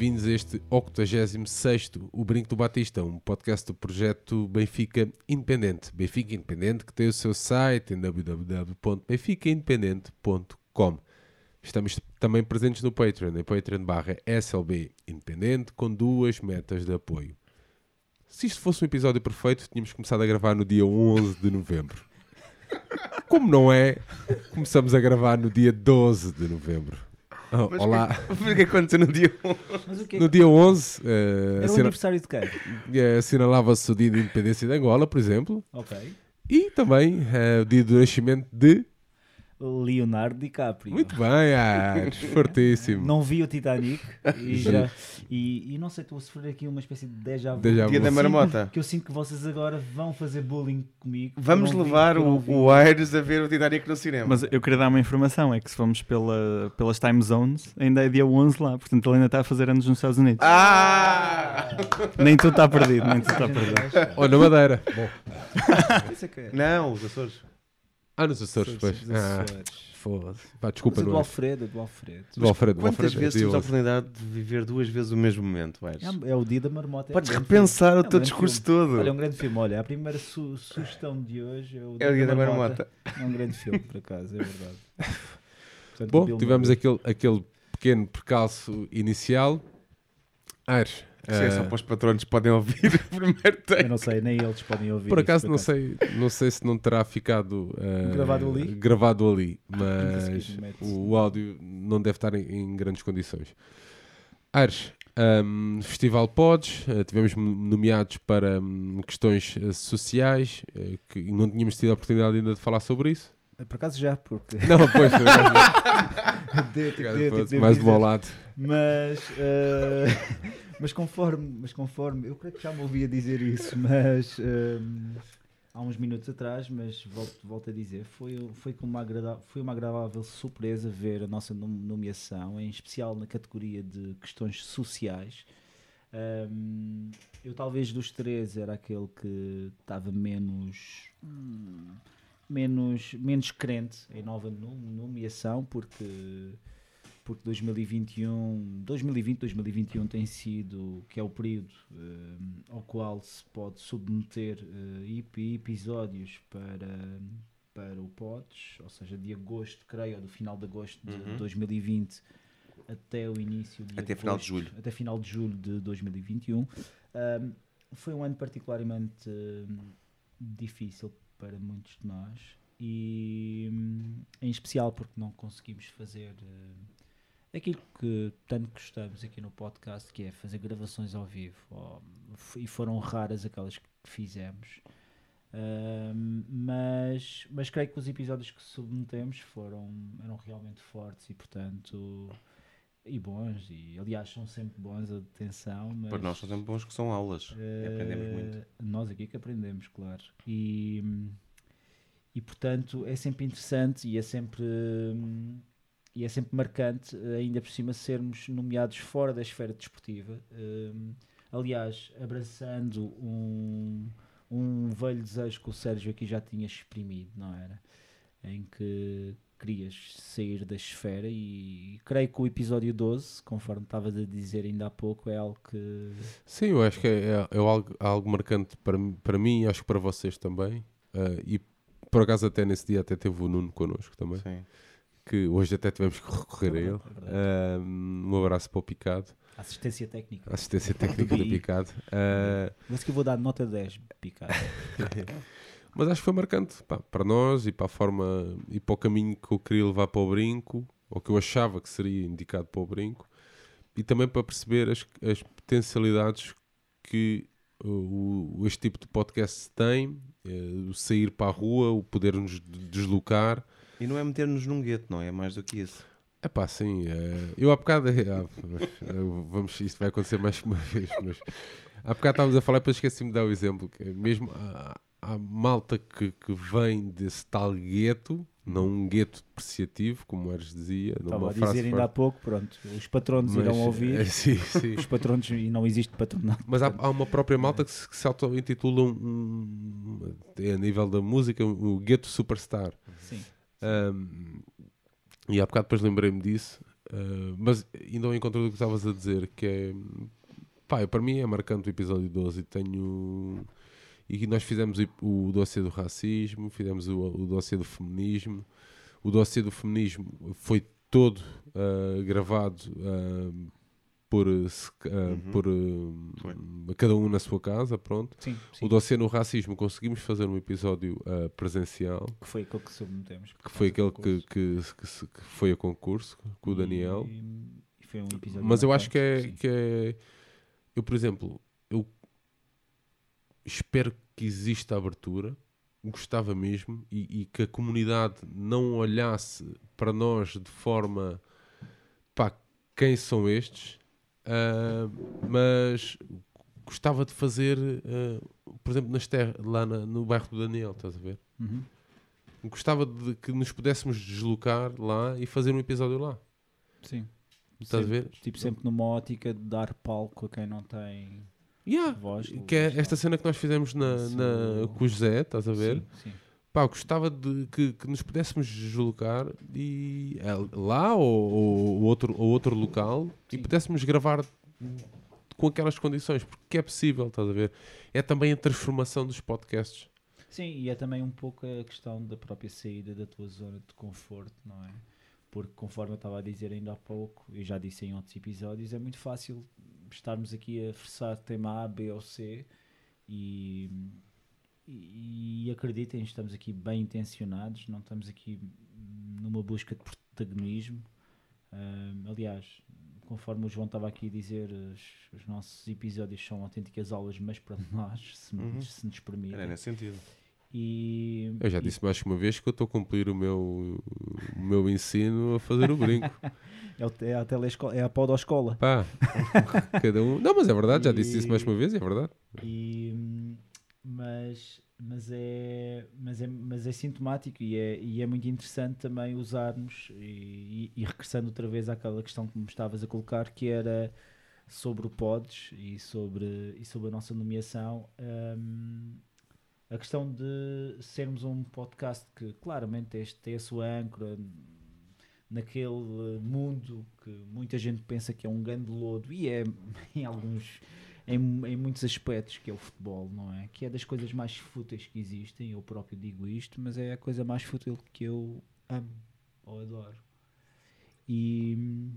Bem-vindos a este 86 O Brinco do Batista, um podcast do projeto Benfica Independente. Benfica Independente que tem o seu site em www.benficaindependente.com. Estamos também presentes no Patreon, em Patreon barra SLB Independente, com duas metas de apoio. Se isto fosse um episódio perfeito, tínhamos começado a gravar no dia 11 de novembro. Como não é, começamos a gravar no dia 12 de novembro. Oh, Mas olá. O que, o que aconteceu no dia 1? Mas o que é No que... dia 11, eh, Era o aniversário de quem? eh, assinalava-se o dia de independência de Angola, por exemplo, Ok. e também eh, o dia do nascimento de. Leonardo DiCaprio. Muito bem, ah, fortíssimo. Não vi o Titanic e, Já. e, e não sei, estou a sofrer aqui uma espécie de déjà vu. Déjà vu. Dia da marmota. Que eu sinto que vocês agora vão fazer bullying comigo. Vamos vi, levar não o, vi. o Aires a ver o Titanic no cinema. Mas eu queria dar uma informação, é que se formos pela, pelas time zones, ainda é dia 11 lá, portanto ele ainda está a fazer anos nos Estados Unidos. Ah! Nem tudo está perdido, nem tudo está perdido. Ou na Madeira. Bom. É é. Não, os Açores. Ah, nos Açores, pois. dos Ah, Açores. foda-se. Pá, desculpa, Mas é do é? Alfredo, é do Alfredo. Do Alfredo, do Quantas Alfredo. vezes é dia temos a 11. oportunidade de viver duas vezes o mesmo momento, Aires? É, é o dia da marmota. é Podes um repensar filme. o É um teu grande discurso filme. todo. Olha, é um grande filme. Olha, a primeira su- sugestão de hoje é o É o dia da marmota. É um grande filme, por acaso, é verdade. Portanto, Bom, tivemos aquele, aquele pequeno percalço inicial. Aires. Isso é só para os patronos que podem ouvir o primeiro Eu take. não sei, nem eles podem ouvir. Por isto, acaso não sei, não sei se não terá ficado ah, Gravado ali? gravado ali, mas o áudio não deve estar em, em grandes condições. Ares, ahm, Festival Pods, eh, tivemos nomeados para hum, questões eh, sociais, eh, que não tínhamos tido a oportunidade ainda de falar sobre isso. Por acaso já, porque. Não, pois, tipo, tipo, deu mais do lado. Mas, mas, conforme, mas conforme, eu creio que já me ouvia dizer isso, mas ehm, há uns minutos atrás, mas volto, volto a dizer, foi, foi, uma agrada, foi uma agradável surpresa ver a nossa nom- nomeação, em especial na categoria de questões sociais. Ehm, eu talvez dos três era aquele que estava menos hum, menos, menos crente em nova no- nomeação, porque, porque 2021, 2020, 2021 tem sido, que é o período eh, ao qual se pode submeter ep- episódios para, para o PODS, ou seja, de agosto, creio, ou do final de agosto de Uhum. 2020 até o início de Até final de agosto, julho. até final de julho de 2021. Um, foi um ano particularmente um, difícil para muitos de nós e hum, em especial porque não conseguimos fazer hum, aquilo que tanto gostamos aqui no podcast que é fazer gravações ao vivo e foram raras aquelas que fizemos mas, mas creio que os episódios que submetemos foram eram realmente fortes e portanto e bons e aliás são sempre bons a detenção mas Para nós são sempre bons que são aulas. E aprendemos muito. Nós aqui que aprendemos, claro. E, e portanto é sempre interessante e é sempre hum, e é sempre marcante, eh, ainda por cima, sermos nomeados fora da esfera desportiva. Hum, aliás, abraçando um, um velho desejo que o Sérgio aqui já tinha exprimido, não era? Em que querias sair da esfera e creio que o episódio 12, conforme estavas a dizer ainda há pouco, é algo que Sim, eu acho que é, é algo, algo marcante para, mim- para mim e acho que para vocês também. Ah, e por acaso até nesse dia até teve o Nuno connosco também, Sim. Que hoje até tivemos que recorrer a É ele. verdade, é um abraço para o Picado, assistência técnica. assistência técnica do. Picado. Ah, Mas que eu vou dar nota 10, picado. mas acho que foi marcante pá, para nós e para a forma e para o caminho que eu queria levar para o brinco, ou que eu achava que seria indicado para o brinco, e também para perceber as, as potencialidades que uh, o, este tipo de podcast tem, eh, o sair para a rua, o poder nos de- deslocar, E não é meter-nos num gueto, não é? É mais do que isso. É pá, sim. eh, eu há bocado. ah, eh, vamos, isto vai acontecer mais que uma vez, mas há bocado estávamos a falar depois esqueci-me de dar o exemplo. Que é mesmo há, há malta que, que vem desse tal gueto, não um gueto depreciativo, como o Eres dizia, Estava numa a frase dizer ainda há forte, pouco, pronto, os patronos mas, irão ouvir. sim, sim. Os patronos, e não existe patronato. Mas há, há uma própria malta que se, que se auto-intitula um, um- a nível da música, um, um gueto superstar. Sim. Um, e há bocado depois lembrei-me disso, uh, mas ainda ao encontro do que estavas a dizer, que é pá, para mim é marcante o episódio 12 e tenho. E nós fizemos o, dossiê do racismo, fizemos o, o dossiê do feminismo. O dossiê do feminismo foi todo uh, gravado uh, por, uh, uh, Uhum. por uh, cada um na sua casa, pronto. Sim, sim. O dossiê no racismo conseguimos fazer um episódio uh, presencial, que foi aquele que submetemos. que foi aquele que, que, que foi a concurso com o Daniel. E, e foi um episódio Mas eu acho que é, que é. Eu, por exemplo, eu espero que exista abertura, gostava mesmo, e, e que a comunidade não olhasse para nós de forma. pá, quem são estes? Ah, mas gostava de fazer, ah, por exemplo, nas terras, lá na- no bairro do Daniel, estás a ver? Uhum. Gostava de que nos pudéssemos deslocar lá e fazer um episódio lá. Sim. Estás a Sempre- ver? Tipo, sempre numa ótica de dar palco a quem não tem Yeah. voz. Que é esta cena que nós fizemos na, na- com o José, estás a ver? Sim, sim. Pá, gostava de que, que nos pudéssemos deslocar e, é, lá ou, ou outro, ou outro local e Sim. pudéssemos gravar com aquelas condições, porque é possível, estás a ver? É também a transformação dos podcasts. Sim, e é também um pouco a questão da própria saída da tua zona de conforto, não é? Porque, conforme eu estava a dizer ainda há pouco, eu já disse em outros episódios, é muito fácil estarmos aqui a forçar tema A, B ou C e, e, e acreditem, estamos aqui bem intencionados, não estamos aqui numa busca de protagonismo. Ahm, aliás, conforme o João estava aqui a dizer, os, os nossos episódios são autênticas aulas, mas para nós, se, Uhum. nos- se nos permitem. Era nesse sentido. E, Eu já e- disse mais que uma vez que eu estou a cumprir o meu, o meu ensino a fazer o brinco. É, o- é a telescola, é a podoscola. Pá, cada um. Não, mas é verdade, já disse isso mais uma vez, e é verdade. E, hum, mas, mas, é, mas, é, mas é sintomático e é, e é muito interessante também usarmos e, e, e regressando outra vez àquela questão que me estavas a colocar que era sobre o pods e sobre, e sobre a nossa nomeação. Hum, a questão de sermos um podcast que claramente este- tem a sua âncora naquele mundo que muita gente pensa que é um grande lodo e é em alguns em, em muitos aspectos que é o futebol, não é? Que é das coisas mais fúteis que existem, eu próprio digo isto, mas é a coisa mais fútil que eu amo ou adoro. E,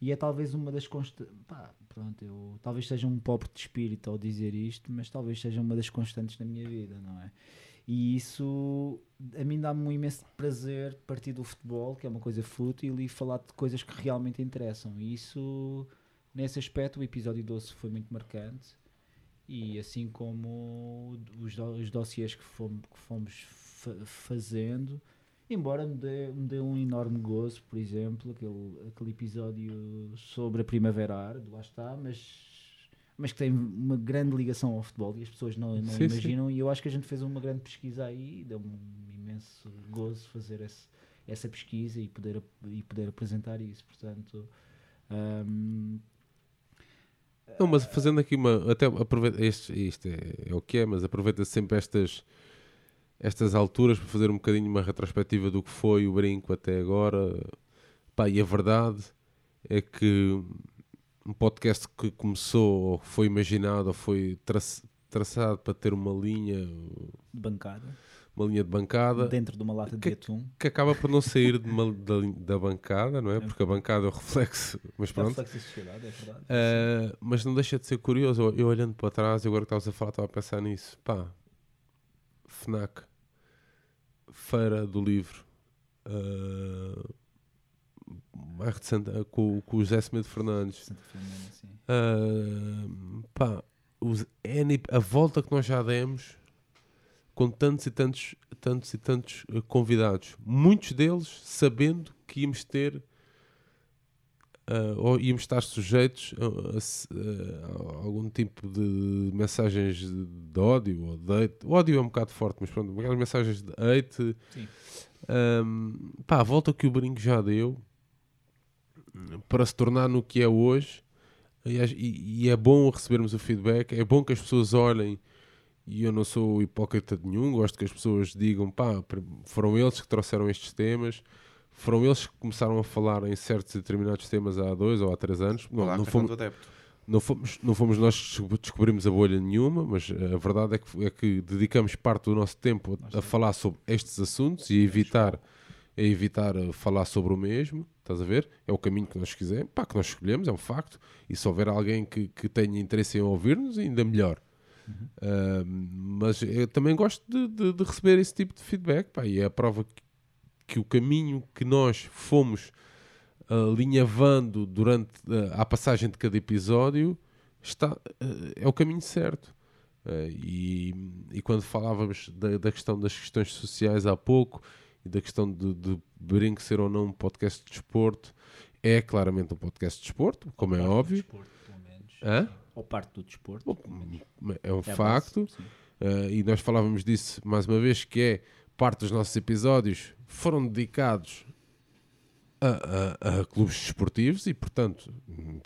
e é talvez uma das constantes. Pronto, eu talvez seja um pobre de espírito ao dizer isto, mas talvez seja uma das constantes na minha vida, não é? E isso a mim dá-me um imenso prazer partir do futebol, que é uma coisa fútil, e falar de coisas que realmente interessam. E isso, nesse aspecto, o episódio 12 foi muito marcante. E assim como os, do- os dossiês que fomos, que fomos fa- fazendo, embora me dê, me dê um enorme gozo, por exemplo, aquele, aquele episódio sobre a Primavera Árabe, lá está, mas, mas que tem uma grande ligação ao futebol e as pessoas não, não Sim, sim. imaginam. E eu acho que a gente fez uma grande pesquisa aí e deu-me um imenso gozo fazer esse, essa pesquisa e poder, e poder apresentar isso. Portanto, hum, Não, mas fazendo aqui uma. Até aproveita. Este, isto é, é o que é, mas aproveita sempre estas, estas alturas para fazer um bocadinho uma retrospectiva do que foi o brinco até agora. Pá, e a verdade é que um podcast que começou, ou foi imaginado, ou foi traç- traçado para ter uma linha, bancada, uma linha de bancada, dentro de uma lata de Que- atum. que acaba por não sair de uma- da, da bancada, não é? Porque a bancada é o reflexo. Mas É pronto. reflexo da sociedade, é verdade. Uh, mas não deixa de ser curioso. Eu, eu olhando para trás, agora que estavas a falar, estava a pensar nisso. Pá, FNAC, Feira do Livro, uh, bairro de Santa, com, com o José Semedo Fernandes. Santa Filomena, sim. Uh, pá, os a volta que nós já demos com tantos e tantos, tantos e tantos eh, convidados. Muitos deles sabendo que íamos ter ah, ou íamos estar sujeitos a, a se- a algum tipo de mensagens de ódio ou de hate. O ódio é um bocado forte, mas pronto, aquelas mensagens de hate. Sim. Ahm, pá, a volta que o Brinco já deu para se tornar no que é hoje. E- e é bom recebermos o feedback, é bom que as pessoas olhem. E eu não sou hipócrita de nenhum, gosto que as pessoas digam, pá, foram eles que trouxeram estes temas, foram eles que começaram a falar em certos e determinados temas há dois ou há três anos. Não, Olá, não, fomos, não, fomos, não fomos nós que descob- descobrimos a bolha nenhuma, mas a verdade é que, é que dedicamos parte do nosso tempo a, a falar sobre estes assuntos e a evitar, a evitar falar sobre o mesmo. Estás a ver? É o caminho que nós quisermos, pá, que nós escolhemos, é um facto. E se houver alguém que, que tenha interesse em ouvir-nos, ainda melhor. Uh, mas eu também gosto de, de- de receber esse tipo de feedback, pá, e é a prova que, que o caminho que nós fomos alinhavando durante a passagem de cada episódio está, uh, é o caminho certo. Uh, e, e quando falávamos da, da questão das questões sociais há pouco e da questão de, de Brinco ser ou não um podcast de desporto, é claramente um podcast de desporto, como é óbvio. desporto, pelo menos. Hã? Ou parte do desporto. Bom. É um É base, facto. Uh, e nós falávamos disso mais uma vez, que é parte dos nossos episódios foram dedicados a, a- a clubes desportivos e, portanto,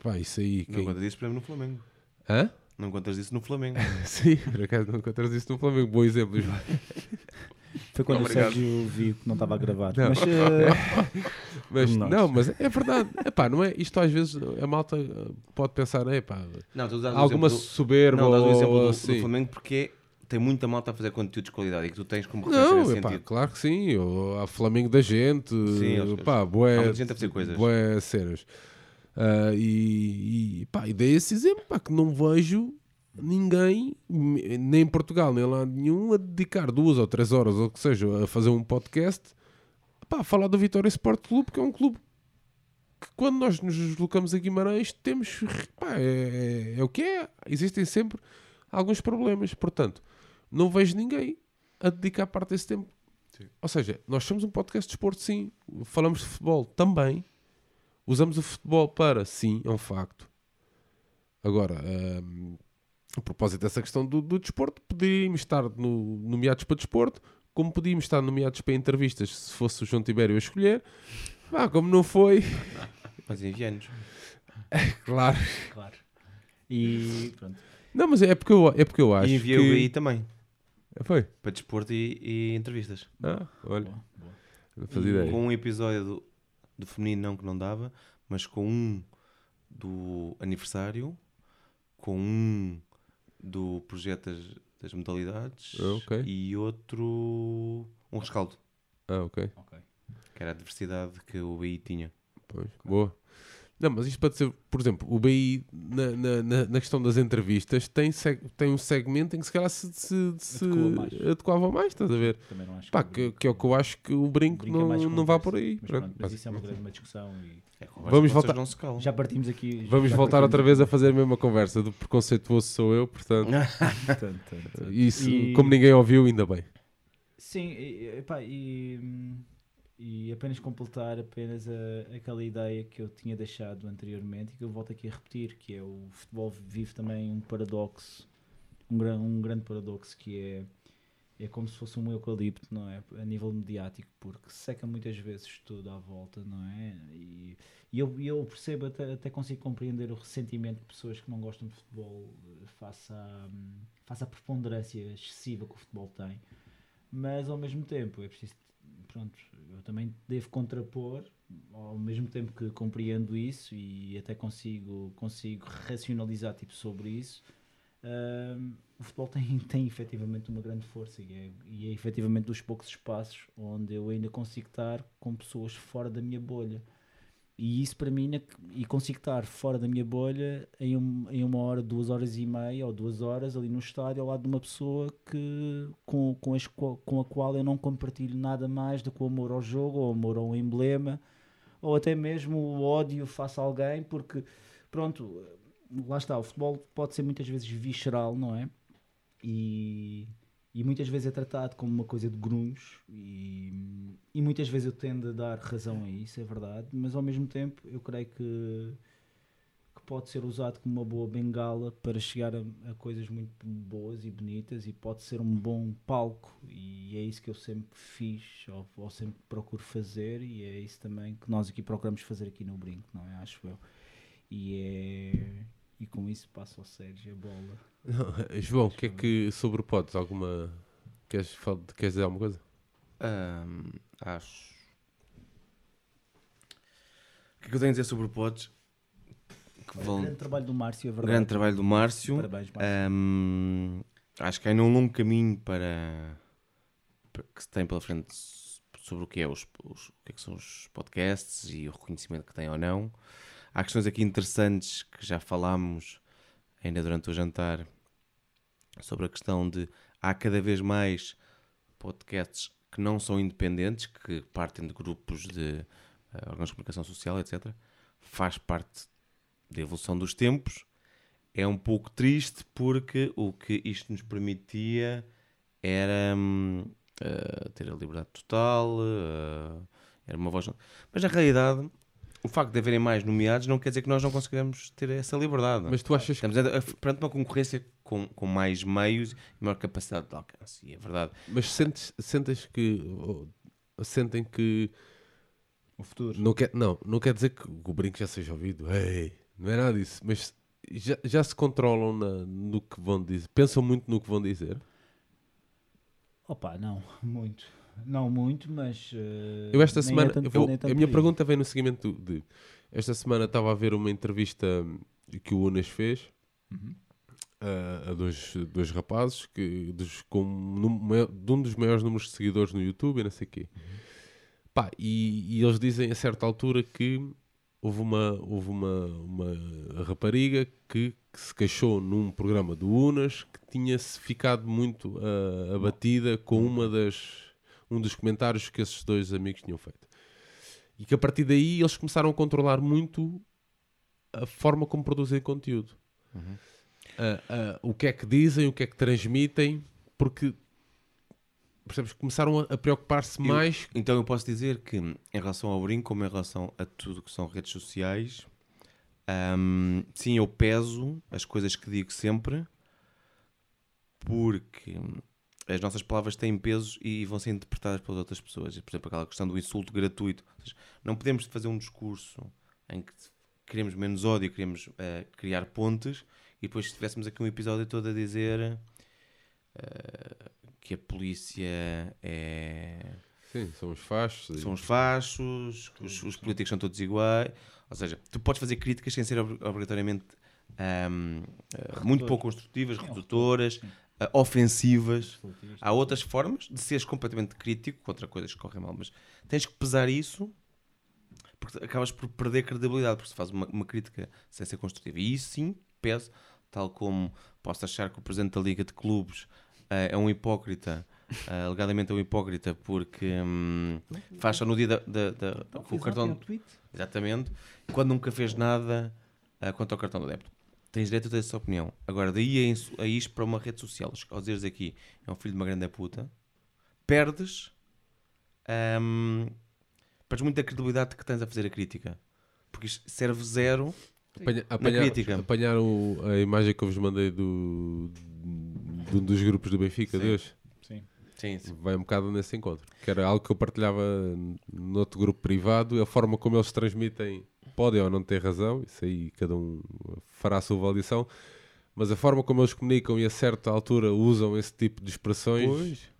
pá, isso aí. Não Quem... contas isso, por exemplo, no Flamengo. Hã? Não contas isso no Flamengo. Sim, por acaso não encontras isso no Flamengo. Bom exemplo. Foi quando Obrigado. o Sérgio viu que não estava a gravar. Não. Mas eh, Mas, não, mas é verdade. Epá, não é? Isto às vezes a malta uh, pode pensar, epá, Não, o alguma do- soberba Não, dás o exemplo ou do, do assim. Flamengo porque tem muita malta a fazer conteúdos de qualidade e que tu tens como referência Não, epá, sentido. claro que sim. Ou há Flamengo da gente, Sim, pá, Há bué, muita gente a fazer coisas. bué cenas. Ah, e, e, pá, e dei esse exemplo, pá, que não vejo ninguém, nem em Portugal, nem lá nenhum, a dedicar duas ou três horas, ou o que seja, a fazer um podcast, pá, a falar do Vitória Sport Clube, que é um clube que quando nós nos deslocamos a Guimarães temos, pá, é, é- é o que é, existem sempre alguns problemas, portanto, não vejo ninguém a dedicar parte desse tempo. Ou seja, nós somos um podcast de esporte, sim, falamos de futebol também, usamos o futebol para, sim, é um facto. Agora, hum, a propósito dessa questão do, do desporto, podíamos estar no, nomeados para desporto, como podíamos estar nomeados para entrevistas se fosse o João Tibério a escolher. Ah, como não foi, Mas enviamos. claro. claro. E pronto. Não, mas é porque eu, é porque eu acho E enviei que... o BI também. Foi? Para desporto e, e entrevistas. Ah, olha, Boa, boa. não fazia ideia. Com um episódio do, do feminino não que não dava, mas com um do aniversário, com um do projeto das, das modalidades Ah, ok. e outro um rescaldo, Ah, ok. Ok. que era a diversidade que o BI tinha. Pois, boa. Não, mas isto pode ser, por exemplo, o BI na, na, na- na questão das entrevistas tem, seg- tem um segmento em que se calhar se, se, se Adequa mais. adequava mais, estás a ver? Também não acho Pá, que, que, que é o que eu acho que o brinco, brinca não, com não vá por aí. Mas, Pronto, pronto, mas isso é uma grande discussão e É, Vamos voltar- voltar. Não se calam. já partimos aqui. Vamos já voltar outra vez a fazer a mesma conversa. Do preconceituoso sou eu, portanto, Tanto, tanto, tanto. isso, E- como ninguém ouviu, ainda bem. Sim, e, epá, e, hum, e apenas completar apenas a- aquela ideia que eu tinha deixado anteriormente e que eu volto aqui a repetir, que é o futebol vive também um paradoxo, um, gran, um grande paradoxo que é é como se fosse um eucalipto, não é? A nível mediático, porque seca muitas vezes tudo à volta, não é? E, e eu, eu percebo, até, até consigo compreender o ressentimento de pessoas que não gostam de futebol eh, face à, face à preponderância excessiva que o futebol tem mas ao mesmo tempo é preciso pronto, eu também devo contrapor ao mesmo tempo que compreendo isso e até consigo consigo racionalizar tipo sobre isso hum, o futebol tem, tem efetivamente uma grande força e é, e é efetivamente dos poucos espaços onde eu ainda consigo estar com pessoas fora da minha bolha e isso para mim, e consigo estar fora da minha bolha em, um- em uma hora, duas horas e meia ou duas horas ali no estádio ao lado de uma pessoa que, com, com, as com a qual eu não compartilho nada mais do que o amor ao jogo, ou amor ao emblema, ou até mesmo o ódio face a alguém, porque pronto, lá está, o futebol pode ser muitas vezes visceral, não é? E, e muitas vezes é tratado como uma coisa de grunge e, e muitas vezes eu tendo a dar razão a isso, é verdade, mas ao mesmo tempo eu creio que, que pode ser usado como uma boa bengala para chegar a, a coisas muito boas e bonitas e pode ser um bom palco e é isso que eu sempre fiz ou, ou sempre procuro fazer e é isso também que nós aqui procuramos fazer aqui no Brinco, não é? Acho eu. E é... E com isso passo ao Sérgio a bola. Não, João, o que é que sobre o podes? Alguma. Queres, fal- queres dizer alguma coisa? Ahm, acho. O que é que eu tenho a dizer sobre o Pods? Que vão- Grande trabalho do Márcio, é verdade. Grande trabalho do Márcio. Parabéns, Márcio. Ahm, acho que ainda um longo caminho para, que se tem pela frente sobre o que, é os, os- o que, é que são os podcasts e o reconhecimento que têm ou não. Há questões aqui interessantes que já falámos ainda durante o jantar sobre a questão de há cada vez mais podcasts que não são independentes, que partem de grupos de eh, órgãos de comunicação social, etc. Faz parte da evolução dos tempos. É um pouco triste porque o que isto nos permitia era eh, ter a liberdade total, eh, era uma voz. Mas na realidade, o facto de haverem mais nomeados não quer dizer que nós não conseguimos ter essa liberdade. Mas tu achas que. Estamos a- a- perante uma concorrência com, com mais meios e maior capacidade de alcance. E é verdade. Mas sentes, sentes que. ou- sentem que. O futuro. Não quer, não, não quer dizer que o brinco já seja ouvido. Ei, não é nada disso. Mas já, já se controlam na- no que vão dizer. Pensam muito no que vão dizer. Opa, não, muito. Não muito, mas. eh, Eu esta nem semana. é eu é a minha aí. pergunta vem no seguimento de. Esta semana estava a ver uma entrevista que o Unas fez Uhum. a, a dois, dois rapazes que, dos, com, num de um dos maiores números de seguidores no YouTube e não sei o quê. Pá, e, e eles dizem a certa altura que houve uma, houve uma, uma rapariga que, que se queixou num programa do Unas que tinha-se ficado muito ah, abatida com uma das, um dos comentários que esses dois amigos tinham feito. E que a partir daí eles começaram a controlar muito a forma como produzem conteúdo. Ah, ah, o que é que dizem, o que é que transmitem, porque percebes, começaram a, preocupar-se mais Então eu posso dizer que, em relação ao brinco, como em relação a tudo que são redes sociais, hum, sim, eu peso as coisas que digo sempre, porque as nossas palavras têm peso e vão ser interpretadas pelas outras pessoas. Por exemplo, aquela questão do insulto gratuito. Ou seja, não podemos fazer um discurso em que queremos menos ódio, queremos eh, criar pontes, e depois se tivéssemos aqui um episódio todo a dizer eh, que a polícia é Sim, são os fachos. são os fachos, que os, os políticos são todos iguais. Ou seja, tu podes fazer críticas sem ser obri- obrigatoriamente ahm, ah, muito pouco construtivas, redutoras, ah, ofensivas. Há outras formas de seres completamente crítico contra coisas que correm mal, mas tens que pesar isso porque acabas por perder credibilidade porque se faz uma, uma crítica sem ser construtiva. E isso sim pesa, tal como posso achar que o presidente da Liga de Clubes ah, é um hipócrita. ah, alegadamente é um hipócrita porque hum, faz só no dia da, da- da- com o cartão Exatamente. Quando nunca fez nada ah, quanto ao cartão do débito. Tens direito a ter essa opinião. Agora, daí a, a isto para uma rede social, ao dizeres aqui é um filho de uma grande puta, perdes, ahm, perdes muito da credibilidade que tens a fazer a crítica. Porque isto serve zero. Apanha, apanhar, crítica. apanhar o- a imagem que eu vos mandei do, de um dos grupos do Benfica Sim. de hoje. Sim, sim. Vai um bocado nesse encontro. Que era algo que eu partilhava no outro grupo privado. A forma como eles transmitem podem ou não ter razão. Isso aí cada um fará a sua avaliação. Mas a forma como eles comunicam e a certa altura usam esse tipo de expressões.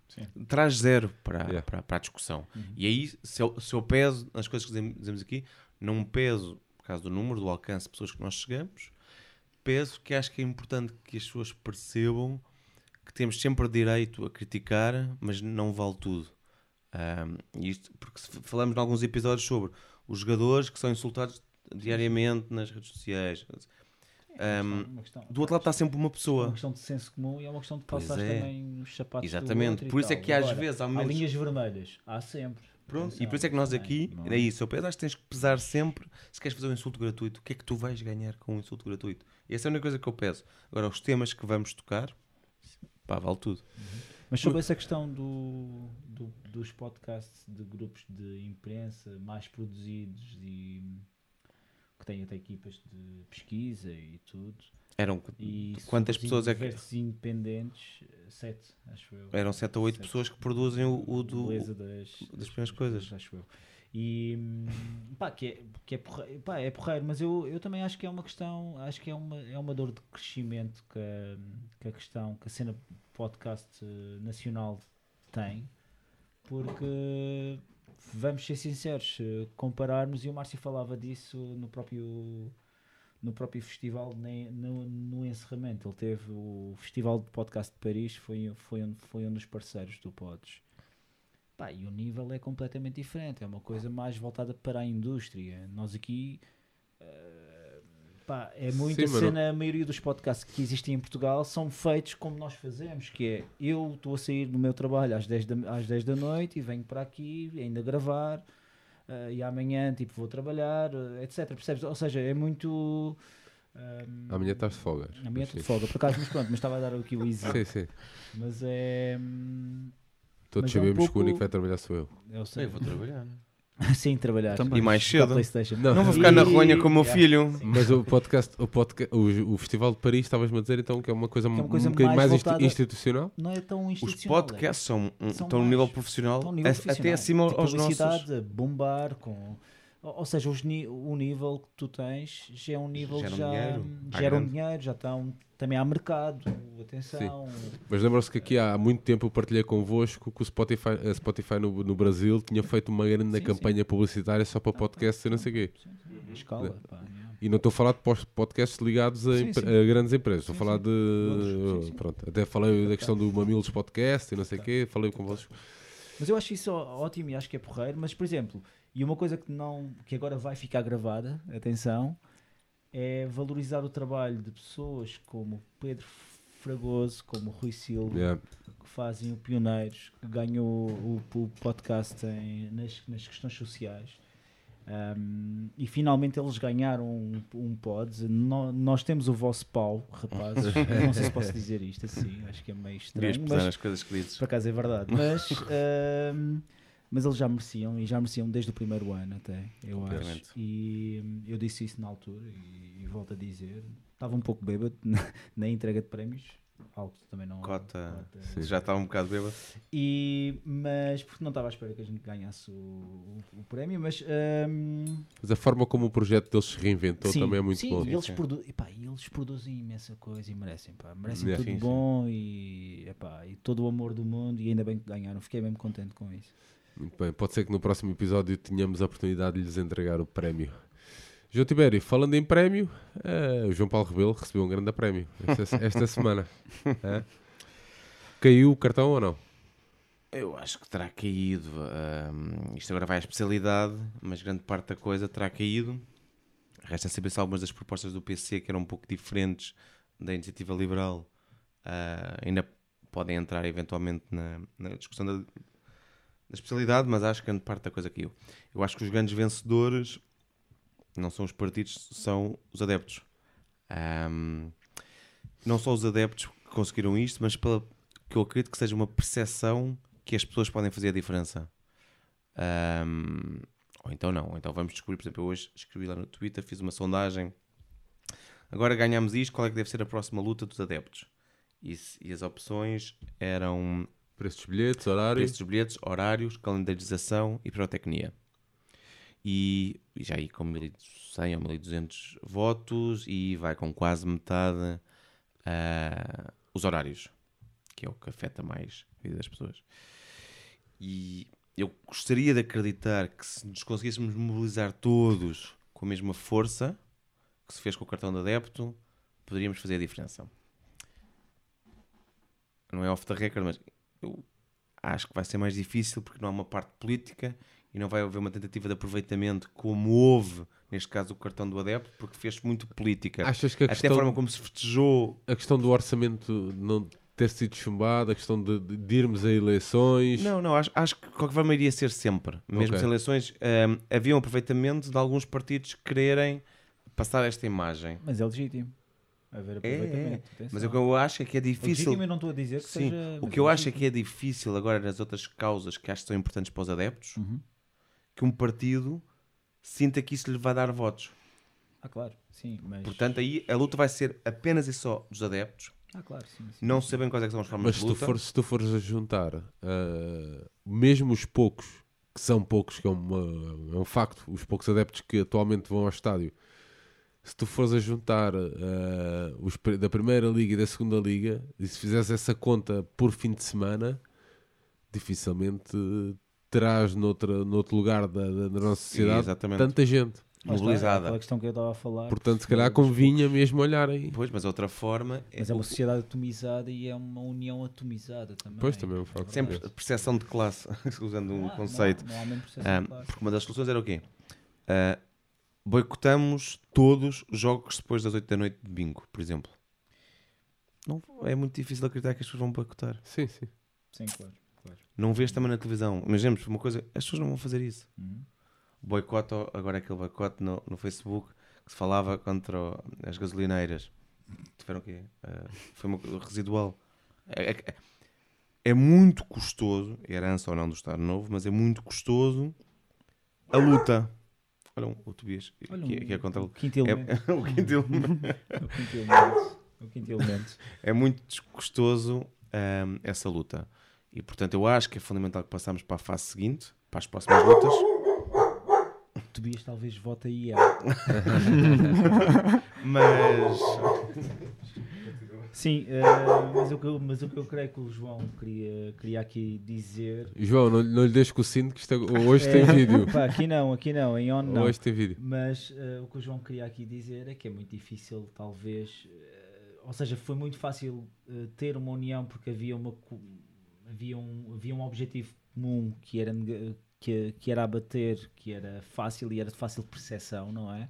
Traz zero para, Yeah. para, para a discussão. E aí, se eu, se eu peso nas coisas que dizem- dizemos aqui, não peso por causa do número, do alcance de pessoas que nós chegamos, peso que acho que é importante que as pessoas percebam que temos sempre direito a criticar, mas não vale tudo. Ahm, isto, porque falamos em alguns episódios sobre os jogadores que são insultados diariamente nas redes sociais. Ahm, do outro lado está sempre uma É uma pessoa. questão de senso comum e é uma questão de passar é. também os sapatos Exatamente. e Por isso é que às Agora, vezes há Há momentos. linhas vermelhas, há sempre. Pronto, e Atenção, por isso é que nós também, aqui, não é isso, eu penso, acho que tens que pesar sempre, se queres fazer um insulto gratuito, o que é que tu vais ganhar com um insulto gratuito? E essa é a única coisa que eu peço. Agora, os temas que vamos tocar, pá, vale tudo. Mas Mas sobre essa questão do, do- dos podcasts de grupos de imprensa mais produzidos e que têm até equipas de pesquisa e tudo. Eram, E Quantas pessoas é que- independentes, sete, acho eu. eram 7 ou 8 Sete. pessoas que produzem o, o do. Beleza das, das primeiras coisas. Acho eu. E hum, pá, que é, que é, porreiro, pá, é porreiro, mas eu, eu também acho que é uma questão, acho que é uma, é uma dor de crescimento que a, que a questão, que a cena podcast eh, nacional tem, porque vamos ser sinceros, compararmos, e o Márcio falava disso no próprio no próprio festival, nem- no, no encerramento, ele teve o Festival de Podcast de Paris, foi, foi, um, foi um dos parceiros do Pods. Pá, e o nível é completamente diferente, é uma coisa mais voltada para a indústria. Nós aqui, eh, pá, é muito Sim, cena, a maioria dos podcasts que existem em Portugal são feitos como nós fazemos, que é, eu estou a sair do meu trabalho às 10 da, às 10 da noite e venho para aqui ainda gravar, eh, e amanhã tipo vou trabalhar, eh, etc. Percebes? Ou seja, é muito... ehm, Amanhã estás de folga. Amanhã estou de folga, por acaso, mas pronto, mas estava a dar aqui o easy. Sim, sim. Mas é. hum, Todos Mas é um sabemos que o pouco- único que vai trabalhar sou eu. Eu sei. Eu vou trabalhar. Sim, trabalhar. Também. E mais cedo. PlayStation. Não, Não vou ficar na ronha com o meu Yeah. filho. Mas o podcast, o, podcast o, o Festival de Paris, estavas-me a dizer então que é uma coisa, é uma coisa um bocadinho mais mais, voltada- institucional? Não é tão Os institucional. podcasts são, um- São estão no nível profissional, nível profissional. até acima aos nossos. a bombar com. Ou seja, os o nível que tu tens já é um nível que já dinheiro, geram grande. dinheiro, já estão. Também há mercado, atenção. Mas lembram-se que aqui há muito tempo eu partilhei convosco que o Spotify, a Spotify no, no Brasil tinha feito uma grande Sim, campanha publicitária só para podcasts e não sei o quê. Sim, sim, escala. pá, yeah. E não estou a falar de podcasts ligados a, Sim, sim. a grandes empresas. Estou a Sim, falar sim. de. Outros, sim, sim. Pronto, até falei da questão do Mamilos Podcast e não sei o quê. Falei com vocês. Mas eu acho isso ótimo e acho que é porreiro. Mas, por exemplo, e uma coisa que, não, que agora vai ficar gravada, atenção, é valorizar o trabalho de pessoas como Pedro Fragoso, como Rui Silva, Yeah. que fazem o Pioneiros, que ganhou o, o podcast em- nas, nas questões sociais. Um, e finalmente eles ganharam um, um pods. No- nós temos o vosso pau, rapazes. não sei se posso dizer isto assim, acho que é meio estranho. Mas, nas coisas que dizes. por acaso é verdade. Mas, ahm, mas eles já mereciam e já mereciam desde o primeiro ano até, eu acho. E hum, eu disse isso na altura e, e volto a dizer. Estava um pouco bêbado na, na entrega de prémios. Alto também não. Cota. cota. Já estava um bocado bêbado. E, mas porque não estava à espera que a gente ganhasse o, o, o prémio, mas hum, Mas a forma como o projeto deles se reinventou sim, também é muito sim, bom. Eles, sim. produ epá, eles produzem imensa coisa e merecem, pá, merecem Yeah. tudo sim. bom e, epá, e todo o amor do mundo e ainda bem que ganharam, fiquei mesmo contente com isso. Muito bem. Pode ser que no próximo episódio tenhamos a oportunidade de lhes entregar o prémio. João Tibério, falando em prémio, eh, o João Paulo Rebelo recebeu um grande prémio esta, esta semana. Hã? Caiu o cartão ou não? Eu acho que terá caído. ahm, isto agora vai à especialidade, mas grande parte da coisa terá caído. Resta saber se algumas das propostas do PC, que eram um pouco diferentes da iniciativa liberal, ah, ainda podem entrar eventualmente na, na discussão da, da especialidade, mas acho que grande parte da coisa caiu. Eu acho que os grandes vencedores não são os partidos, são os adeptos. Ahm, não só os adeptos que conseguiram isto, mas pela, que eu acredito que seja uma percepção que as pessoas podem fazer a diferença. Ahm, ou então não, ou então vamos descobrir, por exemplo, eu hoje escrevi lá no Twitter, fiz uma sondagem. Agora ganhamos isto, qual é que deve ser a próxima luta dos adeptos? E, e as opções eram Preços dos bilhetes, horário. preços dos bilhetes, horários, calendarização e pirotecnia. E, e já aí com 1100 ou 1200 votos e vai com quase metade ah, os horários, que é o que afeta mais a vida das pessoas. E eu gostaria de acreditar que se nos conseguíssemos mobilizar todos com a mesma força que se fez com o cartão de adepto, poderíamos fazer a diferença. Não é off the record, mas eu acho que vai ser mais difícil porque não há uma parte política e não vai haver uma tentativa de aproveitamento como houve, neste caso, o cartão do adepto, porque fez muito política. Achas que a Até a questão, forma como se festejou a questão do orçamento não ter sido chumbado, a questão de, de- irmos a eleições. Não, não, acho, acho que de qualquer forma iria ser sempre. Mesmo Ok. sem eleições, hum, havia um aproveitamento de alguns partidos quererem passar esta imagem. Mas é legítimo. Haver É, aproveitamento. Mas o que eu acho é que é difícil. Legítimo, não estou a dizer que Sim, seja. o mas que eu acho é que é difícil agora nas outras causas que acho que são importantes para os adeptos, Uhum. que um partido sinta que isso lhe vai dar votos. Ah, claro, sim. Mas... Portanto, aí a luta vai ser apenas e só dos adeptos. Ah, claro, sim. sim. Não sabem quais é que são as formas Mas de se tu, luta. for, se tu fores a juntar, ah, mesmo os poucos, que são poucos, que é, uma- é um facto, os poucos adeptos que atualmente vão ao estádio, se tu fores a juntar ah, os da primeira liga e da segunda liga, e se fizeres essa conta por fim de semana, dificilmente terás noutra, noutro lugar da, da- da nossa sociedade exatamente. tanta gente. Mobilizada. Aquela questão que eu estava a falar. Portanto, se calhar convinha mesmo olhar aí. Pois, mas outra forma é, Mas é uma o- sociedade atomizada e é uma união atomizada também. Pois, também é um facto. sempre a percepção de classe, usando um Não há- conceito. Não há, não há mesmo percepção Ah, de classe. porque uma das soluções era o quê? Ah, boicotamos todos os jogos depois das 8 da noite de bingo, por exemplo. Não, é muito difícil acreditar que as pessoas vão boicotar. Sim, sim. Sim, claro. claro. Não vês também na televisão. Imaginemos uma coisa, as pessoas não vão fazer isso. Uhum. Boicote, agora aquele boicote no, no Facebook que se falava contra as gasolineiras. Tiveram o quê? Ah, foi uma coisa residual. É, é- é muito custoso, herança ou não do Estado Novo, mas é muito custoso a luta. Olha um, o Tobias, Olha, que, um- que é contra o quinto elemento. é, o quinto elemento. O quinto elemento. O quinto elemento. é muito custoso ahm, essa luta. E portanto eu acho que é fundamental que passamos para a fase seguinte, para as próximas lutas. Tobias talvez vote aí. é. Mas Sim, eh, mas, o que eu, mas o que eu creio que o João queria, queria aqui dizer. João, não, não lhe deixes com o sino que isto é- hoje tem é- vídeo. Pá, aqui não, aqui não, em on não. Hoje tem vídeo. Mas eh, o que o João queria aqui dizer é que é muito difícil, talvez, eh, ou seja, foi muito fácil ter uma união porque havia, uma, havia, um, havia um objetivo comum que era, que, que era abater, que era fácil e era de fácil percepção, não é?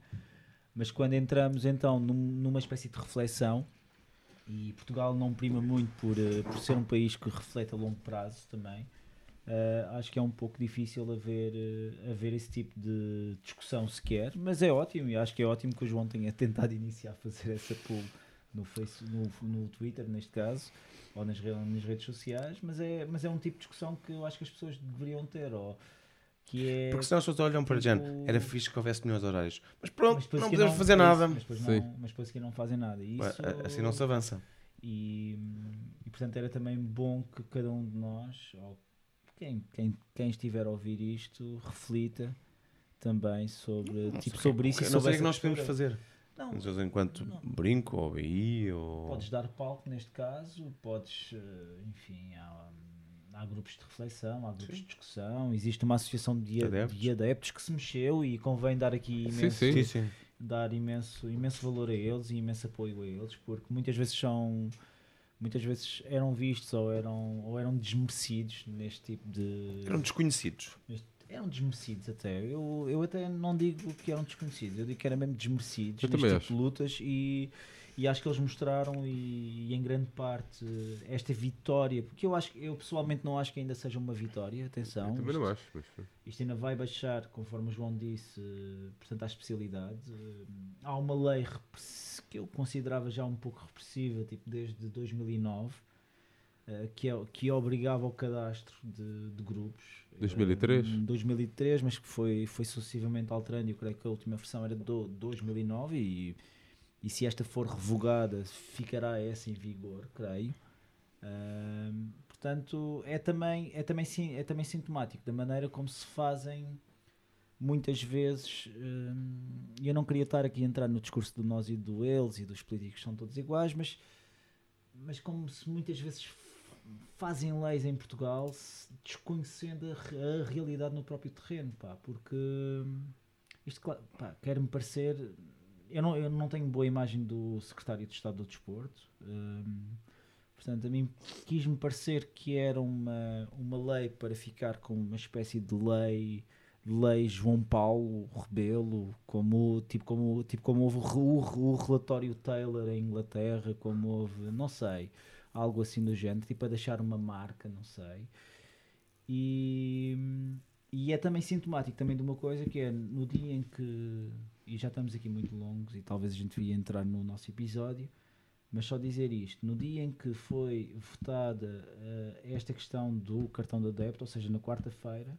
Mas quando entramos então num- numa espécie de reflexão, e Portugal não prima muito por, eh, por ser um país que reflete a longo prazo também, Uh, acho que é um pouco difícil haver, uh, haver esse tipo de discussão sequer, mas é ótimo e acho que é ótimo que o João tenha tentado iniciar a fazer essa poll no, face, no, no Twitter, neste caso, ou nas, nas redes sociais, mas é, mas é um tipo de discussão que eu acho que as pessoas deveriam ter, ou que é... porque senão as pessoas olham para tipo- gente, era fixe que houvesse melhores horários. Mas pronto, mas não podemos fazer pois, nada. Mas depois, Sim. não, mas depois a seguir não fazem nada. E isso, Assim não se avança. e, e portanto era também bom que cada um de nós, ou quem, quem, quem estiver a ouvir isto, reflita também sobre, tipo, sobre isso. e não sobre sei o que nós podemos fazer. Não, vezes enquanto Não. brinco ou BI ou. podes dar palco neste caso, podes, eh, enfim, há, há grupos de reflexão, há grupos de discussão, existe uma associação de, Adeptos. de adeptos que se mexeu e convém dar aqui Sim, imenso, sim. Sim, sim. dar imenso, imenso valor a eles e imenso apoio a eles, porque muitas vezes são muitas vezes eram vistos ou eram, ou eram desmerecidos neste tipo de. Eram desconhecidos. neste- eram desmerecidos até. Eu, eu até não digo que eram desconhecidos, eu digo que eram mesmo desmerecidos Eu neste tipo de lutas e, e acho que eles mostraram e, e em grande parte esta vitória, porque eu acho eu pessoalmente não acho que ainda seja uma vitória, atenção. Eu também isto- não acho. Mas... isto ainda vai baixar, conforme o João disse, portanto, à especialidade. Há uma lei que eu considerava já um pouco repressiva, tipo desde 2009, eh, que, é, que obrigava ao cadastro de, de grupos. 2003? Eh, 2003, mas que foi, foi sucessivamente alterando. e Eu creio que a última versão era de do- 2009 e, e se esta for revogada, ficará essa em vigor, creio. Ahm, portanto, é também, é, também, é também sintomático da maneira como se fazem muitas vezes. E eu não queria estar aqui a entrar no discurso do nós e do eles e dos políticos são todos iguais, mas, mas como se muitas vezes fazem leis em Portugal desconhecendo a, a realidade no próprio terreno, pá, porque hum, isto, pá, quer-me parecer. Eu não, eu não tenho boa imagem do secretário de Estado do Desporto. hum, Portanto, a mim quis-me parecer que era uma, uma lei para ficar com uma espécie de lei, lei João Paulo Rebelo, como, tipo, como, tipo como houve o, o relatório Taylor em Inglaterra, como houve, não sei, algo assim do género, tipo a deixar uma marca, não sei. E, e é também sintomático também de uma coisa que é no dia em que, e já estamos aqui muito longos e talvez a gente devia entrar no nosso episódio, Mas só dizer isto, no dia em que foi votada eh, esta questão do cartão de adepto, ou seja, na quarta-feira,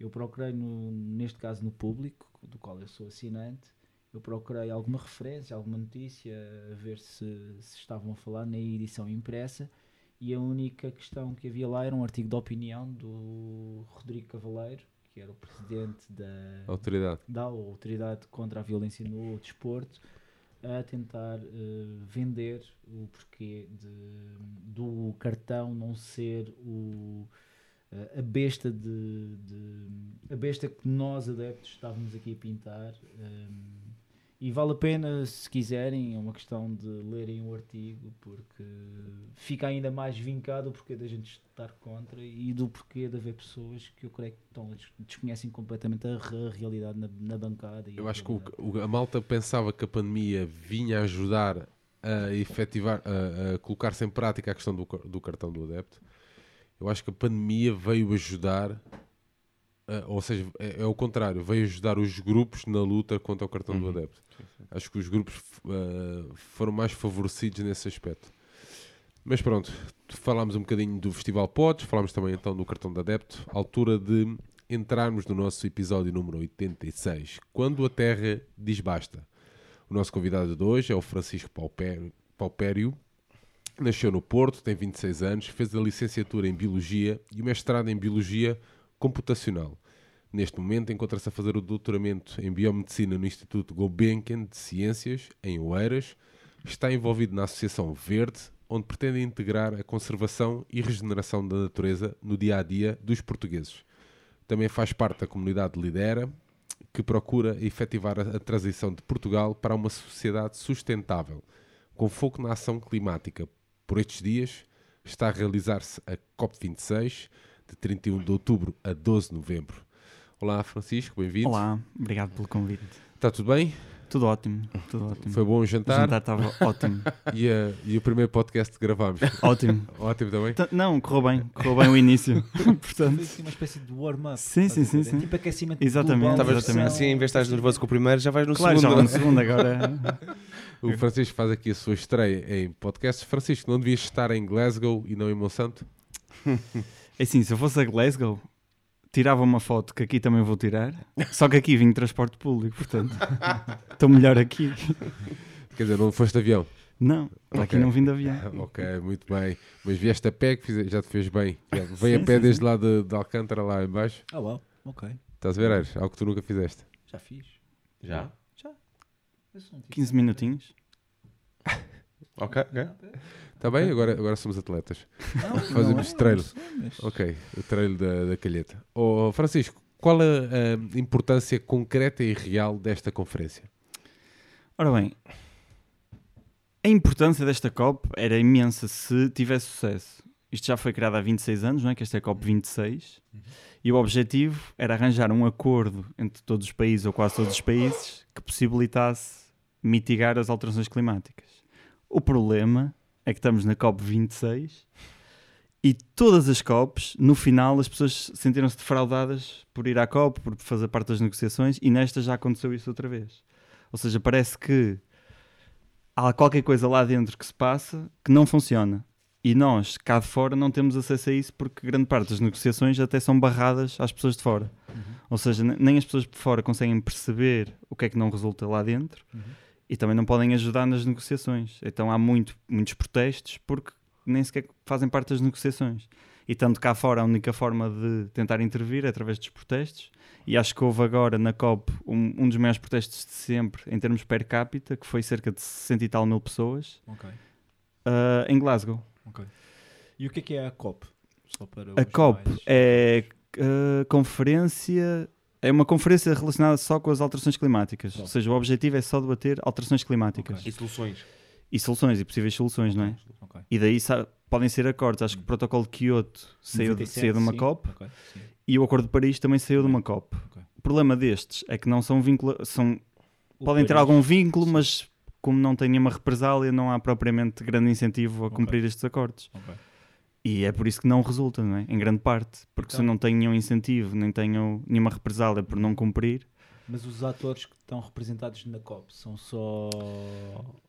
eu procurei, no- neste caso no público, do qual eu sou assinante, eu procurei alguma referência, alguma notícia, a ver se, se estavam a falar na edição impressa, e a única questão que havia lá era um artigo de opinião do Rodrigo Cavaleiro, que era o presidente da, Autoridade. da Autoridade contra a Violência no Desporto, a tentar eh, vender o porquê de, do cartão não ser o, eh, a besta de, de- a besta que nós adeptos estávamos aqui a pintar ehm, e vale a pena se quiserem é uma questão de lerem o artigo porque fica ainda mais vincado o porquê da gente estar contra e do porquê de haver pessoas que eu creio que estão, desconhecem completamente a, re- realidade na, na bancada e Eu acho que o- o- a malta pensava que a pandemia vinha ajudar a efetivar, a, a colocar-se em prática a questão do, do cartão do adepto. Eu acho que a pandemia veio ajudar, ou seja, é, é o contrário, veio ajudar os grupos na luta contra o cartão do Uhum. adepto. Acho que os grupos eh, foram mais favorecidos nesse aspecto. Mas pronto, falámos um bocadinho do Festival Pods, falámos também então do cartão de adepto, altura de entrarmos no nosso episódio número 86, quando a Terra diz basta. O nosso convidado de hoje é o Francisco Paupério. Nasceu no Porto, tem 26 anos, fez a licenciatura em Biologia e o mestrado em Biologia Computacional. Neste momento encontra-se a fazer o doutoramento em Biomedicina no Instituto Gulbenkian de Ciências, em Oeiras. Está envolvido na Associação Verde, onde pretende integrar a conservação e regeneração da natureza no dia a dia dos portugueses. Também faz parte da comunidade Lidera, que procura efetivar a, transição de Portugal para uma sociedade sustentável, com foco na ação climática. Por estes dias está a realizar-se a COP26, de 31 de outubro a 12 de novembro. Olá, Francisco, bem-vindo. Olá, obrigado pelo convite. Está tudo bem? Tudo ótimo, tudo ótimo. Foi bom o o jantar, jantar estava ótimo, E, a- e o primeiro podcast que gravámos. ótimo. Ótimo também. T- Não, correu bem, correu bem o início. Portanto, Foi assim uma espécie de warm-up. Sim, sim, sim, sim. Tipo aquecimento Exatamente, global, exatamente. assim, em vez de estás nervoso com o primeiro, já vais no claro, já segundo. vou no segundo agora. O Francisco faz aqui a sua estreia em podcast. Francisco, não devias estar em Glasgow e não em Monsanto? É assim, se eu fosse a Glasgow, tirava uma foto que aqui também vou tirar, só que aqui vim de transporte público, portanto, estou melhor aqui. Quer dizer, não foste de avião? Não, para aqui não vim de avião. Ah, ok, muito bem. Mas vieste a pé, que já te fez bem. Veio Sim, a pé sim, desde sim. lá de, de Alcântara, lá em baixo. Ah, uau, ok. Estás a ver, Aires? Algo que tu nunca fizeste. Já fiz. Já? Tipo 15 sem- minutinhos. Ok, ok. Está bem? Agora, agora somos atletas. Não, Fazemos não é, mas- Ok, o treino da, da calheta. Oh, Francisco, qual a, a importância concreta e real desta conferência? Ora bem, a importância desta COP era imensa se tivesse sucesso. Isto já foi criado há 26 anos, não é? Que esta é a COP 26. E o objetivo era arranjar um acordo entre todos os países, ou quase todos os países, que possibilitasse mitigar as alterações climáticas. O problema é que estamos na COP 26 e todas as COPs, no final, as pessoas sentiram-se defraudadas por ir à COP, por fazer parte das negociações, e nesta já aconteceu isso outra vez. Ou seja, parece que há qualquer coisa lá dentro que se passa que não funciona. E nós, cá de fora, não temos acesso a isso porque grande parte das negociações até são barradas às pessoas de fora. Ou seja, ne- nem as pessoas de fora conseguem perceber o que é que não resulta lá dentro Uhum. E também não podem ajudar nas negociações. Então há muito, muitos protestos porque nem sequer fazem parte das negociações. E tanto cá fora a única forma de tentar intervir é através dos protestos. E acho que houve agora na COP um, um dos maiores protestos de sempre em termos per capita, que foi cerca de 60 e tal mil pessoas, Ok, ah, em Glasgow. ok. E o que é que é a COP? A COP mais- é ah, conferência. É uma conferência relacionada só com as alterações climáticas. Ou seja, o objetivo é só debater alterações climáticas. E soluções. E soluções, e possíveis soluções, não é? Ok. E daí podem ser acordos. Acho que o protocolo de Kyoto saiu, de, 97, saiu de uma sim. COP e o Acordo de Paris também saiu de uma COP. O problema destes é que não são vinculados. São, O podem ter Paris- algum vínculo, mas como não têm nenhuma represália, não há propriamente grande incentivo a cumprir estes acordos. Ok. E é por isso que não resulta, não é? Em grande parte. Porque se Então- não tenho nenhum incentivo, nem tenho nenhuma represália por não cumprir, Mas os atores que estão representados na COP são só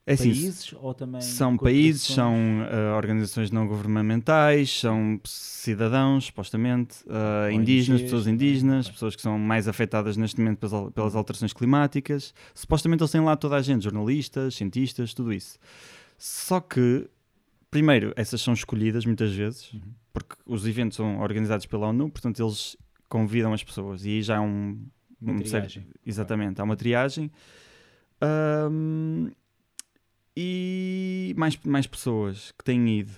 É assim, países ou também São países, são eh, organizações não governamentais, são cidadãos, supostamente, ONGs, indígenas, pessoas indígenas, pessoas que são mais afetadas neste momento pelas, pelas alterações climáticas. Supostamente eles têm lá toda a gente, jornalistas, cientistas, tudo isso. Só que, primeiro, essas são escolhidas muitas vezes, Uhum. porque os eventos são organizados pela ONU, portanto eles convidam as pessoas e aí já é um, Uma um certo- triagem. Exatamente, há uma triagem. Ahm, e mais, mais pessoas que têm ido.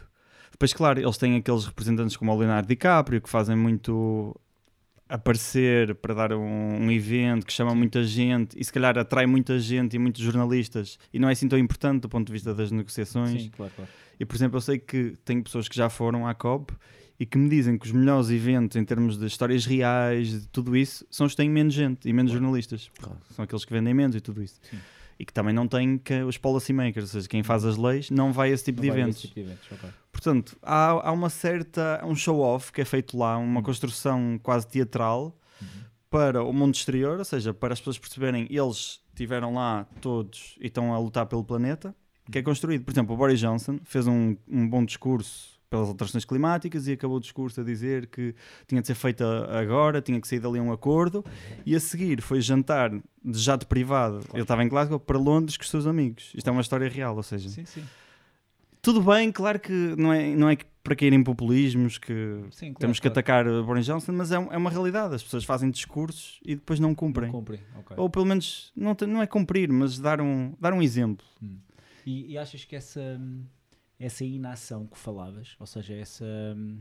Depois, claro, eles têm aqueles representantes como o Leonardo DiCaprio que fazem muito aparecer para dar um, um evento que chama muita gente e se calhar atrai muita gente e muitos jornalistas e não é assim tão importante do ponto de vista das negociações. Sim, claro, claro. E por exemplo, eu sei que tenho pessoas que já foram à COP e que me dizem que os melhores eventos em termos de histórias reais, de tudo isso, são os que têm menos gente e menos jornalistas. São aqueles que vendem menos e tudo isso. Sim. E que também não têm que, os policy makers, ou seja, quem faz as leis, não vai a esse tipo Não de eventos. tipo de eventos, ok. Portanto, há, há uma certa. um show-off que é feito lá, uma construção quase teatral para o mundo exterior, ou seja, para as pessoas perceberem, eles estiveram lá todos e estão a lutar pelo planeta, que é construído. Por exemplo, o Boris Johnson fez um, um bom discurso pelas alterações climáticas e acabou o discurso a dizer que tinha de ser feita agora, tinha que sair dali um acordo, e a seguir foi jantar de jato privado. Ele estava em Glasgow para Londres com os seus amigos. Isto é uma história real, ou seja, Sim, sim. tudo bem, claro que não é, não é para cair em populismos que Sim, claro, temos que claro. atacar Boris Johnson, mas é, é uma realidade. As pessoas fazem discursos e depois não cumprem. Cumprem, ok. Ou pelo menos, não, não é cumprir, mas dar um, dar um exemplo. E, e achas que essa, essa inação que falavas, ou seja, essa. hum,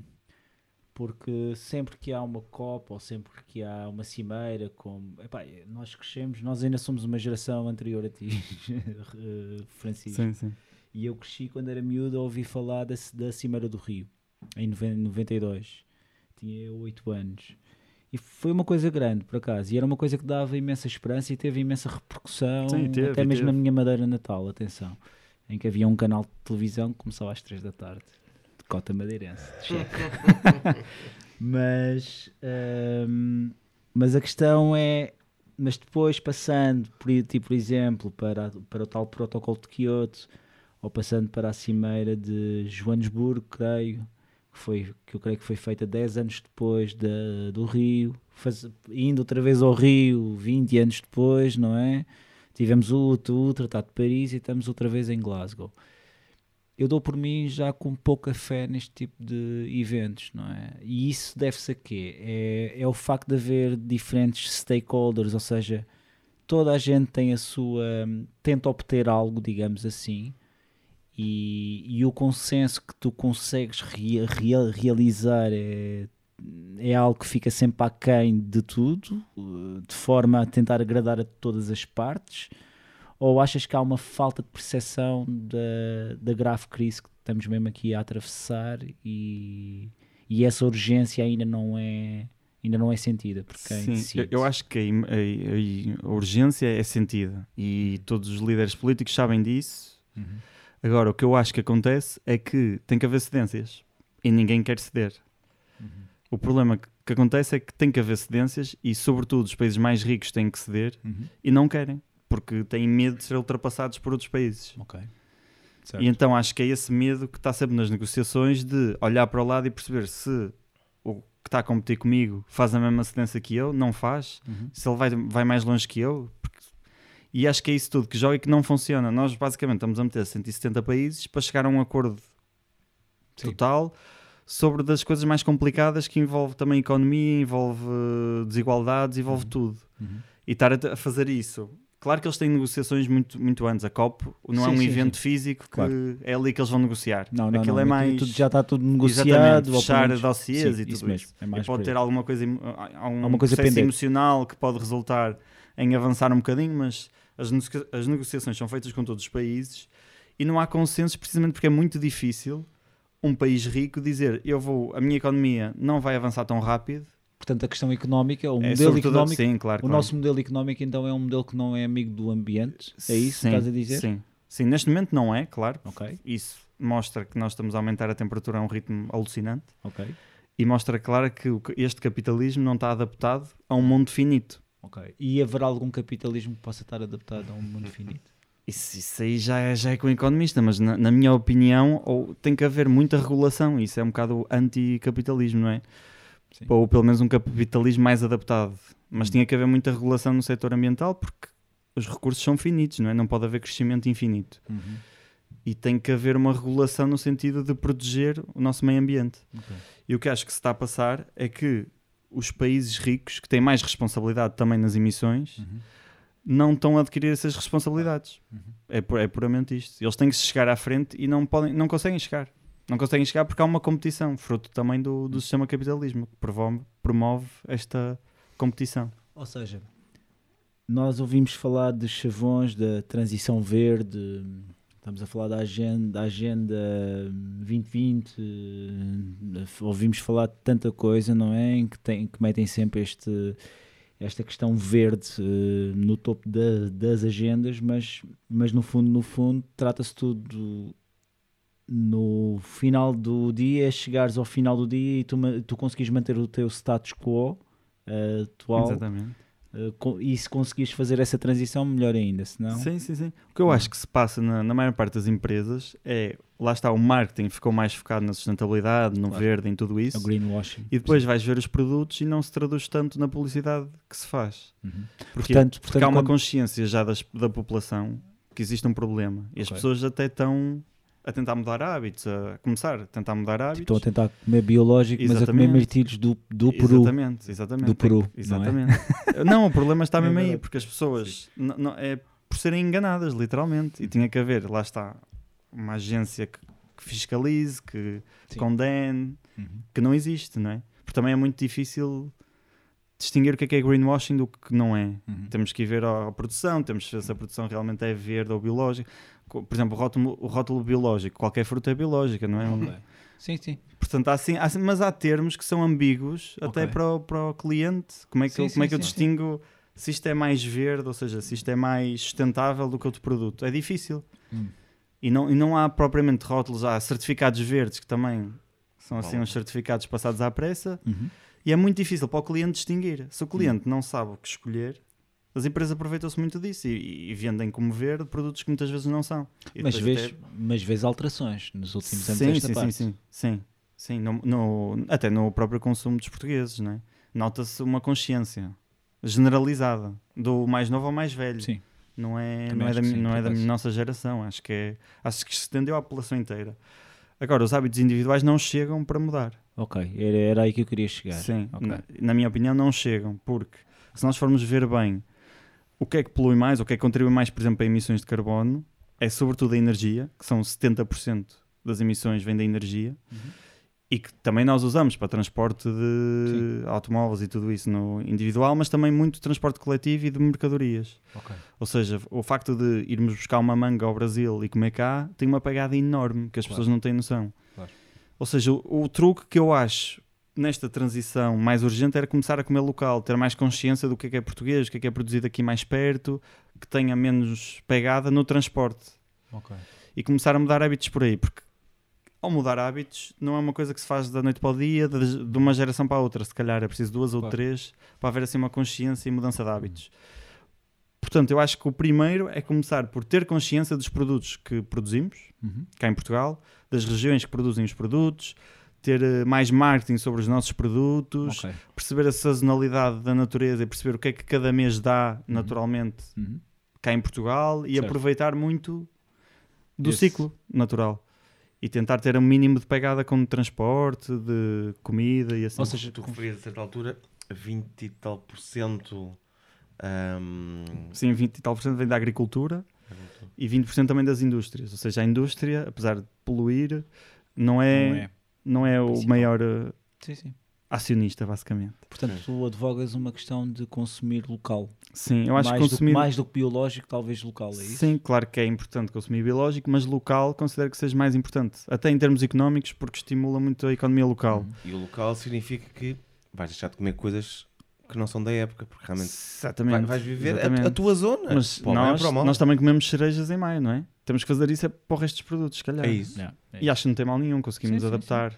Porque sempre que há uma Copa ou sempre que há uma cimeira, como. Epá, nós crescemos, nós ainda somos uma geração anterior a ti, eh, Francisco. sim. E eu cresci quando era miúdo a ouvir falar da, da Cimeira do Rio, em noven- 92. Tinha 8 anos. E foi uma coisa grande, por acaso. E era uma coisa que dava imensa esperança e teve imensa repercussão, Sim, teve, até mesmo teve. na minha Madeira Natal, atenção. Em que havia um canal de televisão que começava às 3 da tarde, de cota madeirense, de cheque. mas, hum, mas a questão é, mas depois passando, por, tipo, por exemplo, para, para o tal protocolo de Kyoto, ou passando para a cimeira de Joanesburgo, creio, que, foi, que eu creio que foi feita 10 anos depois da, do Rio, faz- indo outra vez ao Rio 20 anos depois, não é? Tivemos o, o Tratado de Paris e estamos outra vez em Glasgow. Eu dou por mim já com pouca fé neste tipo de eventos, não é? E isso deve-se a quê? É, é o facto de haver diferentes stakeholders, ou seja, toda a gente tem a sua. tenta obter algo, digamos assim, e, e o consenso que tu consegues rea- rea- realizar é, é algo que fica sempre aquém de tudo, eh, de forma a tentar agradar a todas as partes? Ou achas que há uma falta de percepção da, da grave crise que estamos mesmo aqui a atravessar e, e essa urgência ainda não é, ainda não é sentida por quem Sim, eu, decide? eu acho que a- a- a urgência é sentida e todos os líderes políticos sabem disso. Uhum. Agora, o que eu acho que acontece é que tem que haver cedências e ninguém quer ceder. O problema que, que acontece é que tem que haver cedências e, sobretudo, os países mais ricos têm que ceder Uhum. e não querem, porque têm medo de ser ultrapassados por outros países. Ok. E então acho que é esse medo que está sempre nas negociações de olhar para o lado e perceber se o que está a competir comigo faz a mesma cedência que eu, não faz, Uhum. se ele vai, vai mais longe que eu. porque- E acho que é isso tudo que joga e que não funciona. Nós basicamente estamos a meter 170 países para chegar a um acordo Sim. total sobre das coisas mais complicadas que envolve também economia, envolve eh, desigualdades, envolve Uhum. tudo. Uhum. E estar a, a fazer isso. Claro que eles têm negociações muito, muito antes. A COP não é Sim, um sim, evento sim. físico que Claro. é ali que eles vão negociar. Não, não, Aquilo não. é mais. tudo- já está tudo negociado. Fechar dossiês e tudo isso mesmo. isso. É E mais pode por ter alguma coisa, um Alguma coisa processo emocional que pode resultar em avançar um bocadinho, mas as, as negociações são feitas com todos os países e não há consensos precisamente porque é muito difícil um país rico dizer eu vou, a minha economia não vai avançar tão rápido. Portanto, a questão económica, o É, modelo sobretudo- económico, sim, claro, o claro. nosso modelo económico então é um modelo que não é amigo do ambiente. É isso Sim, que estás a dizer? Sim. sim, neste momento não é, claro. Ok, Isso mostra que nós estamos a aumentar a temperatura a um ritmo alucinante ok. e mostra, claro, que este capitalismo não está adaptado a um mundo finito. Ok. E haverá algum capitalismo que possa estar adaptado a um mundo finito? Isso, isso aí já é, já é com o economista, mas na, na minha opinião ou, tem que haver muita regulação. Isso é um bocado anticapitalismo, não é? Sim. Ou pelo menos um capitalismo mais adaptado. Mas tinha que haver muita regulação no setor ambiental porque os recursos são finitos, não é? Não pode haver crescimento infinito. E tem que haver uma regulação no sentido de proteger o nosso meio ambiente. Ok. E o que acho que se está a passar é que os países ricos, que têm mais responsabilidade também nas emissões, Uhum. Não estão a adquirir essas responsabilidades. Uhum. É, é puramente isto. Eles têm que se chegar à frente e não, podem, não conseguem chegar. Não conseguem chegar porque há uma competição, fruto também do, do sistema capitalismo, que promove, promove esta competição. Ou seja, nós ouvimos falar de chavões, da transição verde, estamos a falar da agenda, da agenda 2020, eh, ouvimos falar de tanta coisa, não é? Em que, tem, que metem sempre este, esta questão verde eh, no topo da- das agendas, mas, mas no fundo, no fundo, trata-se tudo no final do dia, é chegares ao final do dia e tu, tu conseguires manter o teu status quo eh, atual Exatamente. Uh, co- e se conseguires fazer essa transição, melhor ainda, senão... Sim, sim, sim. O que eu acho que se passa na, na maior parte das empresas é, lá está, o marketing ficou mais focado na sustentabilidade, no Claro. verde, em tudo É isso. o greenwashing. E depois vais ver os produtos e não se traduz tanto na publicidade que se faz. Uhum. Porque, Portanto, porque há uma consciência já das- da população que existe um problema. E as pessoas até estão a tentar mudar hábitos, a começar a tentar mudar hábitos. Estão a tentar comer biológico, mas a comer Exatamente. mirtilhos do, do Peru. Exatamente, exatamente. Do Peru, Tem- não é? Exatamente. Não, o problema está É mesmo aí, porque as pessoas não- é por serem enganadas, literalmente. E tinha que haver, lá está, uma agência que, que fiscalize, que Sim. condene, Uhum. que não existe, não é? Porque também é muito difícil distinguir o que é que é greenwashing do que não é. Uhum. Temos que ir ver a, a produção, temos que ver se a produção realmente é verde ou biológica. Por exemplo, o rótulo, o rótulo biológico, qualquer fruta é biológica, não é? Um- Ok. Sim, sim. Portanto, há, assim, há mas há termos que são ambíguos até Ok. para o, para o cliente. Como é que, Sim, eu, como é sim, que eu sim, sim. distingo se isto é mais verde, ou seja, se isto é mais sustentável do que outro produto? É difícil. Hum. E, não, e não há propriamente rótulos, há certificados verdes que também são assim Bom. uns certificados passados à pressa. Uhum. E é muito difícil para o cliente distinguir. Se o cliente não sabe o que escolher, as empresas aproveitam-se muito disso e, e vendem como verde produtos que muitas vezes não são. E Mas, vês, até- mas vês alterações nos últimos anos sim, desta sim, parte. sim, sim, sim, sim. No, no- até no próprio consumo dos portugueses, né? nota-se uma consciência generalizada do mais novo ao mais velho. Sim. Não é, Também não é, da, sim, não é da nossa geração. Acho que, é, acho que se estendeu à população inteira. Agora, os hábitos individuais não chegam para mudar. Ok, era, era aí que eu queria chegar. Sim, Ok. na, na minha opinião, não chegam, porque se nós formos ver bem o que é que polui mais, o que é que contribui mais, por exemplo, a emissões de carbono, é sobretudo a energia, que são 70% das emissões vêm da energia, Uhum. e que também nós usamos para transporte de automóveis e tudo isso no individual, mas também muito transporte coletivo e de mercadorias. Ok. Ou seja, o facto de irmos buscar uma manga ao Brasil e comer cá tem uma pegada enorme que as Claro. pessoas não têm noção. Ou seja, o, o truque que eu acho nesta transição mais urgente era começar a comer local, ter mais consciência do que é que é português, o que é que é produzido aqui mais perto, que tenha menos pegada no transporte Ok. e começar a mudar hábitos por aí, porque ao mudar hábitos não é uma coisa que se faz da noite para o dia, de, de uma geração para a outra, se calhar é preciso duas ou Claro. três para haver assim uma consciência e mudança de hábitos. Portanto, eu acho que o primeiro é começar por ter consciência dos produtos que produzimos, Uhum. cá em Portugal, das regiões que produzem os produtos, ter eh, mais marketing sobre os nossos produtos, Ok. perceber a sazonalidade da natureza e perceber o que é que cada mês dá naturalmente Uhum. cá em Portugal e Certo. aproveitar muito do Esse. ciclo natural e tentar ter um mínimo de pegada com transporte, de comida e assim. Ou seja, Tu referias a certa altura 20 e tal por cento. ahm, Sim, 20 e tal por cento vem da agricultura e 20% também das indústrias. Ou seja, a indústria, apesar de poluir, não é, Não é. não é o Principal. maior eh, Sim, sim. acionista, basicamente. Portanto, tu advogas uma questão de consumir local. Sim, eu acho mais, que do, consumir. mais do que biológico, talvez local, é isso? Sim, claro que é importante consumir biológico, mas local considero que seja mais importante. Até em termos económicos, porque estimula muito a economia local. Uhum. E o local significa que vais deixar de comer coisas que não são da época, porque realmente Exatamente. vai- vais viver a, exatamente. a tua zona. Mas nós, nós também comemos cerejas em maio, não é? Temos que fazer isso é para o resto dos produtos, se calhar. É isso. Yeah, é E acho que não tem mal nenhum, conseguimos Sim, sim, adaptar.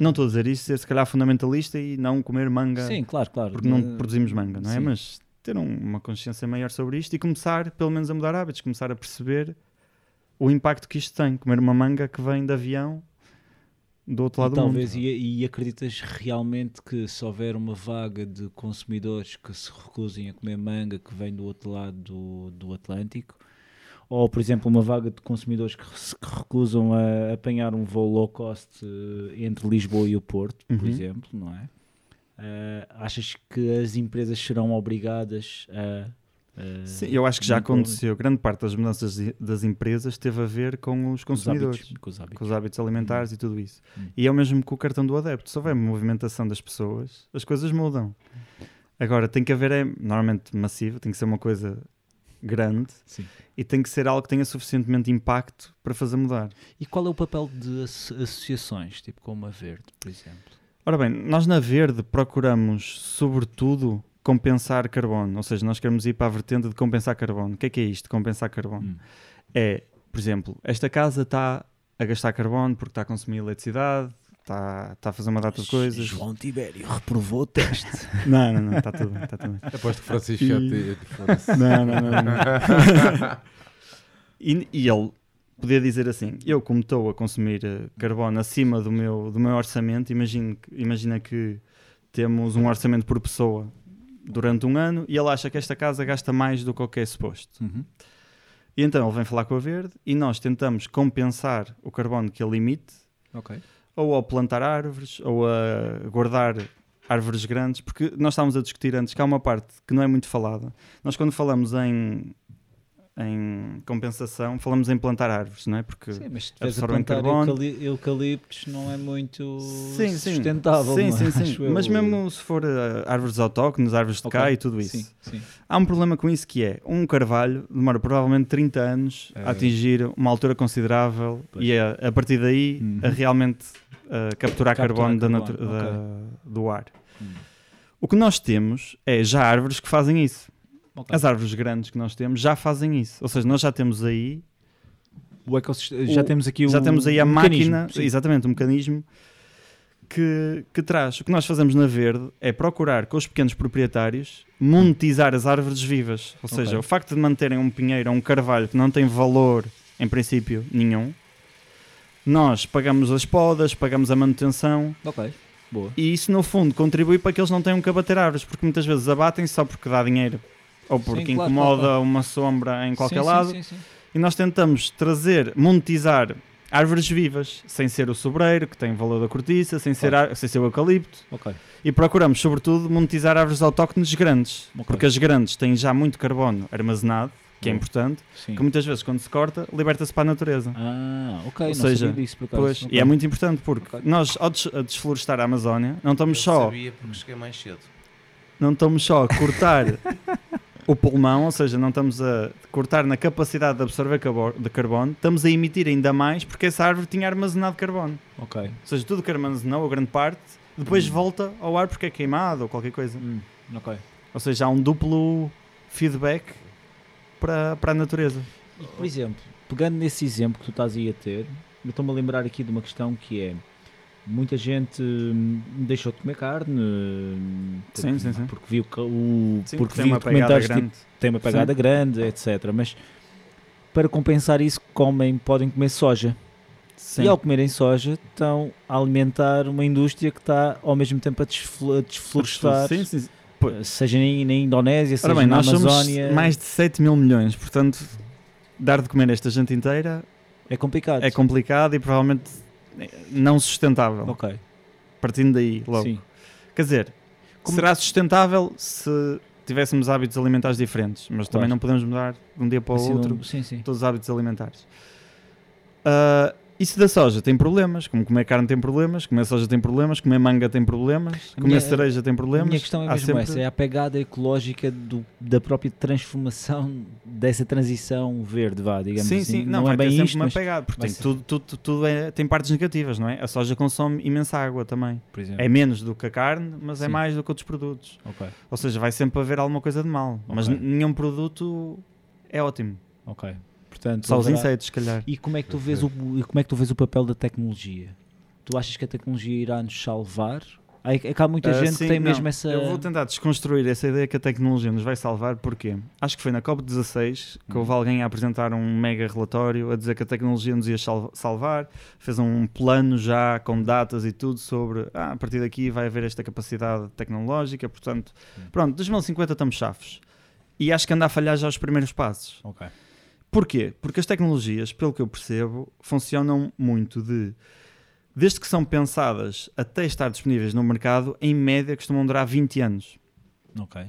Não estou a dizer isto, ser se calhar fundamentalista e não comer manga Sim, claro, claro. porque não produzimos manga, não é? sim. Mas ter um- uma consciência maior sobre isto e começar, pelo menos, a mudar hábitos, começar a perceber o impacto que isto tem. Comer uma manga que vem de avião do outro E lado do talvez, mundo. e, e acreditas realmente que se houver uma vaga de consumidores que se recusem a comer manga que vem do outro lado do, do Atlântico, ou por exemplo uma vaga de consumidores que se que recusam a apanhar um voo low cost eh, entre Lisboa e o Porto, por Uhum. exemplo, não é? Eh, achas que as empresas serão obrigadas a. eh, Sim, eu acho que já aconteceu. Grande parte das mudanças das empresas teve a ver com os com os consumidores. hábitos- com os hábitos. com os hábitos alimentares e tudo isso. Hum. E é o mesmo com o cartão do adepto. Se houver movimentação das pessoas, as coisas mudam. Agora, tem que haver, é normalmente massivo, tem que ser uma coisa grande Sim. e tem que ser algo que tenha suficientemente impacto para fazer mudar. E qual é o papel de asso- associações, tipo como a Verde, por exemplo? Ora bem, nós na Verde procuramos, sobretudo, compensar carbono. Ou seja, nós queremos ir para a vertente de compensar carbono. O que é que é isto, compensar carbono? Hum. é, por exemplo, esta casa está a gastar carbono porque está a consumir eletricidade, está, está a fazer uma data de coisas. João Tibério reprovou o teste. Não, não, não, está tudo bem, está tudo bem. Aposto que Francisco já E- te... Não, não, não. não. e, e ele podia dizer assim: eu, como estou a consumir eh, carbono acima do meu, do meu orçamento, imagine, que- imagina que temos um orçamento por pessoa durante um ano e ele acha que esta casa gasta mais do que o que é suposto. Uhum. E então ele vem falar com a Verde e nós tentamos compensar o carbono que ele emite Ok. ou a plantar árvores, ou a guardar árvores grandes, porque nós estávamos a discutir antes que há uma parte que não é muito falada. Nós quando falamos em, em compensação, falamos em plantar árvores, não é? Porque Sim, mas se absorvem carbono. eucali- eucaliptos não é muito Sim, sim. sustentável. sim, é? sim, sim. Eu. Mas mesmo se for eh, árvores autóctones, árvores de Ok. cá e tudo isso. Sim, sim. Há um problema com isso que é, um carvalho demora provavelmente 30 anos É. a atingir uma altura considerável Pois. e a, a partir daí Uhum. a realmente uh, capturar, Capturar carbono, da carbono, natu- da- do ar. Hum. O que nós temos é já árvores que fazem isso. Ok. As árvores grandes que nós temos já fazem isso. Ou seja, nós já temos aí, O ecossistema- já O- temos aqui já o temos aí a máquina, sim. exatamente, o mecanismo que, que traz. O que nós fazemos na Verde é procurar com os pequenos proprietários monetizar as árvores vivas. Ou seja, Ok. o facto de manterem um pinheiro ou um carvalho que não tem valor, em princípio, nenhum, nós pagamos as podas, pagamos a manutenção Ok, boa. e isso, no fundo, contribui para que eles não tenham que abater árvores, porque muitas vezes abatem só porque dá dinheiro ou porque claro, incomoda claro, uma sombra em qualquer Sim, sim, lado. sim, sim. E nós tentamos trazer, monetizar árvores vivas, sem ser o sobreiro, que tem valor da cortiça, sem ser, ar- sem ser o eucalipto. Ok. E procuramos, sobretudo, monetizar árvores autóctones grandes, Ok. porque as grandes têm já muito carbono armazenado, que é importante, Sim. que muitas vezes, quando se corta, liberta-se para a natureza. Ah, ok. Ou não seja, sabia disso por acaso. Pois, Ok. E é muito importante, porque Ok. nós, ao des- a desflorestar a Amazónia, não estamos Eu só sabia porque cheguei mais cedo. não estamos só a cortar o pulmão, ou seja, não estamos a cortar na capacidade de absorver de carbono, estamos a emitir ainda mais porque essa árvore tinha armazenado carbono. Ok. Ou seja, tudo que armazenou, a grande parte, depois Hum. volta ao ar porque é queimado ou qualquer coisa. Hum, ok. Ou seja, há um duplo feedback para, para a natureza. E, por exemplo, pegando nesse exemplo que tu estás aí a ter, eu estou-me a lembrar aqui de uma questão que é muita gente hum, deixou de comer carne hum, porque, Sim, sim, sim. porque viu que o Sim, porque tem viu tipo, grande. tem uma pegada grande, etc. Mas para compensar isso, comem, podem comer soja. Sim. E ao comerem soja, estão a alimentar uma indústria que está ao mesmo tempo a desflo- a desflorestar, Sim, sim, sim. eh, seja na, Indonésia, seja bem, na nós Amazónia. somos mais de 7 mil milhões, portanto, dar de comer esta gente inteira É complicado. é complicado e provavelmente não sustentável. Ok, Partindo daí, logo. sim. Quer dizer, Como- será sustentável se tivéssemos hábitos alimentares diferentes, mas também Claro. não podemos mudar de um dia para o Assim, outro Sim, sim. todos os hábitos alimentares. Ah, isso da soja tem problemas, como comer carne tem problemas, comer soja tem problemas, comer manga tem problemas, A comer minha- cereja tem A problemas. minha questão é mesmo sempre- essa, é a pegada ecológica do- da própria transformação dessa transição verde, vá, digamos sim, assim. sim, não, não vai é bem sempre isto, uma mas, pegada, porque tem ser. tudo, tudo, tudo é- tem partes negativas, não é? A soja consome imensa água também. É menos do que a carne, mas é Sim. mais do que outros produtos. Ok, Ou seja, vai sempre haver alguma coisa de mal. Mas Ok. n- nenhum produto é ótimo. ok. Portanto, Só os haverá- insetos, se calhar. E como é que tu vês o e como é que tu vês o papel da tecnologia? tu achas que a tecnologia irá nos salvar? Há, é que há muita Ah, gente sim, que tem não. mesmo essa. Eu vou tentar desconstruir essa ideia que a tecnologia nos vai salvar, porquê? Acho que foi na COP16 que houve alguém a apresentar um mega relatório a dizer que a tecnologia nos ia sal- salvar, fez um plano já com datas e tudo sobre ah, a partir daqui vai haver esta capacidade tecnológica, portanto, pronto, 2050 estamos chafes. E acho que anda a falhar já os primeiros passos. Ok. Porquê? Porque as tecnologias, pelo que eu percebo, funcionam muito de. Desde que são pensadas até estar disponíveis no mercado, em média costumam durar 20 anos. Ok.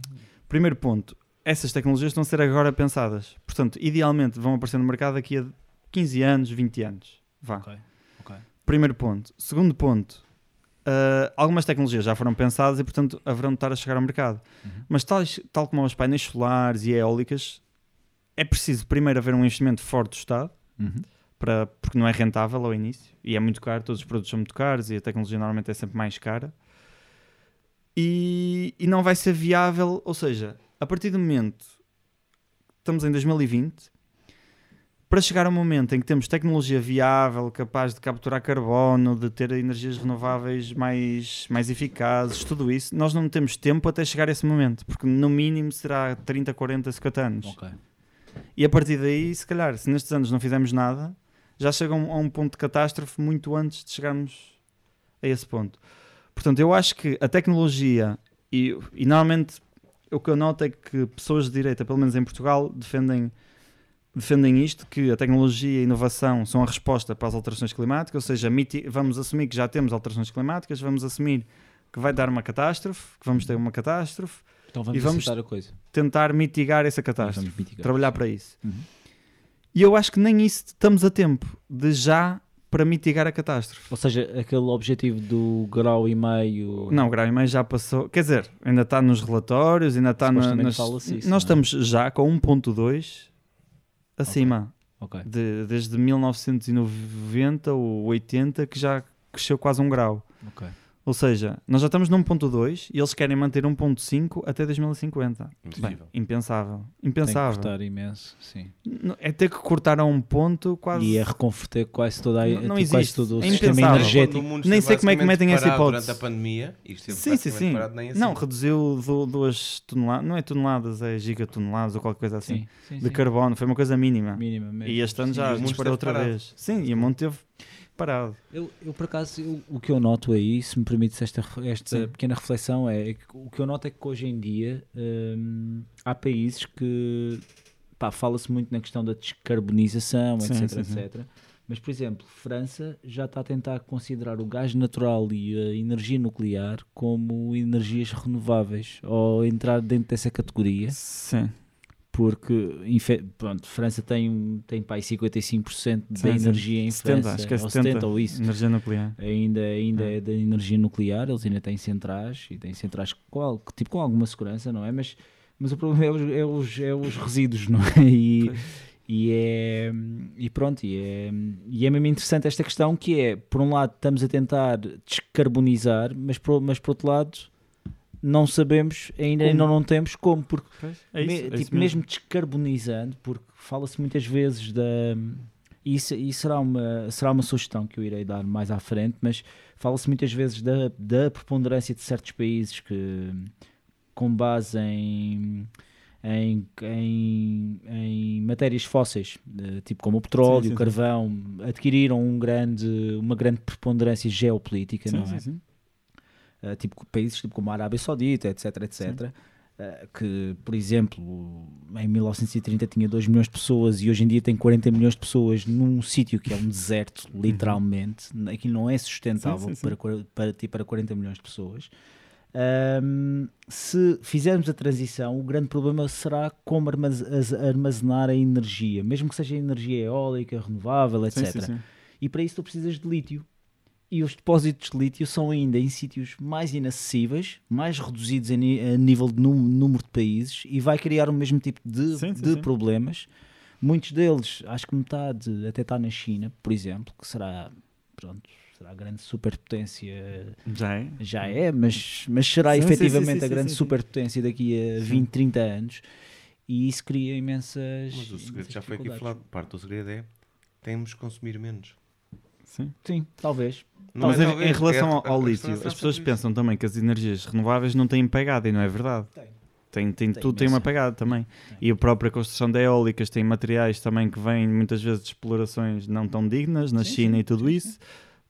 Primeiro ponto, essas tecnologias estão a ser agora pensadas. Portanto, idealmente vão aparecer no mercado daqui a 15 anos, 20 anos. Vá. Ok. Ok. Primeiro ponto. Segundo ponto, ah, algumas tecnologias já foram pensadas e, portanto, haverão de estar a chegar ao mercado. Uhum. Mas tais, tal como os painéis solares e eólicas, é preciso primeiro haver um investimento forte do Estado, Uhum. para, porque não é rentável ao início e é muito caro, todos os produtos são muito caros e a tecnologia normalmente é sempre mais cara. E, e não vai ser viável, ou seja, a partir do momento estamos em 2020, para chegar ao momento em que temos tecnologia viável, capaz de capturar carbono, de ter energias renováveis mais, mais eficazes, tudo isso, nós não temos tempo até chegar a esse momento, porque no mínimo será 30, 40, 50 anos. Ok. E a partir daí, se calhar, se nestes anos não fizermos nada, já chega a um, ponto de catástrofe muito antes de chegarmos a esse ponto. Portanto, eu acho que a tecnologia, e, e normalmente o que eu noto é que pessoas de direita, pelo menos em Portugal, defendem, defendem isto, que a tecnologia e a inovação são a resposta para as alterações climáticas, ou seja, vamos assumir que já temos alterações climáticas, vamos assumir que vai dar uma catástrofe, que vamos ter uma catástrofe, Então vamos, E vamos- tentar mitigar essa catástrofe mitigar. trabalhar para isso. Uhum. E eu acho que nem isso estamos a tempo de já para mitigar a catástrofe. Ou seja, aquele objetivo do grau e meio. Não, o grau e meio já passou. Quer dizer, ainda está nos relatórios, ainda está na, nas... isso, Nós é? estamos já com 1.2 acima. Ok. De- desde 1990 ou 80 que já cresceu quase um grau. Ok. Ou seja, nós já estamos no 1.2 e eles querem manter 1.5 até 2050. Bem, Impossível. impensável. Tem que Impensável. cortar imenso, sim. É ter que cortar a um ponto quase. E é reconverter quase toda a, Não- não tipo, quase existe. todo o É sistema impensável. energético. Nem sei como é que metem essa parado hipótese. Durante a pandemia, esteve Sim, sim, sim. parado, nem assim. Não, reduziu do- duas toneladas, não é toneladas, é gigatoneladas ou qualquer coisa assim, Sim, sim, de sim. carbono, foi uma coisa mínima. Mínima mesmo. E este ano Sim. já disparou outra esteve vez. Sim, e o mundo teve parado. Eu, eu, por acaso, eu- o que eu noto aí, se me permites esta, esta Sim. pequena reflexão, é que o que eu noto é que hoje em dia hum, há países que fala-se muito na questão da descarbonização, Sim, etc, sim, sim. etc. Mas, por exemplo, França já está a tentar considerar o gás natural e a energia nuclear como energias renováveis, ou entrar dentro dessa categoria, Sim. Porque pronto, França tem, tem pá, aí 55% da energia em 70, França, acho que é ou 70, 70 ou isso Energia nuclear. ainda, ainda É. é da energia nuclear, eles ainda têm centrais e têm centrais com, tipo, com alguma segurança, não é? Mas, mas o problema é os, é os, é os resíduos, não é? E, e é e pronto, e é, e é mesmo interessante esta questão que é, por um lado estamos a tentar descarbonizar, mas por, mas por outro lado não sabemos, ainda, não temos como, porque É isso, me- é isso tipo, mesmo descarbonizando, porque fala-se muitas vezes da. E isso, e será, uma, será uma sugestão que eu irei dar mais à frente, mas fala-se muitas vezes da, da preponderância de certos países que, com base em, em, em, em matérias fósseis, eh, tipo como o petróleo, Sim, sim, o carvão, adquiriram um grande, uma grande preponderância geopolítica, Sim, não é? sim, sim. Uh, tipo países tipo como a Arábia Saudita, etc, etc. uh, que, por exemplo, em 1930 tinha 2 milhões de pessoas e hoje em dia tem 40 milhões de pessoas num sítio que é um deserto, literalmente. Aquilo não é sustentável Sim, sim, sim. Para, para, para 40 milhões de pessoas. Um, se fizermos a transição, o grande problema será como armazenar a energia, mesmo que seja energia eólica, renovável, etc. Sim, sim, sim. E para isso tu precisas de lítio. E os depósitos de lítio são ainda em sítios mais inacessíveis, mais reduzidos a, nível de número de países e vai criar o mesmo tipo de, Sim, sim, de sim. problemas. Muitos deles, acho que metade até está na China, por exemplo, que será, pronto, será a grande superpotência, Já é. já é, mas, mas será efetivamente sim, sim, a grande sim, sim. superpotência daqui a 20, 30 anos. E isso cria imensas. Mas o segredo já foi aqui falado. Parte do segredo é temos que consumir menos. Sim. Sim, talvez. Não Mas é, em, talvez. em relação É- ao, ao lítio, é as pessoas pensam também que as energias renováveis não têm pegada e não é verdade. Tem. Tem, tem, Tem tudo tem uma pegada também. Tem. E a própria construção de eólicas tem materiais também que vêm muitas vezes de explorações não tão dignas, na Sim, China sim, e tudo sim, isso.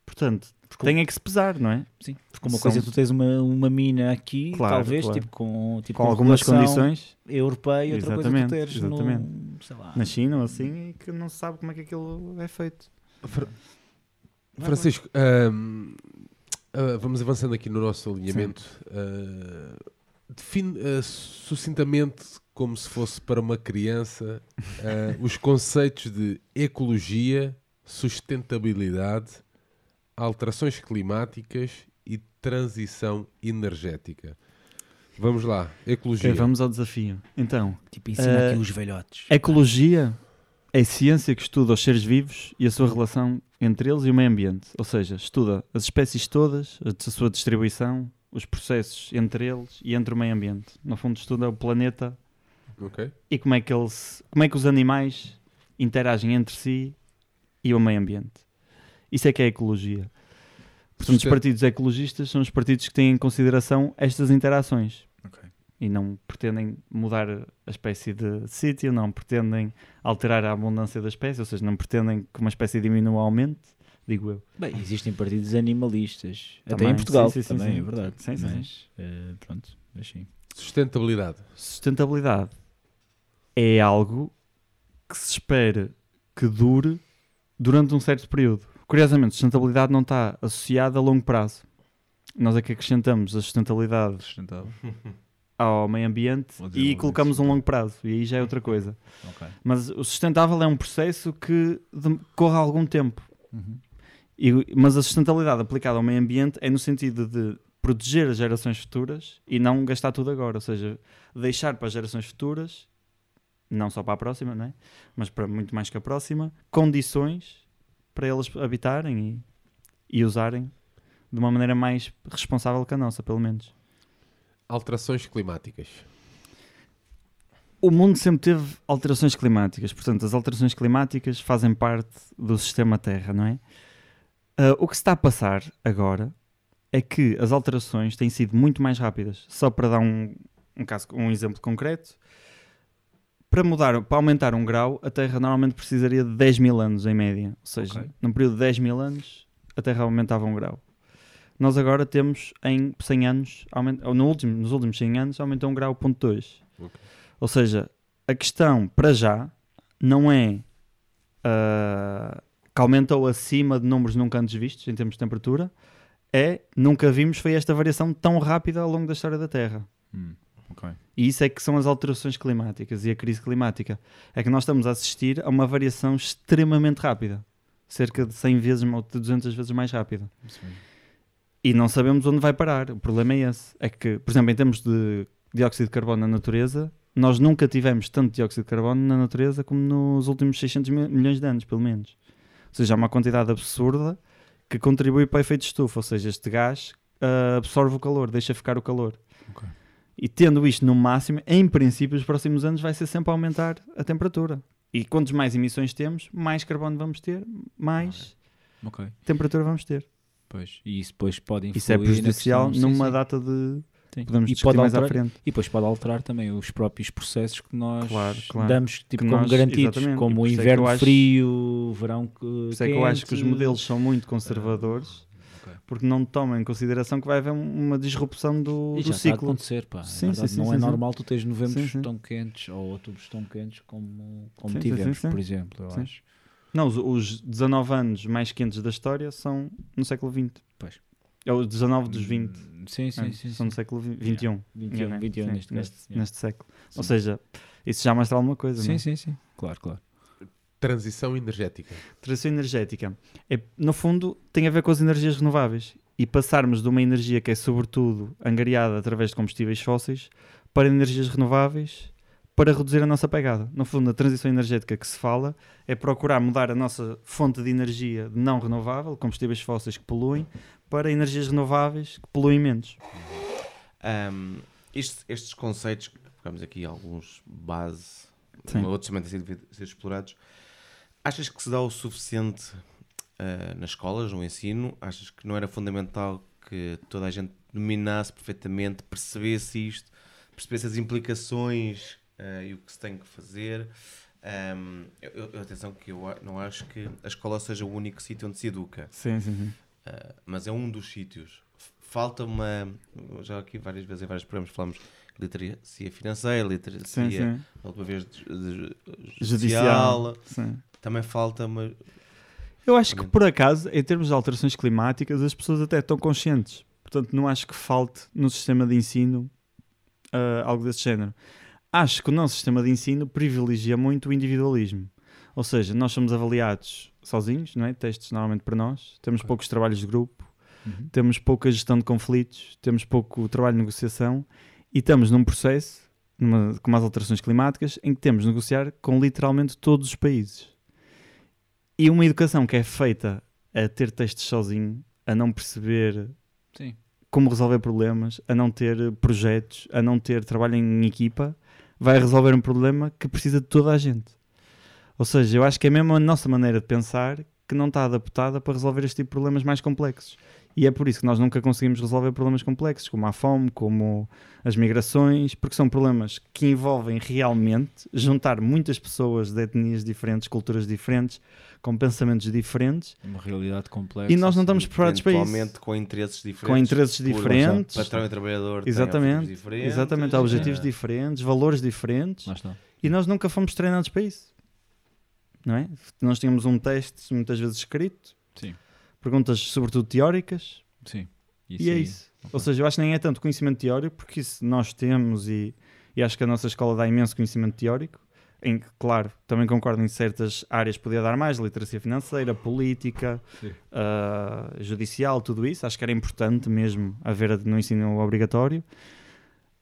Portanto, Porque tem é que se pesar, não é? Sim, porque uma São- coisa é tu tens uma, uma mina aqui, Claro, talvez, claro. tipo com, tipo, Com algumas condições, europeia, outra coisa Exatamente, tu teres exatamente. no, sei lá, na China ou assim, e que não se sabe como é que aquilo é feito. Fra- Francisco, ah, vamos avançando aqui no nosso alinhamento. Ah, define ah, sucintamente, como se fosse para uma criança, os conceitos de ecologia, sustentabilidade, alterações climáticas e transição energética. Vamos lá, ecologia. Ok, vamos ao desafio. Então, tipo ensina aqui os velhotes. ecologia é ciência que estuda os seres vivos e a sua relação entre eles e o meio ambiente. Ou seja, estuda as espécies todas, a sua distribuição, os processos entre eles e entre o meio ambiente. No fundo, estuda o planeta Ok. e como é que eles, como é que os animais interagem entre si e o meio ambiente. Isso é que é ecologia. Portanto, os partidos ecologistas são os partidos que têm em consideração estas interações. E não pretendem mudar a espécie de sítio, não pretendem alterar a abundância da espécie, ou seja, não pretendem que uma espécie diminua ou aumente, digo eu. Bem, existem partidos animalistas, até Também, em Portugal, sim, sim, também sim. é verdade. Sim, sim, mas, eh, pronto, mas sim. Sustentabilidade. Sustentabilidade é algo que se espera que dure durante um certo período. Curiosamente, sustentabilidade não está associada a longo prazo. Nós é que acrescentamos a sustentabilidade Sustentável. ao meio ambiente e colocamos um longo prazo, e aí já é outra coisa. Ok. Mas o sustentável é um processo que decorre algum tempo. Uhum. E- mas a sustentabilidade aplicada ao meio ambiente é no sentido de proteger as gerações futuras e não gastar tudo agora. Ou seja, deixar para as gerações futuras, não só para a próxima, né? mas para muito mais que a próxima, condições para elas habitarem e, e usarem de uma maneira mais responsável que a nossa, pelo menos. Alterações climáticas. O mundo sempre teve alterações climáticas, portanto, as alterações climáticas fazem parte do sistema Terra, não é? Ah, o que se está a passar agora é que as alterações têm sido muito mais rápidas. Só para dar um, um, caso, um exemplo concreto, para mudar, para aumentar um grau, a Terra normalmente precisaria de 10 mil anos em média. Ou seja, Ok. num período de 10 mil anos, a Terra aumentava um grau. Nós agora temos em 100 anos, aument- ou no último, nos últimos 100 anos, aumentou um grau ponto 2. Ok. Ou seja, a questão para já não é ah, que aumentou acima de números nunca antes vistos em termos de temperatura, é nunca vimos foi esta variação tão rápida ao longo da história da Terra. Hum, ok. E isso é que são as alterações climáticas e a crise climática. É que nós estamos a assistir a uma variação extremamente rápida. Cerca de 100 vezes ou de 200 vezes mais rápida. Mesmo. E não sabemos onde vai parar. O problema é esse. É que, por exemplo, em termos de dióxido de carbono na natureza, nós nunca tivemos tanto dióxido de carbono na natureza como nos últimos 600 mil- milhões de anos, pelo menos. Ou seja, há uma quantidade absurda que contribui para o efeito de estufa. Ou seja, este gás ah, absorve o calor, deixa ficar o calor. Ok. E tendo isto no máximo, em princípio, os próximos anos vai ser sempre a aumentar a temperatura. E quantos mais emissões temos, mais carbono vamos ter, mais Ok. temperatura vamos ter. Pois. E isso depois pode influir Isso é prejudicial questão- numa sim, data de. sim. Podemos e pode mais à alterar, frente. E depois pode alterar também os próprios processos que nós Claro, claro. damos tipo, Que como nós- garantidos, exatamente. Como o é inverno acho- frio, verão que Por isso é que eu acho que os modelos são muito conservadores Ok. porque não tomam em consideração que vai haver um- uma disrupção do, E do já está a ciclo. acontecer, pá. Sim, Sim, sim, sim, não é normal tu teres novembros tão quentes ou outubros tão quentes como, como tivemos, por exemplo, eu Sim. acho. Não, os, os 19 anos mais quentes da história são no século XX. Pois. É os 19 dos 20. Hum, Sim, sim, é, sim. são no século XXI. 21. 21, né? 21 Sim, neste yeah. neste século. Ou Sim. seja, isso já mostra alguma coisa. Sim, não é? sim, sim. Claro, claro. Transição energética. Transição energética. É, no fundo, tem a ver com as energias renováveis. E passarmos de uma energia que é, sobretudo, angariada através de combustíveis fósseis para energias renováveis para reduzir a nossa pegada. No fundo, a transição energética que se fala é procurar mudar a nossa fonte de energia não renovável, combustíveis fósseis que poluem, para energias renováveis que poluem menos. Ahm, isto- estes conceitos, ficamos aqui alguns base, Sim. outros também têm sido, sido explorados. Achas que se dá o suficiente ah, nas escolas, no ensino, achas que não era fundamental que toda a gente dominasse perfeitamente, percebesse isto, percebesse as implicações ah, e o que se tem que fazer? Ahm, eu- eu- atenção que eu não acho que a escola seja o único sítio onde se educa. Sim, sim, sim. Uh, mas é um dos sítios. Falta uma. Já aqui várias vezes em vários programas falamos de literacia financeira, literacia, Sim, sim. a última vez Judicial. judicial. sim. Também falta uma. Eu acho que, por acaso, em termos de alterações climáticas, as pessoas até estão conscientes. Portanto, não acho que falte no sistema de ensino ah, algo desse género. Acho que o nosso sistema de ensino privilegia muito o individualismo. Ou seja, nós somos avaliados sozinhos, não é? Testes normalmente para nós, temos poucos trabalhos de grupo, Uhum. temos pouca gestão de conflitos, temos pouco trabalho de negociação e estamos num processo, numa, como as alterações climáticas, em que temos de negociar com literalmente todos os países. E uma educação que é feita a ter testes sozinho, a não perceber Sim. como resolver problemas, a não ter projetos, a não ter trabalho em equipa, vai resolver um problema que precisa de toda a gente. Ou seja, eu acho que é mesmo a nossa maneira de pensar que não está adaptada para resolver este tipo de problemas mais complexos. E é por isso que nós nunca conseguimos resolver problemas complexos, como a fome, como as migrações, porque são problemas que envolvem realmente juntar muitas pessoas de etnias diferentes, culturas diferentes, com pensamentos diferentes, Uma realidade complexa. e nós não estamos preparados para isso. com interesses diferentes. Com interesses diferentes. O patrão e trabalhador têm Exatamente, objetivos diferentes. Exatamente, há objetivos eh, diferentes, valores diferentes, e nós nunca fomos treinados para isso. Não é? Nós tínhamos um teste muitas vezes escrito, Sim. Perguntas sobretudo teóricas, Sim. e é aí- isso. Ou seja, eu acho que nem é tanto conhecimento teórico, porque isso nós temos e, e acho que a nossa escola dá imenso conhecimento teórico, em que, claro, também concordo em certas áreas podia dar mais, literacia financeira, política, ah, judicial, tudo isso. Acho que era importante mesmo haver no ensino obrigatório.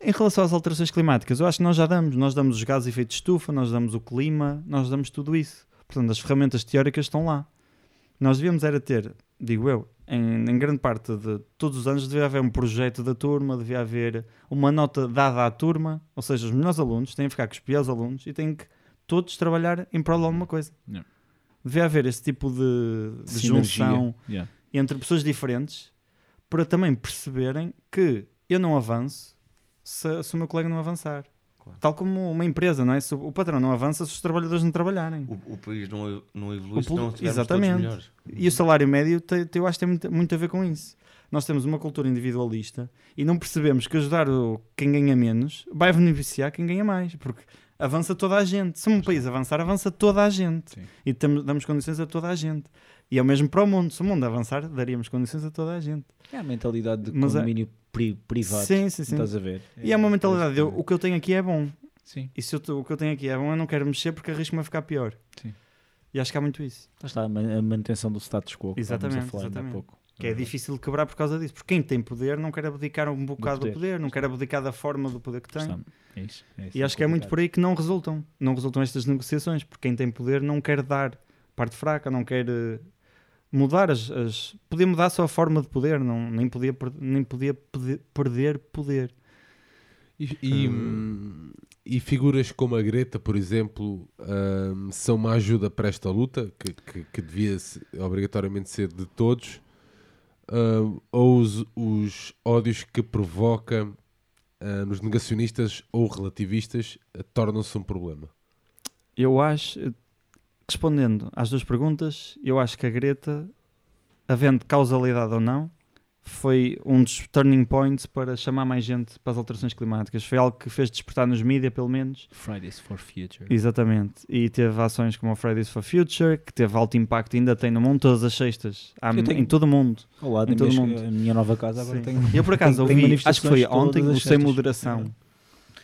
Em relação às alterações climáticas, eu acho que nós já damos. Nós damos os gases de efeito de estufa, nós damos o clima, nós damos tudo isso. Portanto, as ferramentas teóricas estão lá. Nós devíamos era ter, digo eu, em, em grande parte de todos os anos devia haver um projeto da turma, devia haver uma nota dada à turma, ou seja, os melhores alunos têm que ficar com os piores alunos e têm que todos trabalhar em prol de alguma coisa. Yeah. Devia haver esse tipo de, de junção Yeah. entre pessoas diferentes para também perceberem que eu não avanço se, se o meu colega não avançar. Claro. Tal como uma empresa, não é? Se o patrão não avança se os trabalhadores não trabalharem. O, o país não, não evolui O se não exatamente. todos melhores. E o salário médio, te- te- eu acho que tem muito, muito a ver com isso. Nós temos uma cultura individualista e não percebemos que ajudar o, quem ganha menos vai beneficiar quem ganha mais, porque avança toda a gente. Se um país avançar, avança toda a gente. Sim. E temos, damos condições a toda a gente. E é o mesmo para o mundo. Se o mundo avançar, daríamos condições a toda a gente. É a mentalidade de Mas é- condomínio pri- privado. Sim, sim, sim. Estás a ver? E é uma mentalidade, de, eu- o que eu tenho aqui é bom. Sim. E se eu tô- o que eu tenho aqui é bom, eu não quero mexer porque arrisco-me a ficar pior. Sim. E acho que há muito isso. Lá está a man- a manutenção do status quo. que Exatamente, há exatamente. pouco. Que é difícil de quebrar por causa disso. Porque quem tem poder não quer abdicar um bocado do poder. poder, não quer abdicar da forma do poder que tem. É isso, é isso, E acho que é muito por aí que não resultam. Não resultam estas negociações. Porque quem tem poder não quer dar parte fraca, não quer eh, mudar as, as. Podia mudar só a forma de poder, não, nem podia, nem podia pede- perder poder. E, e, hum, e figuras como a Greta, por exemplo, hum, são uma ajuda para esta luta, que, que, que devia se- obrigatoriamente ser de todos, hum, ou os, os ódios que provoca hum, nos negacionistas ou relativistas eh, tornam-se um problema. Eu acho, respondendo às duas perguntas, eu acho que a Greta, havendo causalidade ou não, foi um dos turning points para chamar mais gente para as alterações climáticas. Foi algo que fez despertar nos mídias, pelo menos. Fridays for Future. Exatamente. E teve ações como o Fridays for Future, que teve alto impacto, ainda tem no mundo todas as sextas, Há tenho- em todo o mundo. Ao lado em todo minha, mundo. a minha nova casa agora Sim. tem. Eu por acaso tem- tem ouvi, acho que foi ontem, o Sem. Moderação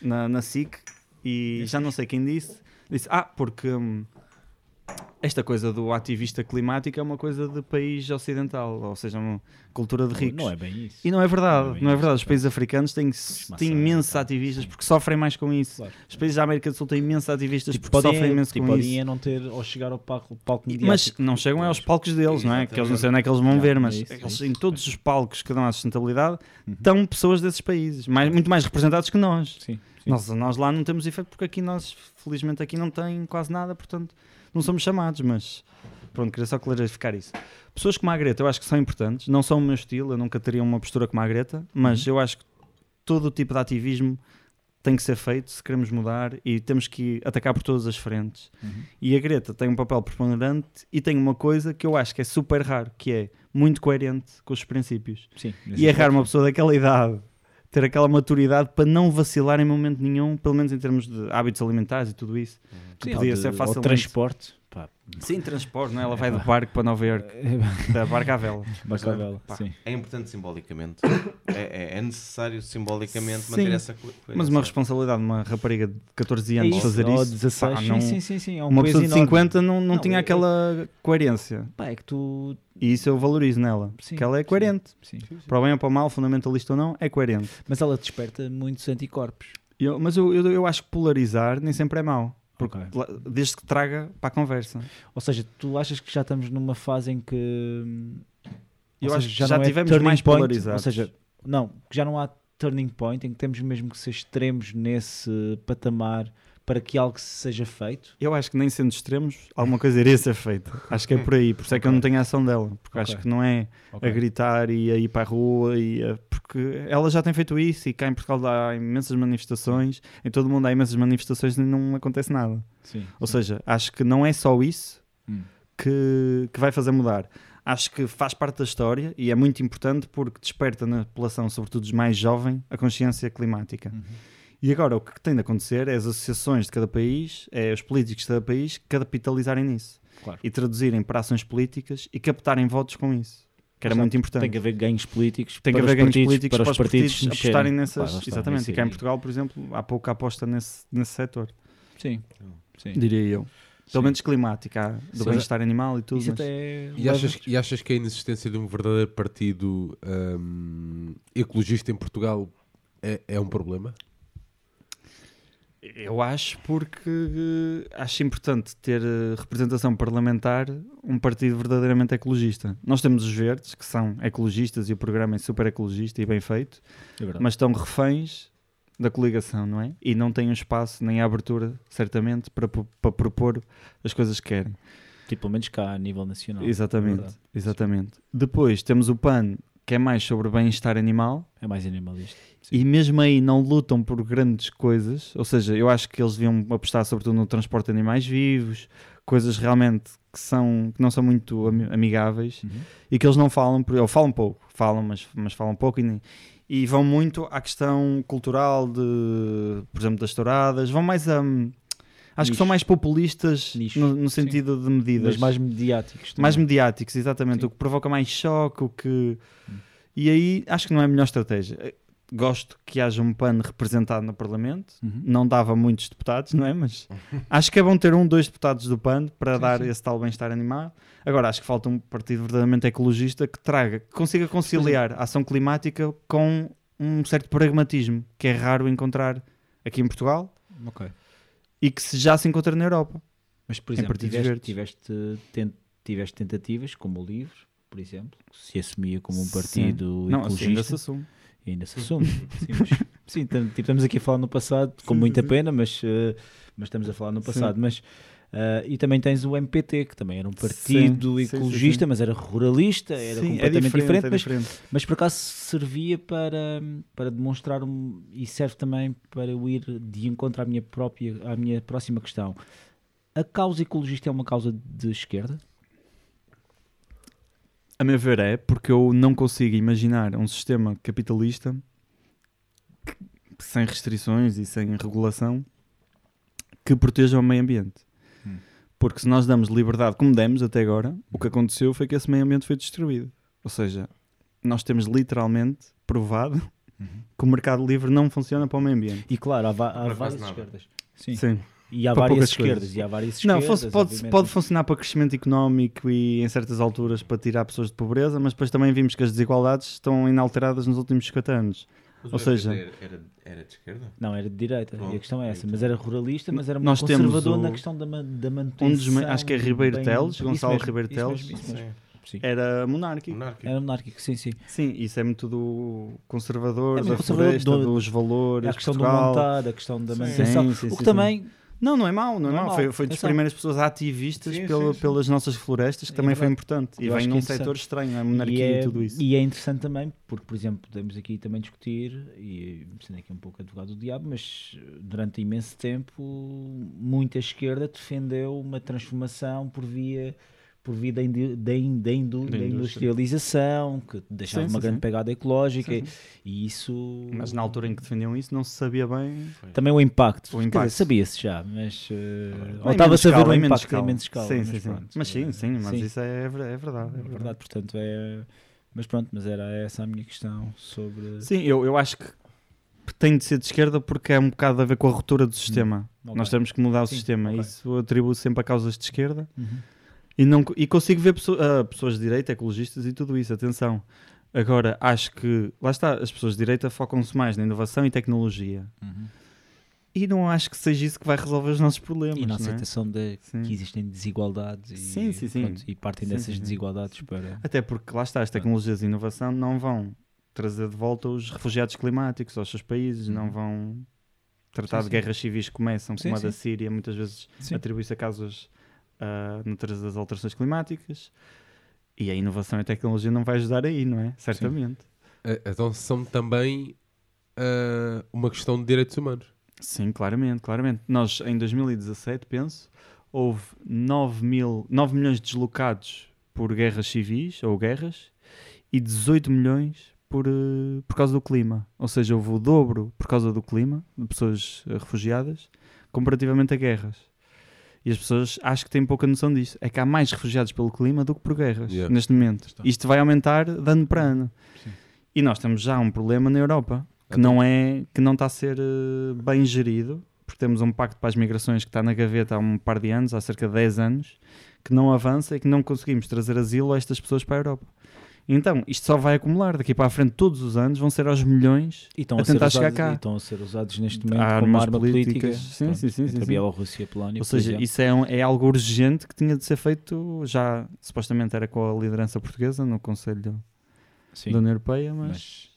na, na SIC e já não sei quem disse. Disse, ah, porque hum, esta coisa do ativista climático é uma coisa de país ocidental, ou seja, uma cultura de ricos. Não é bem isso. E não é verdade, Não é não é isso, verdade. Os claro. países africanos têm, têm imensos ativistas porque sofrem mais com isso. Claro. Os países da América do Sul têm imensos ativistas Tipo, porque podem, sofrem imenso tipo, com podem isso. é não ter ou chegar ao palco, palco mediático. Mas não chegam aos palcos deles, não é? Que eles não sei onde é que eles vão ver, é mas isso, é eles, isso. em todos os palcos que dão à sustentabilidade Uhum. estão pessoas desses países, mais, muito mais representados que nós. Sim, sim. Nós, nós lá não temos efeito porque aqui nós, felizmente, aqui não tem quase nada, portanto, não somos chamados, mas pronto, queria só clarificar isso. Pessoas como a Greta eu acho que são importantes, não são o meu estilo, eu nunca teria uma postura como a Greta, mas eu acho que todo o tipo de ativismo tem que ser feito se queremos mudar e temos que atacar por todas as frentes. E a Greta tem um papel preponderante e tem uma coisa que eu acho que é super raro, que é muito coerente com os princípios. Sim, E é raro uma pessoa daquela idade ter aquela maturidade para não vacilar em momento nenhum, pelo menos em termos de hábitos alimentares e tudo isso. Sim, podia ou ser ou facilmente. transporte. Pá, Sim, transporte, não é? Ela vai do barco para Nova Iorque, da barca à vela. basta a vela. Pá. Sim. É importante simbolicamente. é, é- é necessário simbolicamente Sim. manter essa co- coerência. Mas uma responsabilidade de uma rapariga de 14 anos É isso, fazer isso. 16, pá, sim, não- sim, sim, sim, é um uma pessoa de enorme. 50 não, não, Não, tinha é- aquela coerência. Pá, é que tu. E isso eu valorizo nela. Sim, que ela é coerente. Sim. Para o bem ou para o mal, fundamentalista ou não, é coerente. Mas ela desperta muitos anticorpos. Eu- mas eu, eu, eu acho que polarizar nem sempre é mau. Porque Ok. lá- desde que traga para a conversa. Ou seja, tu achas que já estamos numa fase em que. Eu ou acho seja, que já não é tivemos turning mais point, polarizados. Ou seja, não, já não há turning point em que temos mesmo que ser extremos nesse patamar para que algo seja feito. Eu acho que nem sendo extremos, alguma coisa iria ser feita. Acho que é por aí. Por isso é que eu não tenho a ação dela. Porque acho Ok. que não é a gritar e a ir para a rua. E a- Porque ela já tem feito isso e cá em Portugal há imensas manifestações. Em todo o mundo há imensas manifestações e não acontece nada. Sim. Ou seja, acho que não é só isso Hum. que, que vai fazer mudar. Acho que faz parte da história e é muito importante porque desperta na população, sobretudo os mais jovens, a consciência climática. Uhum. E agora o que tem de acontecer é as associações de cada país, é os políticos de cada país capitalizarem nisso Claro. e traduzirem para ações políticas e captarem votos com isso, que era Exato. muito importante. Tem que haver ganhos políticos Tem que haver os ganhos partidos, políticos para os partidos, apostarem mexerem. nessas. Claro, exatamente. E cá em aí. Portugal, por exemplo, há pouca aposta nesse, nesse setor, Sim. Sim. diria eu. Pelo menos climática, do Sim. bem-estar animal e tudo. Isso mas- até E achas, e achas que a inexistência de um verdadeiro partido hum, ecologista em Portugal é, é um problema? Eu acho porque eh, acho importante ter eh, representação parlamentar um partido verdadeiramente ecologista. Nós temos os verdes, que são ecologistas e o programa é super ecologista e bem feito, É mas estão reféns da coligação, não é? E não têm um espaço nem a abertura, certamente, para, para propor as coisas que querem. Tipo, pelo menos cá a nível nacional. exatamente, verdade. exatamente. Depois temos o PAN, que é mais sobre bem-estar animal, É mais animalista. e mesmo aí não lutam por grandes coisas, ou seja, eu acho que eles deviam apostar sobretudo no transporte de animais vivos, coisas realmente que, são, que não são muito ami- amigáveis Uhum. e que eles não falam, ou falam pouco, falam, mas, mas falam pouco e, nem- e vão muito à questão cultural de, por exemplo, das touradas, vão mais a... Acho que Nicho. são mais populistas no, no sim. sentido de medidas Mas mais mediáticos. mais também. mediáticos, exatamente, Sim. o que provoca mais choque, o que... Hum. E aí acho que não é a melhor estratégia. Gosto que haja um PAN representado no Parlamento, Uhum. não dava muitos deputados, não é? Mas acho que é bom ter um, dois deputados do PAN para Sim, dar sim. esse tal bem-estar animal. Agora acho que falta um partido verdadeiramente ecologista que traga, que consiga conciliar a ação climática com um certo pragmatismo, que é raro encontrar aqui em Portugal Ok. E que se já se encontra na Europa. Mas, por Em exemplo, tiveste, tiveste, tiveste tentativas, como o LIVRE, por exemplo, que se assumia como um Sim. partido Não, assim ecologista. ainda se assume. E ainda se assume. sim, mas- sim, tipo, estamos aqui a falar no passado, com Sim, muita sim. pena, mas, eh, mas estamos a falar no passado. Mas, eh, e também tens o MPT, que também era um partido Sim, sim, ecologista, sim. mas era ruralista, era Sim, completamente diferente, é mas, diferente. mas por acaso servia para, para demonstrar um, e serve também para eu ir de encontro à minha própria, à minha próxima questão. A causa ecologista é uma causa de esquerda? A meu ver é porque eu não consigo imaginar um sistema capitalista que- sem restrições e sem regulação que proteja o meio ambiente. Porque se nós damos liberdade, como demos até agora, o que aconteceu foi que esse meio ambiente foi destruído. Ou seja, nós temos literalmente provado que o mercado livre não funciona para o meio ambiente. E claro, há, va- há quase várias nada. esquerdas. Sim. Sim. E há várias esquerdas. coisas. E há várias Não, esquerdas. fosse- pode, pode funcionar para crescimento económico e em certas alturas para tirar pessoas de pobreza, mas depois também vimos que as desigualdades estão inalteradas nos últimos 50 anos. Mas ou o seja- Era, era de esquerda? Não, era de direita. E a questão é essa. então. Mas era ruralista, mas era muito Nós temos conservador o- na questão da, da manutenção. Um dos acho que é Ribeiro bem- Teles, Gonçalo mesmo, Ribeiro Teles. Sim. Era monárquico. Monárquico. Era monárquico, sim, sim. Sim, isso é muito do conservador, É da conservador floresta, do- dos valores, A questão do Portugal. montar, a questão da Sim. manutenção. Sim, sim, o que sim, também Não, não é mau, não é Não é mau. mau, Foi, foi das primeiras pessoas ativistas Sim, pela- sim, sim. pelas nossas florestas, que É também foi verdade. importante. E Eu vem num é setor estranho, a monarquia e, e, é, tudo isso. e é interessante também, porque, por exemplo, podemos aqui também discutir, e sendo aqui um pouco advogado do diabo, mas durante imenso tempo muita esquerda defendeu uma transformação por via por via da, da, in- da, indu- Da industrialização, que deixava Sim, uma sim, grande sim. pegada ecológica, Sim, e isso Mas na altura em que defendiam isso, não se sabia bem. também o impacto, O impacto. sabia-se já, mas Em ou estava-se a ver o impacto em menos escala. Sim, mas sim, sim. Mas sim, sim, mas isso é, ver- é verdade. É É verdade, portanto é. Mas pronto, mas era essa a minha questão sobre. Sim, eu, eu acho que tem de ser de esquerda porque é um bocado a ver com a ruptura do sistema. Ok. Nós temos que mudar o sistema. ok. Isso eu atribuo sempre a causas de esquerda. Uhum. E, não, e consigo ver pesso- ah, pessoas de direita, ecologistas e tudo isso, atenção. Agora, acho que, lá está, as pessoas de direita focam-se mais na inovação e tecnologia. Uhum. E não acho que seja isso que vai resolver os nossos problemas. E na é? aceitação de Sim. que existem desigualdades e, Sim, sim, sim. pronto, e partem Sim, dessas desigualdades para. Até porque, lá está, as tecnologias e inovação não vão trazer de volta os refugiados climáticos aos seus países, não vão tratar de guerras civis que começam, como a da. Síria, muitas vezes atribui-se a causas ah, naturais das alterações climáticas. E a inovação e a tecnologia não vai ajudar aí, não é? Certamente. Eh, Então são também ah, uma questão de direitos humanos. Sim, claramente, claramente. Nós, em 2017, penso, houve 9, mil, 9 milhões de deslocados por guerras civis ou guerras e 18 milhões por, eh, por causa do clima. Ou seja, houve o dobro por causa do clima, de pessoas refugiadas, comparativamente a guerras. E as pessoas acho que têm pouca noção disso. É que há mais refugiados pelo clima do que por guerras, Yeah. neste momento. Está. Isto vai aumentar de ano para ano. Sim. E nós temos já um problema na Europa que não é que não está a ser eh, bem gerido, porque temos um pacto para as migrações que está na gaveta há um par de anos, há cerca de 10 anos, que não avança e que não conseguimos trazer asilo a estas pessoas para a Europa. Então, isto só vai acumular. Daqui para a frente, todos os anos, vão ser aos milhões E estão a a, tentar usados, chegar cá. e estão a ser usados neste momento Há como arma política. políticas. Sim, pronto, sim, sim, Entre sim, a. Bielorrússia e a Polónia. Ou seja, isso é, um- é algo urgente que tinha de ser feito já, supostamente era com a liderança portuguesa no Conselho Sim, da União Europeia, mas, mas-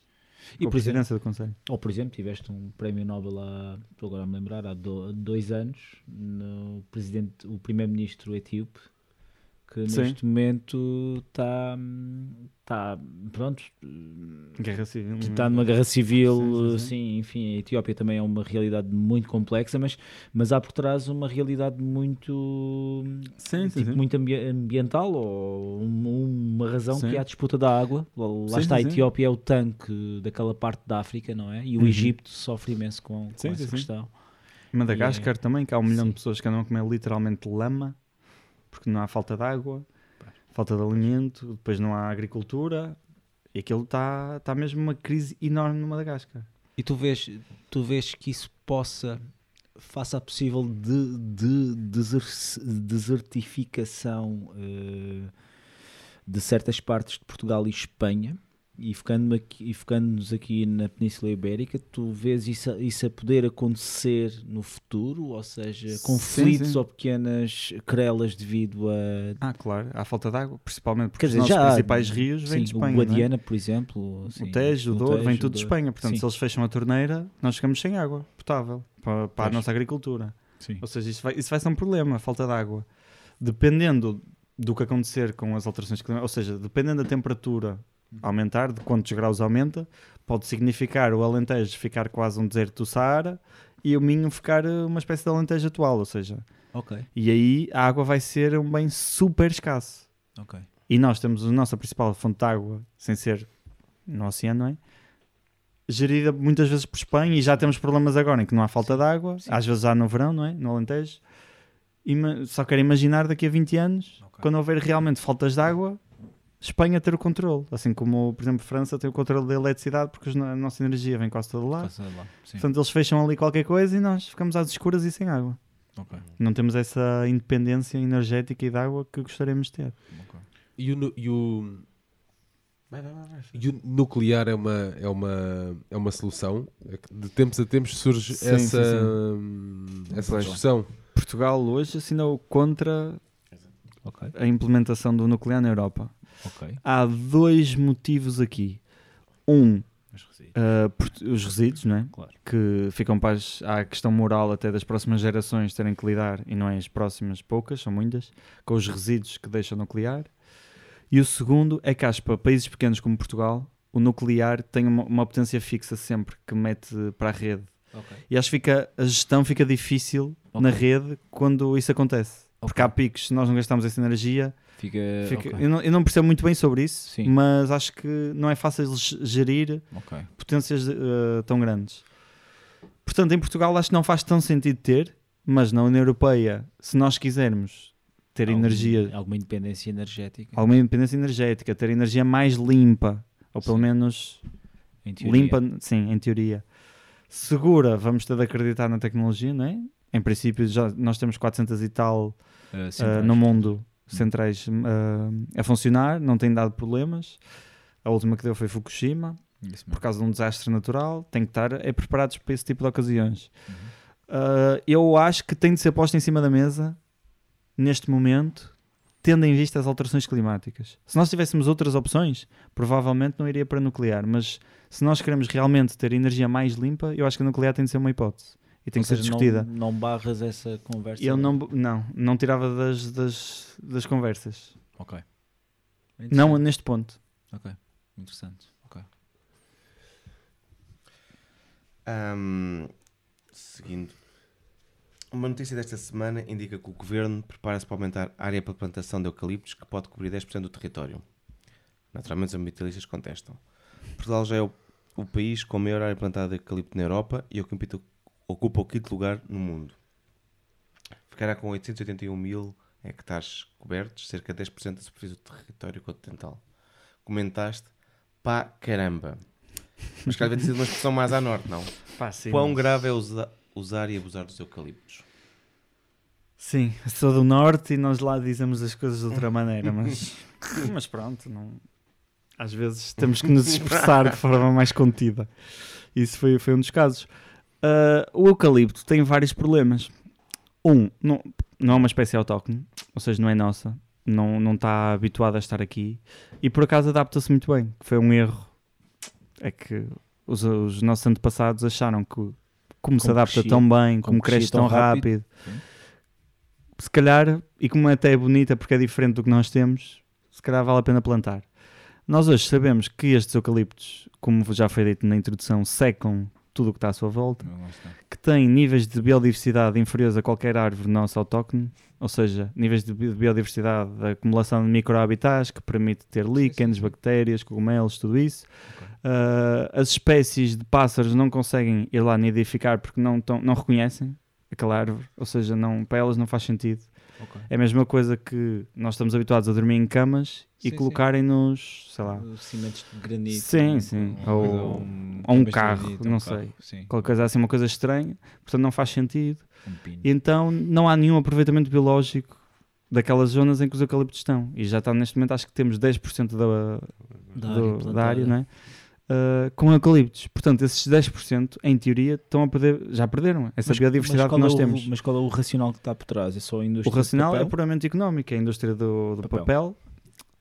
com E a por exemplo, presidência do Conselho. ou por exemplo, tiveste um prémio Nobel há, estou agora a me lembrar, há do- dois anos, no presidente, o primeiro-ministro etíope, que Sim. neste momento está, está pronto, Guerra Civil. está numa guerra civil, Sim, sim, sim. enfim, a Etiópia também é uma realidade muito complexa, mas, mas há por trás uma realidade muito, tipo, muito ambi- ambiental ou um- uma razão que é a disputa da água. Lá está, a. Etiópia é o tanque daquela parte da África, não é? E o Uhum. Egito sofre imenso com, com essa questão. Madagascar também, que há um milhão de pessoas que andam a comer literalmente lama, porque não há falta de água, falta de alimento, depois não há agricultura, e aquilo está tá mesmo uma crise enorme no Madagascar. E tu vês, tu vês que isso possa, faça possível de, de deser- desertificação eh, de certas partes de Portugal e Espanha, e focando-nos aqui, focando-nos aqui na Península Ibérica, tu vês isso, a- isso a poder acontecer no futuro, ou seja, Sim, conflitos sim. ou pequenas querelas devido a Ah, claro, há falta de água, principalmente porque Quer os dizer, nossos já principais rios vêm sim, de Espanha. O é? Guadiana, por exemplo, o Tejo, o Douro, vem tudo de. Espanha. Portanto, se eles fecham a torneira, nós ficamos sem água potável para, para a nossa agricultura. Ou seja, isso vai, isso vai ser um problema, a falta de água. Dependendo do que acontecer com as alterações climáticas, ou seja, dependendo da temperatura aumentar, de quantos graus aumenta, pode significar o Alentejo ficar quase um deserto do Saara e o Minho ficar eh, uma espécie de Alentejo atual, ou seja, Ok, e aí a água vai ser um bem super escasso. ok. E nós temos a nossa principal fonte de água, sem ser no oceano, não é? Gerida muitas vezes por Espanha e já temos problemas agora em que não há falta de água, Sim. às vezes há no verão, não é? No Alentejo. Ima- só quero imaginar daqui a 20 anos, Ok. quando houver realmente faltas de água, Espanha ter o controle. Assim como, por exemplo, França tem o controle da eletricidade porque a nossa energia vem quase toda lá. Sim. Portanto, eles fecham ali qualquer coisa e nós ficamos às escuras e sem água. Ok, Não temos essa independência energética e de água que gostaríamos de ter. ok. E o, e o, e o nuclear é uma, é uma, é uma solução? É que De tempos a tempos surge Sim, essa, sim, hum, essa discussão. Portugal hoje assinou contra Ok, a implementação do nuclear na Europa. Ok. Há dois motivos aqui. Um, Os resíduos. Uh, os resíduos, não é? Claro. Que ficam para as, há a questão moral até das próximas gerações terem que lidar, e não é as próximas poucas, são muitas, com os resíduos que deixam nuclear. E o segundo é que acho que para países pequenos como Portugal, o nuclear tem uma, uma potência fixa sempre que mete para a rede. Ok. E acho que fica, a gestão fica difícil na Ok. rede quando isso acontece. Porque há picos, se nós não gastamos essa energia, Fica. fica- ok. eu, não, eu não percebo muito bem sobre isso, Sim. mas acho que não é fácil ge- gerir Ok. potências eh, tão grandes. Portanto, em Portugal acho que não faz tão sentido ter, mas na União Europeia, se nós quisermos ter Algum- energia, Alguma independência energética. alguma independência energética, ter energia mais limpa, ou pelo Sim. menos Em teoria. limpa, sim, em teoria, segura, vamos ter de acreditar na tecnologia, não é? Em princípio, já nós temos 400 e tal Uh, centrais. no mundo centrais uh, a funcionar, não tem dado problemas. A última que deu foi Fukushima, por causa de um desastre natural. Tem que estar é, preparados para esse tipo de ocasiões. Uhum. Uh, eu acho que tem de ser posto em cima da mesa neste momento, tendo em vista as alterações climáticas. Se nós tivéssemos outras opções, provavelmente não iria para nuclear, mas se nós queremos realmente ter energia mais limpa, eu acho que a nuclear tem de ser uma hipótese e tem Ou que ser seja, discutida. Não, não barras essa conversa. Eu não, não, não tirava das, das, das conversas. Ok. Não neste ponto. Ok. Interessante. Ok. Ahm, seguindo. Uma notícia desta semana indica que o governo prepara-se para aumentar a área para plantação de eucaliptos, que pode cobrir 10% do território. Naturalmente, os ambientalistas contestam. Portugal já é o, o país com a maior área plantada de eucalipto na Europa e ocupa, ocupa o quinto lugar no mundo. Ficará com 881 mil hectares cobertos, cerca de 10% da superfície do território continental. Comentaste, pá, caramba. Mas calhar devia ter sido uma expressão mais à norte, não? Pá, sim, Quão mas- grave é usa- usar e abusar dos eucaliptos? Sim, sou do norte e nós lá dizemos as coisas de outra maneira, mas, mas pronto, não... às vezes temos que nos expressar de forma mais contida. Isso foi, foi um dos casos. Ah, o eucalipto tem vários problemas. Um, não, não é uma espécie autóctone, ou seja, não é nossa, não, não está habituada a estar aqui e por acaso adapta-se muito bem, que foi um erro. É que os, os nossos antepassados acharam que como, se Como adapta crescia- tão bem, como, como cresce tão rápido. rápido, se calhar, e como até é bonita porque é diferente do que nós temos, se calhar vale a pena plantar. Nós hoje sabemos que estes eucaliptos, como já foi dito na introdução, secam tudo o que está à sua volta, que têm níveis de biodiversidade inferiores a qualquer árvore nossa autóctone, ou seja, níveis de bi- biodiversidade da acumulação de microhabitats que permite ter líquenes, bactérias, cogumelos, tudo isso. Ah, as espécies de pássaros não conseguem ir lá nidificar porque não, tão, não reconhecem aquela árvore, ou seja, não, para elas não faz sentido. Ok. É a mesma coisa que nós estamos habituados a dormir em camas e Sim, sim. colocarem-nos, sei lá, Os Cimentos de granito. Sim, um- sim. uma Ou- coisa- ou um carro, granito, não um sei. carro, qualquer coisa assim, uma coisa estranha, portanto não faz sentido. Um. E então não há nenhum aproveitamento biológico daquelas zonas em que os eucaliptos estão. E já está neste momento, acho que temos 10% da, Da do- área da área, não é? Ah, com eucaliptos. Portanto, esses 10%, em teoria, estão a perder, já perderam essa Mas- biodiversidade mas que nós é o- temos. Mas qual é o racional que está por trás? É só a O indústria racional de é puramente económico, é a indústria do, do papel, Papel.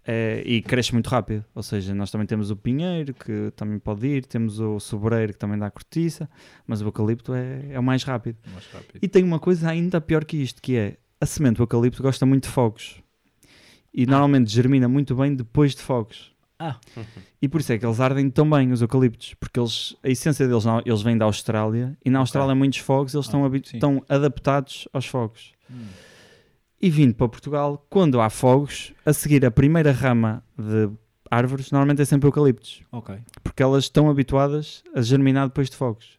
é, e cresce muito rápido. Ou seja, nós também temos o pinheiro, que também pode ir, temos o sobreiro, que também dá cortiça, mas o eucalipto é, é o mais rápido. Mais rápido. E tem uma coisa ainda pior que isto, que é a semente do eucalipto gosta muito de fogos. E normalmente germina muito bem depois de fogos. Ah. E por isso é que eles ardem tão bem, os eucaliptos, porque eles, a essência deles, não- eles vêm da Austrália, e na Austrália há muitos fogos, eles Ah, estão, sim. estão adaptados aos fogos. Hum. E vindo para Portugal, quando há fogos, a seguir a primeira rama de árvores, normalmente é sempre eucaliptos, porque elas estão habituadas a germinar depois de fogos.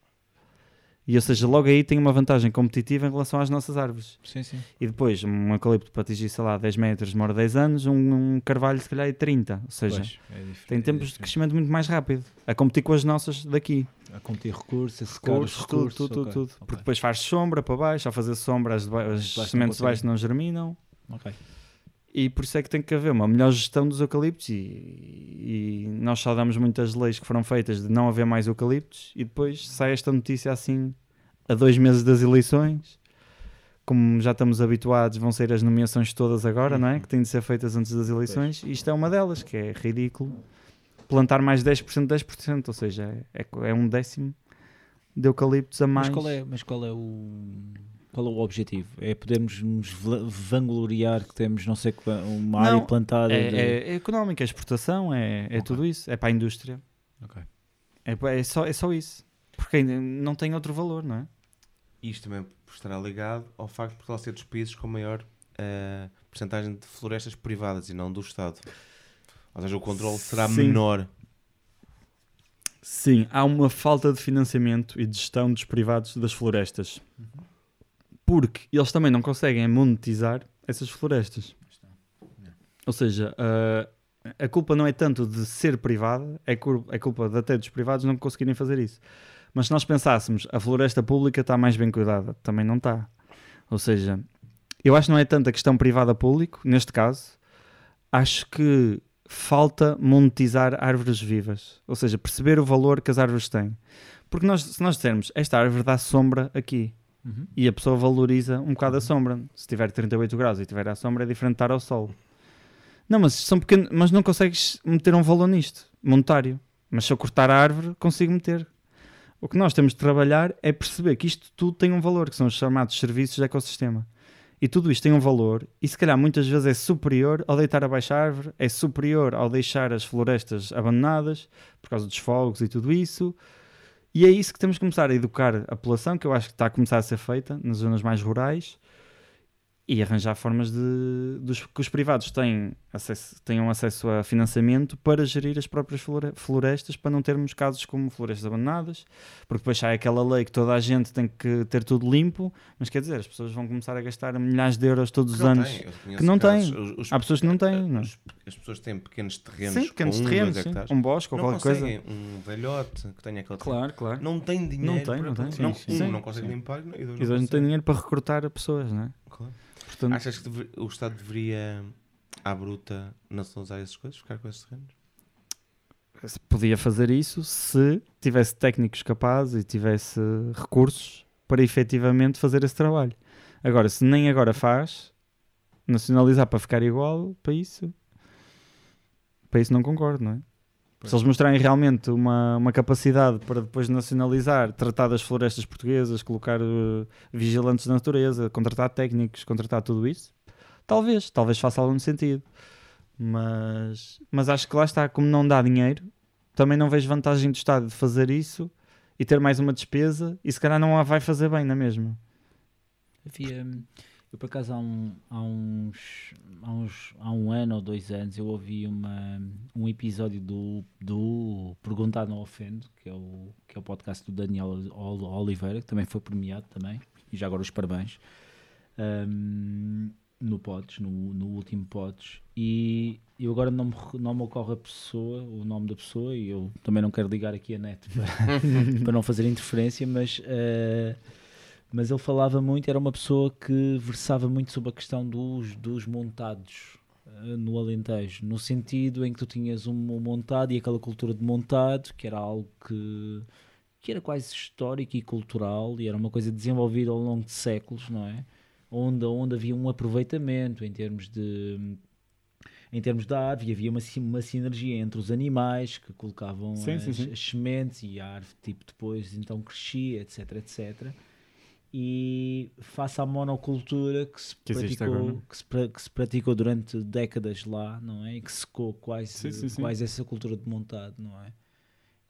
E ou seja, logo aí tem uma vantagem competitiva em relação às nossas árvores. Sim, sim. E depois, um eucalipto para atingir, sei lá, 10 metros demora 10 anos, um, um carvalho se calhar é 30. Ou seja, Pois, é tem é tempos de diferente. crescimento muito mais rápido, a competir com as nossas daqui. A competir recursos, a secar Recursos, recursos. tudo, tudo, ok, tudo. ok. Porque depois faz sombra para baixo, a fazer sombra, as, de as sementes de baixo conseguem. não germinam. Ok. E por isso é que tem que haver uma melhor gestão dos eucaliptos. E, e nós saudamos muitas leis que foram feitas de não haver mais eucaliptos. E depois sai esta notícia assim, a dois meses das eleições. Como já estamos habituados, vão ser as nomeações todas agora, não é? Que têm de ser feitas antes das eleições. E isto é uma delas, que é ridículo. plantar mais 10% 10%, ou seja, é, é um décimo de eucaliptos a mais. Mas qual é, mas qual é o qual é o objetivo? É podermos nos va- vangloriar que temos não sei uma área Não, plantada É, de- é, é económica, é exportação, é, é Ok. tudo isso, é para a indústria. Ok. É, é só, é só isso. Porque ainda não tem outro valor, não é? Isto também estará ligado ao facto de Portugal ser dos países com maior eh, porcentagem de florestas privadas e não do Estado. Ou seja, o controle será Sim. menor. Sim, há uma falta de financiamento e de gestão dos privados das florestas. Porque eles também não conseguem monetizar essas florestas. Ou seja, a, a culpa não é tanto de ser privada, é, é culpa de até dos privados não conseguirem fazer isso. Mas se nós pensássemos, a floresta pública está mais bem cuidada, também não está. Ou seja, eu acho que não é tanto a questão privada-público, neste caso, acho que falta monetizar árvores vivas. Ou seja, perceber o valor que as árvores têm. Porque nós, se nós dissermos, esta árvore dá sombra aqui, Uhum. e a pessoa valoriza um bocado a sombra. Se tiver 38 graus e tiver à sombra, é diferente de estar ao sol. Não, mas são pequenos, mas não consegues meter um valor nisto, monetário. Mas se eu cortar a árvore, consigo meter. O que nós temos de trabalhar é perceber que isto tudo tem um valor, que são os chamados serviços de ecossistema. E tudo isto tem um valor, e se calhar muitas vezes é superior ao deitar abaixo a árvore, é superior ao deixar as florestas abandonadas, por causa dos fogos e tudo isso. E é isso que temos que começar a educar a população, que eu acho que está a começar a ser feita nas zonas mais rurais, e arranjar formas de dos, que os privados têm acesso, tenham acesso a financiamento para gerir as próprias flore- florestas, para não termos casos como florestas abandonadas, porque depois sai aquela lei que toda a gente tem que ter tudo limpo, mas quer dizer, as pessoas vão começar a gastar milhares de euros todos os não anos. tem. Que não casos, têm. os- os- Há pessoas que não têm, não é? os- As pessoas têm pequenos terrenos Sim, pequenos um, terrenos, dois sim. um bosque ou não qualquer coisa. um velhote que tenha aquele Claro, claro. não tem dinheiro Não tem, não tem. não, Sim, um, sim. não consegue limpar e dois, E não hoje não tem dinheiro para recrutar pessoas, não é? Claro. Portanto, Achas que deve- o Estado deveria à bruta usar essas coisas, ficar com esses terrenos? podia fazer isso se tivesse técnicos capazes e tivesse recursos para efetivamente fazer esse trabalho. Agora, se nem agora faz, nacionalizar para ficar igual, para isso, para isso não concordo, não é? Se eles mostrarem realmente uma, uma capacidade para depois nacionalizar, tratar das florestas portuguesas, colocar eh, vigilantes da natureza, contratar técnicos, contratar tudo isso, talvez, talvez faça algum sentido. Mas, mas acho que lá está, como não dá dinheiro, também não vejo vantagem do Estado de fazer isso e ter mais uma despesa e se calhar não a vai fazer bem na mesma. Havia, eu por acaso há, um, há, uns, há, uns, há um ano ou dois anos eu ouvi uma, um episódio do, do Perguntar Não Ofendo, que é, o, que é o podcast do Daniel Ol- Oliveira, que também foi premiado também, e já agora os parabéns, ahm, no Pods, no, no último Pods, e eu agora não me, não me ocorre a pessoa, o nome da pessoa, e eu também não quero ligar aqui a net para, para não fazer interferência, mas... ah, mas ele falava muito, era uma pessoa que versava muito sobre a questão dos, dos montados eh, no Alentejo, no sentido em que tu tinhas um, montado e aquela cultura de montado, que era algo que, que era quase histórico e cultural, e era uma coisa desenvolvida ao longo de séculos, não é? Onde, onde havia um aproveitamento em termos de em termos da árvore, havia uma, uma sinergia entre os animais que colocavam Sim, as, sim, sim. as sementes e a árvore tipo depois então crescia, etc, etc. E face à monocultura que se, Que praticou, agora, é? que, se, que se praticou durante décadas lá, não é? E que secou quase, Sim, sim, sim. quase essa cultura de montado, não é?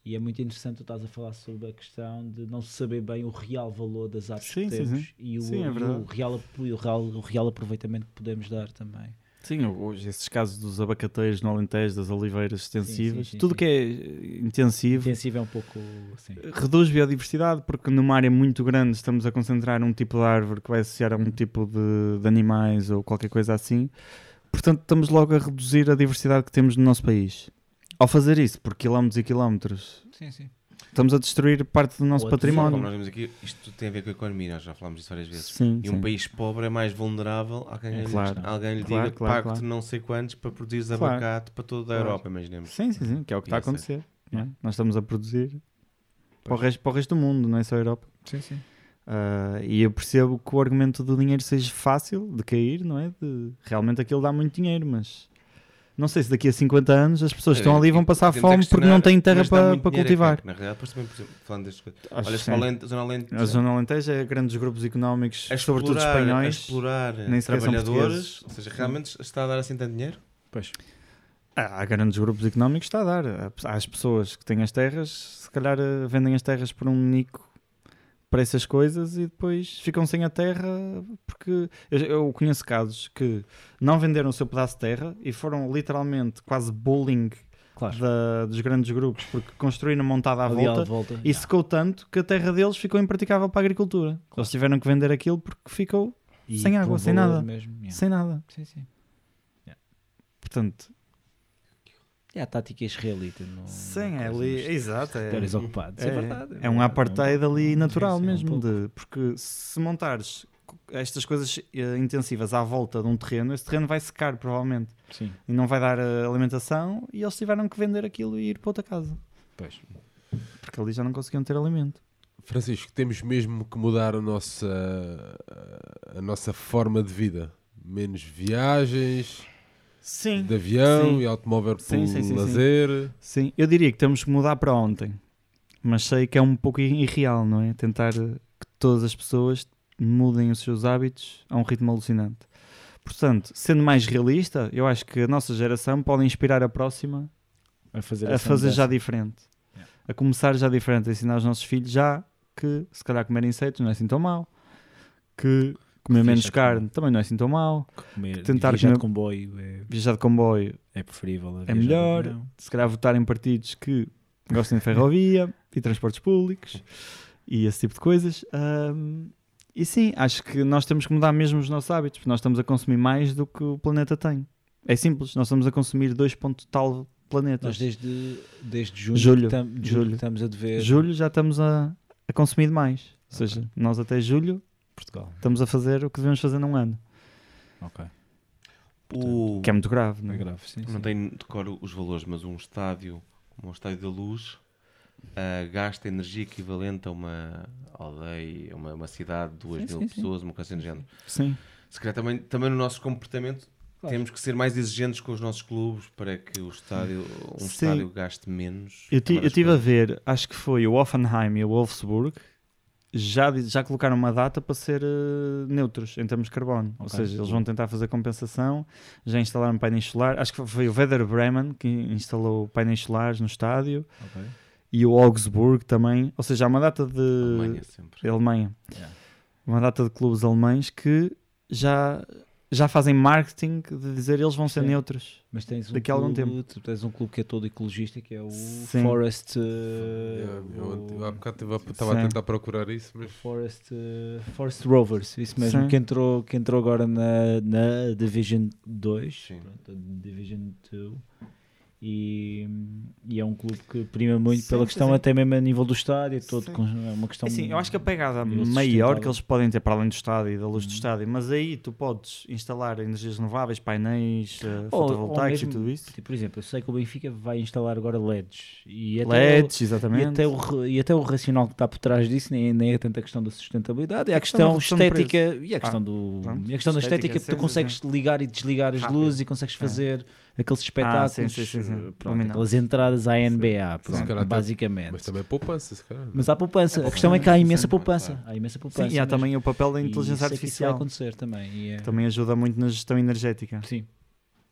E é muito interessante tu estás a falar sobre a questão de não se saber bem o real valor das Sim, que temos e, o, é o real, o, real, o real aproveitamento que podemos dar também. Sim, hoje esses casos dos abacateiros no Alentejo, das oliveiras extensivas, sim, sim, tudo sim. que é intensivo, Intensivo é um pouco reduz biodiversidade porque numa área muito grande estamos a concentrar um tipo de árvore que vai associar a um tipo de, de animais ou qualquer coisa assim. Portanto, estamos logo a reduzir a diversidade que temos no nosso país. Ao fazer isso, por quilómetros e quilómetros, Sim, sim. Estamos a destruir parte do nosso Ou a Como património. nós vemos aqui, isto tem a ver com a economia, nós já falámos disso várias vezes. Sim, E um sim. país pobre é mais vulnerável a quem É, claro. alguém lhe Claro, diga claro, pague-te claro. não sei quantos para produzir abacate para toda a. Europa, imaginemos. Sim, sim, sim, que é o que está a é. acontecer. não é? Nós estamos a produzir para o, resto, para o resto do mundo, não é só a Europa. Sim, sim. Ah, e eu percebo que o argumento do dinheiro seja fácil de cair, não é? De, realmente aquilo dá muito dinheiro, mas, não sei se daqui a 50 anos as pessoas que estão É, ali vão passar a fome porque não têm terra para, para a cultivar. quem? Na realidade, depois também, por exemplo, falando destas coisas. Acho Olha. Valente, Zona Alente, A zona alenteja é grandes grupos económicos, a sobretudo explorar- espanhóis. a explorar nem sequer são trabalhadores, ou seja, realmente está a dar assim tanto dinheiro? Pois. Ah, Há grandes grupos económicos, está a dar. Há as pessoas que têm as terras, se calhar eh, vendem as terras por um nico para essas coisas e depois ficam sem a terra porque eu, eu conheço casos que não venderam o seu pedaço de terra e foram literalmente quase bullying Claro. da- dos grandes grupos porque construíram montada à volta volta. e secou tanto que a terra deles ficou impraticável para a agricultura. Eles tiveram que vender aquilo porque ficou sem água, sem nada. Sem nada. Sim, sim. Portanto, É a tática israelita. No, sim, é ali, exato. É, ocupados. É, É, verdade. é um apartheid é um ali natural sim, um mesmo, pouco. de, porque se montares estas coisas eh, intensivas à volta de um terreno, esse terreno vai secar provavelmente Sim, e não vai dar eh, alimentação e eles tiveram que vender aquilo e ir para outra casa pois. porque ali já não conseguiam ter alimento. Francisco, temos mesmo que mudar a nossa, a nossa forma de vida. Menos viagens, Sim, de avião Sim. e automóvel por Sim, sim, sim, lazer. sim. Eu diria que temos que mudar para ontem, mas sei que é um pouco irreal, não é? Tentar que todas as pessoas mudem os seus hábitos a um ritmo alucinante. Portanto, sendo mais realista, eu acho que a nossa geração pode inspirar a próxima A fazer, a fazer já diferente. Yeah. A começar já diferente, a ensinar os nossos filhos já que se calhar comer insetos não é assim tão mal, que comer menos carne também não é assim tão mal, Comer, tentar viajar comer- de comboio é, viajar de comboio é preferível. é melhor, se calhar votar em partidos que gostem de ferrovia e transportes públicos e esse tipo de coisas. Ahm, e sim, acho que nós temos que mudar mesmo os nossos hábitos, porque nós estamos a consumir mais do que o planeta tem. É simples, nós estamos a consumir 2 ponto tal planetas. Nós desde, desde junho, Julho, tam- julho julho. estamos a dever julho já estamos a, a consumir demais. Ou seja, nós até julho Portugal. estamos a fazer o que devemos fazer num ano. Ok. O... Que é muito grave, não É é? grave, sim. Não sim. tenho decoro os valores, mas um estádio, como um estádio da luz, ah, gasta energia equivalente a uma aldeia, uma, uma cidade de 2 Sim, mil sim, sim. pessoas, uma coisa assim do género. Sim. Se calhar também, também no nosso comportamento Claro. temos que ser mais exigentes com os nossos clubes para que o estádio, um Sim. estádio gaste menos. Eu das estive a ver, acho que foi o Offenheim e o Wolfsburg, já, já colocaram uma data para ser eh, neutros em termos de carbono. Ou Ok. seja, eles vão tentar fazer compensação, já instalaram painéis solares. Acho que foi o Werder Bremen que instalou painéis solares no estádio Ok. e o Augsburg também. Ou seja, há uma data de. Alemanha sempre. Alemanha. Yeah. Uma data de clubes alemães que já, já fazem marketing de dizer eles vão ser Sim. neutros. Mas tens um Daqui a algum clube, tu tens um clube que é todo ecologista que é o Sim. Forest. eh, Yeah, eu, eu há bocado estava a tentar procurar isso, mas Forest, eh, Forest Rovers, isso mesmo, Sim. que entrou, que entrou agora na, na Division 2, Sim. pronto, Division 2, e, e é um clube que prima muito Sim, pela sim, questão sim. até mesmo a nível do estádio, todo Sim. com, é uma questão... Assim, eu acho que a pegada maior que eles podem ter para além do estádio e da luz do Uhum. estádio, mas aí tu podes instalar energias renováveis, painéis eh, Ou- ou fotovoltaicos mesmo- e tudo isso. Tipo, Por exemplo, eu sei que o Benfica vai instalar agora LEDs e até, LEDs, o, e, exatamente. até o, e até o racional que está por trás disso nem, nem é tanta questão da sustentabilidade, é a A questão da questão de estética e a questão, Ah, do, pronto. e a questão da Estética, estética que tu sim, sim, consegues ligar e desligar as Rápido. luzes e consegues É. aqueles espetáculos, sim, sim, sim, sim. pronto, Luminar. aquelas entradas à NBA, pronto, basicamente. mas também poupança, se calhar. Mas há poupança, a questão é que há imensa poupança, há imensa poupança. Sim, e há também o papel da e inteligência vai artificial, acontecer também. é- também ajuda muito na gestão energética. Sim.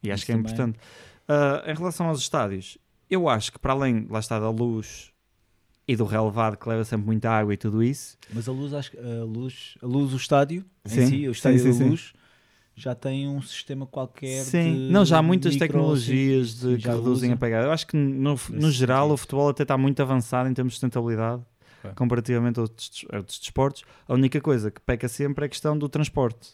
E acho Isso que é também. importante. Ah, em relação aos estádios, eu acho que para além, lá está, da luz e do relevado que leva sempre muita água e tudo isso, Mas a luz, acho a luz, a luz, o estádio, Sim, em si, o estádio sim, da sim. luz, já tem um sistema qualquer. Sim, de não, já há muitas tecnologias de, que reduzem usa. a pegada. Eu acho que no, no geral o futebol até está muito avançado em termos de sustentabilidade Ok. comparativamente a outros, a outros desportos. A única coisa que peca sempre é a questão do transporte.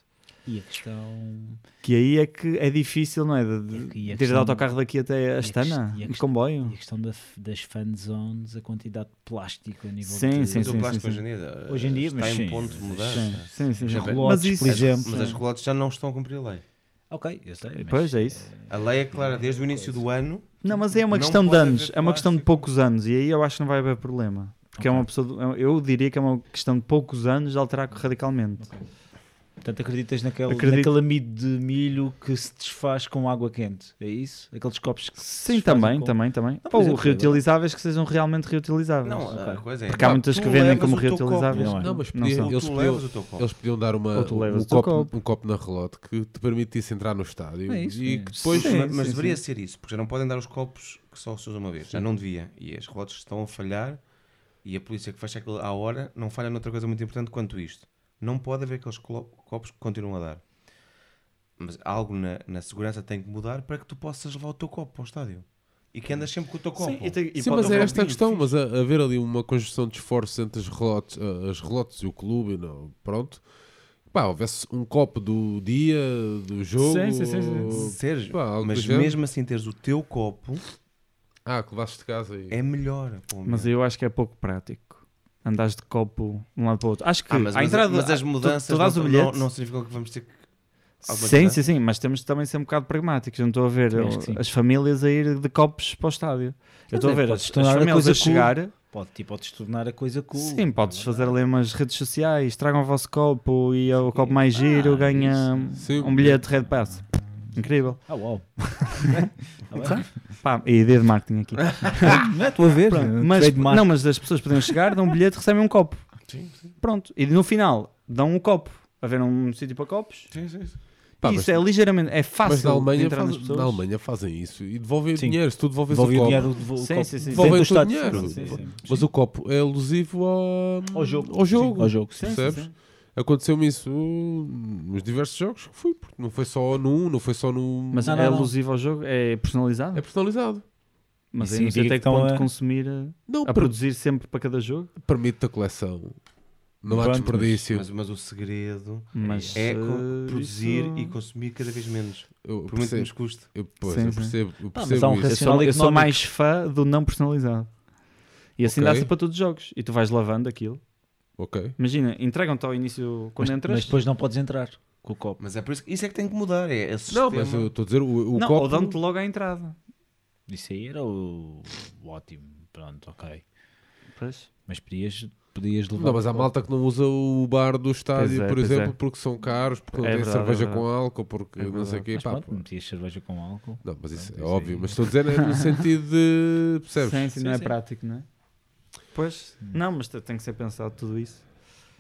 E a questão. Que aí é que é difícil, não é? De, a de ir de autocarro daqui até a a Estana, quest- e a de questão- comboio. E a questão da das fan zones, a quantidade de plástico a nível Sim, de. sim, Mas o sim, plástico sim. hoje em dia, Hoje em dia, está mas em sim, ponto de mudar. Sim, sim, sim. Os sim. relotes, Mas isso, por exemplo. Mas as relotes já não estão a cumprir a lei. Ok, eu sei. mas- Pois é isso. A lei é clara desde o início do ano. Não, mas é uma questão de anos, é uma questão de poucos anos, e aí eu acho que não vai haver problema. Porque é Ok. uma pessoa, eu diria que é uma questão de poucos anos de alterar radicalmente. Portanto, acreditas naquele, Acredito. naquele amido de milho que se desfaz com água quente. É isso? Aqueles copos que se Sim, desfazem também, com... também, também. Não, por Ou reutilizáveis que sejam realmente reutilizáveis. Não, ok. a coisa é. Porque há muitas que vendem como reutilizáveis. Não é? Não, mas Não podia- são. eles, podiam, eles podiam dar uma, um, copo, copo. um copo na relote que te permitisse entrar no estádio É isso, e é. que depois. Sim, mas mas sim, deveria sim. ser isso, porque já não podem dar os copos que só se usa uma vez. Já não devia. E as relotes estão a falhar e a polícia que fecha aquilo à hora não falha noutra coisa muito importante quanto isto. Não pode haver aqueles copos que continuam a dar. Mas algo na, na segurança tem que mudar para que tu possas levar o teu copo para o estádio. E que andas sempre com o teu copo. Sim, e tem- e Sim, mas é esta a questão. Mas a, haver ali uma conjunção de esforços entre as relotes, ah, as relotes e o clube, não, pronto. Pá, houvesse um copo do dia, do jogo. Sim, sim, sim, sim. Sérgio, Pá, mas mesmo assim teres o teu copo Ah, que levaste de casa e. é melhor. pô, Mas eu acho que é pouco prático. Andares de copo de um lado para o outro. Acho que Ah, mas, entrada. mas as tu- mudanças tu, dás não, o bilhete. não, não significam que vamos ter que. alguma Sim, sim, sim, mas temos de também ser um bocado pragmáticos. Eu não estou a ver sim. as famílias a ir de copos para o estádio. Eu estou a é, ver as, as a famílias coisa a cool. chegar. Pode, tipo, podes tornar a coisa cool. Sim, podes fazer ali umas redes sociais, tragam o vosso copo e o copo mais giro Ah, ganha Sim. um bilhete de Red Pass. Incrível. Ah, uau. Pá, e ideia de marketing aqui. Não é? A ver. Pronto, eh, mas, não, mas as pessoas podem chegar, dão um bilhete, recebem um copo. Sim, sim. Pronto. E no final, dão um copo. Haver um sítio para copos. sim, sim, sim. Pá, E mas- isso é ligeiramente, é fácil Mas na de Alemanha, entrar nas faz- pessoas. na Alemanha fazem isso e devolvem Sim. o dinheiro. Se tu devolves Devolve o o copo, dinheiro. devo- o Sim, copo- sim, sim. devolvem o teu dinheiro. Sim, sim, sim. Mas o copo é alusivo ao, Ao jogo. Ao jogo. Sim, ao jogo. Sim, sim, Percebes? Aconteceu-me isso nos diversos jogos que fui, porque não foi só no 1, não foi só no. Mas Não, é não, não. alusivo ao jogo? É personalizado? é personalizado. Mas aí não sei até que que ponto então é- consumir a, Não, a per- produzir sempre para cada jogo. permite a coleção. Não há Pronto, desperdício. Mas, mas o segredo Mas é co- produzir isso- e consumir cada vez menos. eu, Por muito que nos custe. eu, pois, Sim, eu percebo, eu mas percebo há um isso. Eu sou, eu sou mais fã do não personalizado. E assim Ok. dá-se para todos os jogos. E tu vais lavando aquilo. Ok. Imagina, entregam-te ao início quando Mas, entras. mas depois não podes entrar com o copo. Mas é por isso que isso é que tem que mudar. É esse Não, sistema. mas eu estou a dizer, o, o não, copo. ou dão-te logo à entrada. Isso aí era o, o ótimo. Pronto, ok. Pois. Mas podias, podias levar. Não, mas há malta que não usa o bar do estádio, Pois é, por pois exemplo, é. porque são caros, porque não É tem verdade, cerveja é verdade. com álcool, porque É não sei o quê. Mas pá, pronto, pô. metias cerveja com álcool. Não, mas isso é Pronto, óbvio. aí- Mas estou a dizer é no sentido de. Percebes? Sim, sim, não Sim, é sim. prático, não é? Pois, não, mas tem que ser pensado tudo isso.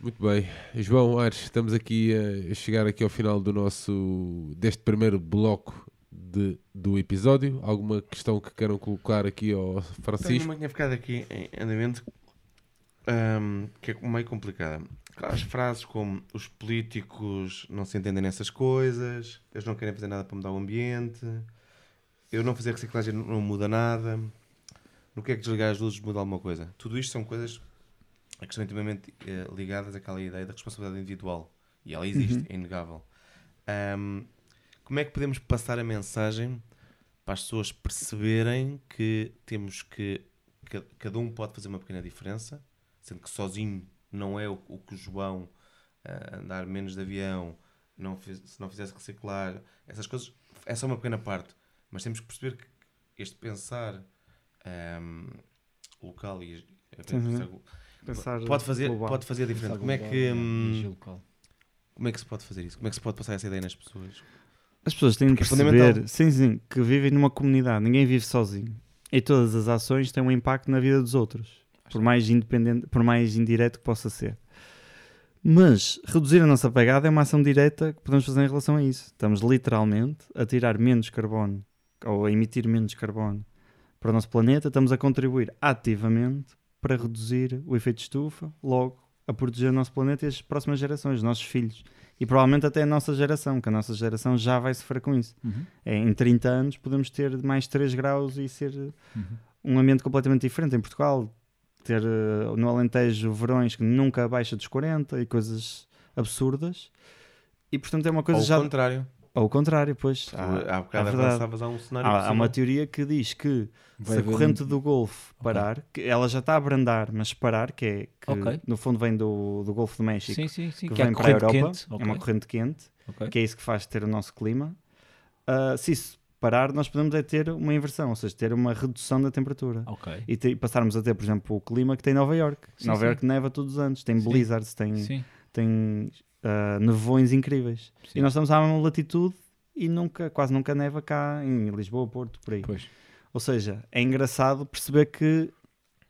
Muito bem. João Aires, estamos aqui a chegar aqui ao final do nosso deste primeiro bloco de, do episódio. Alguma questão que queiram colocar aqui ao Tenho Francisco? uma que tinha ficado aqui em andamento ahm, que é meio complicada. As frases como os políticos não se entendem nessas coisas, eles não querem fazer nada para mudar o ambiente, eu não fazer reciclagem não muda nada, no que é que desligar as luzes muda alguma coisa. Tudo isto são coisas que estão intimamente eh, ligadas àquela ideia da responsabilidade individual. E ela existe, é inegável. Ahm, como é que podemos passar a mensagem para as pessoas perceberem que temos que ca- cada um pode fazer uma pequena diferença, sendo que sozinho não é o, o que o João ah, andar menos de avião, não fiz- se não fizesse reciclar, essas coisas é só uma pequena parte, mas temos que perceber que este pensar ahm, local e Uhum. pensar- pode fazer global. pode fazer diferente. Como é que hum, como é que se pode fazer isso? Como é que se pode passar essa ideia nas pessoas? As pessoas têm que Porque é perceber, fundamental. sim, sim, que vivem numa comunidade, ninguém vive sozinho. E todas as ações têm um impacto na vida dos outros, por mais independente, por mais indireto que possa ser. Mas reduzir a nossa pegada é uma ação direta que podemos fazer em relação a isso. Estamos literalmente a tirar menos carbono ou a emitir menos carbono para o nosso planeta, estamos a contribuir ativamente para reduzir o efeito de estufa, logo a proteger o nosso planeta e as próximas gerações, os nossos filhos. E provavelmente até a nossa geração, que a nossa geração já vai sofrer com isso. Uhum. É, em 30 anos podemos ter mais 3 graus e ser Uhum. um ambiente completamente diferente. Em Portugal, ter eh, no Alentejo verões que nunca abaixa dos 40 e coisas absurdas. E portanto é uma coisa Ao já. contrário, Ao contrário, pois. Há, há bocado é verdade. avançavas a um cenário há, há uma teoria que diz que Vai se a corrente um- do Golfo parar, que ela já está a abrandar, mas parar, que é que Ok. no fundo vem do, do Golfo do México, Sim, sim, sim. que, Que, é vem a para a Europa, quente. é uma corrente quente, ok. que é isso que faz ter o nosso clima. Ah, se isso parar, nós podemos é ter uma inversão, ou seja, ter uma redução da temperatura. Ok. E te- passarmos a ter, por exemplo, o clima que tem Nova York. Sim, Nova sim. York neva todos os anos, tem Sim. blizzards, tem, Sim. tem ah, nevões incríveis. Sim. E nós estamos à mesma latitude e nunca, quase nunca neva cá em Lisboa, Porto, por aí. Pois. Ou seja, é engraçado perceber que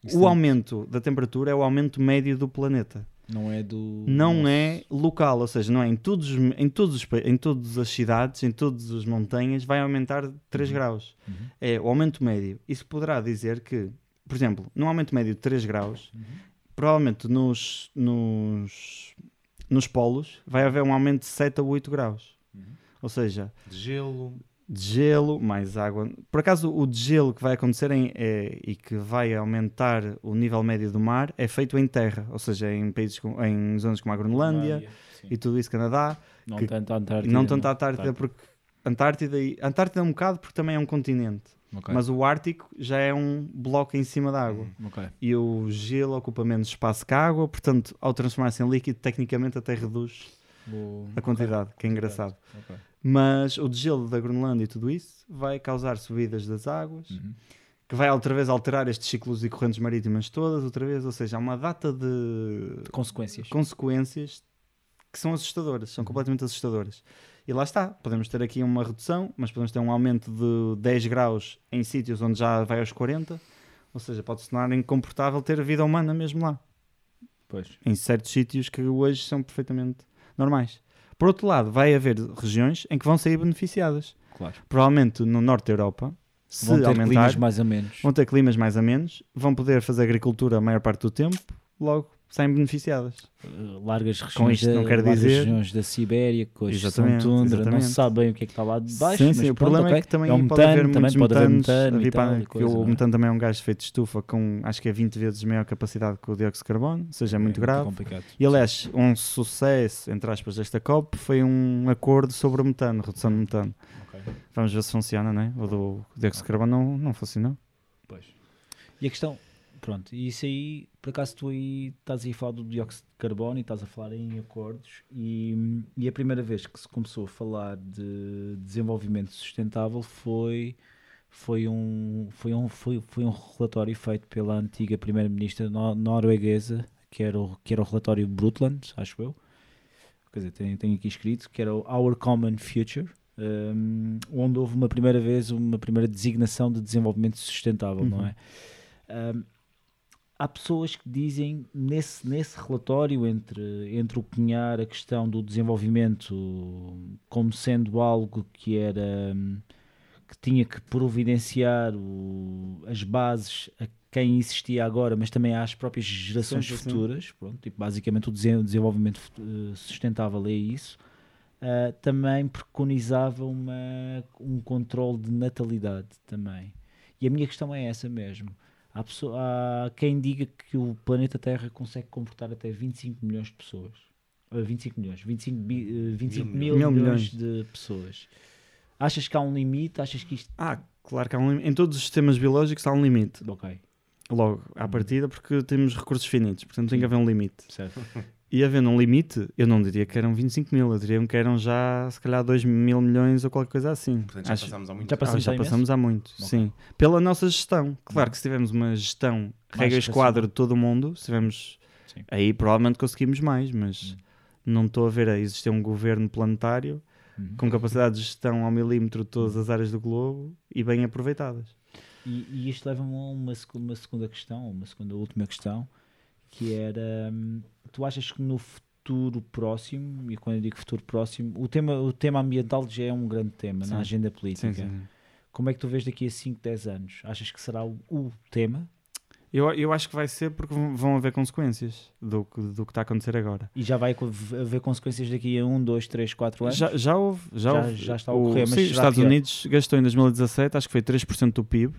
Isso o tem- aumento da temperatura é o aumento médio do planeta. Não é do. Não é local, ou seja, não é em todos, os- em todos os, em todas as cidades, em todas as montanhas, vai aumentar 3 graus. Uhum. É o aumento médio. Isso poderá dizer que, por exemplo, num aumento médio de 3 graus, Uhum. provavelmente nos, nos, nos polos vai haver um aumento de 7 a 8 graus. Uhum. Ou seja, De gelo. de gelo, mais água. Por acaso, o de gelo que vai acontecer em- é- e que vai aumentar o nível médio do mar é feito em terra, ou seja, em países com- em zonas como a Groenlândia e tudo isso, Canadá, Não que- tanto a Antártida. não tanto a Tá. Antártida, porque Antártida, e, Antártida é um bocado porque também é um continente, Ok. mas o Ártico já é um bloco em cima da água. Ok. E o gelo ocupa menos espaço que a água, portanto, ao transformar-se em líquido, tecnicamente até reduz a quantidade, que é engraçado. Mas o degelo da Groenlândia e tudo isso vai causar subidas das águas, Uhum. que vai outra vez alterar estes ciclos e correntes marítimas todas, outra vez, ou seja, há uma data de Consequências. consequências que são assustadoras, são completamente assustadoras. E lá está, podemos ter aqui uma redução, mas podemos ter um aumento de 10 graus em sítios onde já vai aos 40, ou seja, pode se tornar incomportável ter a vida humana mesmo lá, Pois. em certos sítios que hoje são perfeitamente normais. Por outro lado, vai haver regiões em que vão sair beneficiadas. Claro. Provavelmente no norte da Europa, se Vão ter aumentar, climas mais ou menos. vão ter climas mais a menos, vão poder fazer agricultura a maior parte do tempo, logo saem beneficiadas. Uh, largas regiões, Com isto da, não quero dizer- regiões da Sibéria, hoje são Exatamente, tundra, não exatamente. se sabe bem o que é que está lá de baixo. sim, sim, o pronto, problema ok. é que também é um pode metano, haver muitos pode haver metanos metano a para- coisa, o não é? metano também é um gás feito de estufa com acho que é 20 vezes maior capacidade que o dióxido de carbono, ou seja, é muito grave. complicado. E aliás, um sucesso, entre aspas, desta COP foi um acordo sobre o metano, redução de metano. Ok. Vamos ver se funciona, não é? O do dióxido de carbono não, não funcionou. Pois. E a questão, pronto, e isso aí, por acaso tu aí estás aí a falar do dióxido de carbono e estás a falar em acordos e, e a primeira vez que se começou a falar de desenvolvimento sustentável foi foi um foi um foi, foi um relatório feito pela antiga primeira-ministra nor- norueguesa que era o que era o relatório Brundtland acho eu quer dizer tenho, tenho aqui escrito que era o Our Common Future um, onde houve uma primeira vez uma primeira designação de desenvolvimento sustentável não Uhum. é um, há pessoas que dizem nesse, nesse relatório entre, entre o cunhar a questão do desenvolvimento como sendo algo que era hum, que tinha que providenciar o- as bases a quem existia agora, mas também às próprias gerações Sim, sim, futuras. Pronto, tipo, basicamente o desen- desenvolvimento eh, sustentável é isso. Ah, também preconizava uma, um controle de natalidade também. E a minha questão é essa mesmo. Há, pessoa- há quem diga que o planeta Terra consegue comportar até 25 milhões de pessoas. Ah, 25 milhões, 25, bi- eh, 25 mil, Mil milhões, milhões. de pessoas. Achas que há um limite? Achas que isto. Ah, claro que há um limite. Em todos os sistemas biológicos há um limite. Ok, Logo, à partida, porque temos recursos finitos, portanto tem que haver um limite. certo. E havendo um limite, eu não diria que eram 25 mil, eu diria que eram já se calhar 2 mil milhões ou qualquer coisa assim. Portanto, já Acho- passámos há muito Já Ah, passamos já há imenso? passamos há muito, sim. Pela nossa gestão. Claro que se tivermos uma gestão regra esquadro de todo o mundo, se tivermos Sim. aí provavelmente conseguimos mais, mas Hum. não estou a ver a existir um governo planetário Uhum. com capacidade de gestão ao milímetro de todas as áreas do globo e bem aproveitadas. E, e isto leva-me a uma, uma segunda questão, uma segunda última questão, que era, hum, tu achas que no futuro próximo, e quando eu digo futuro próximo, o tema, o tema ambiental já é um grande tema Sim. na agenda política. Sim, sim. Como é que tu vês daqui a 5, 10 anos? Achas que será o, o tema? Eu, eu acho que vai ser porque vão haver consequências do que, do que está a acontecer agora. E já vai haver consequências daqui a 1, 2, 3, 4 anos? Já, já houve. Já, Já- houve. já está a O- ocorrer, mas sim, os Estados? Unidos gastou em 2017, acho que foi 3% do PIB,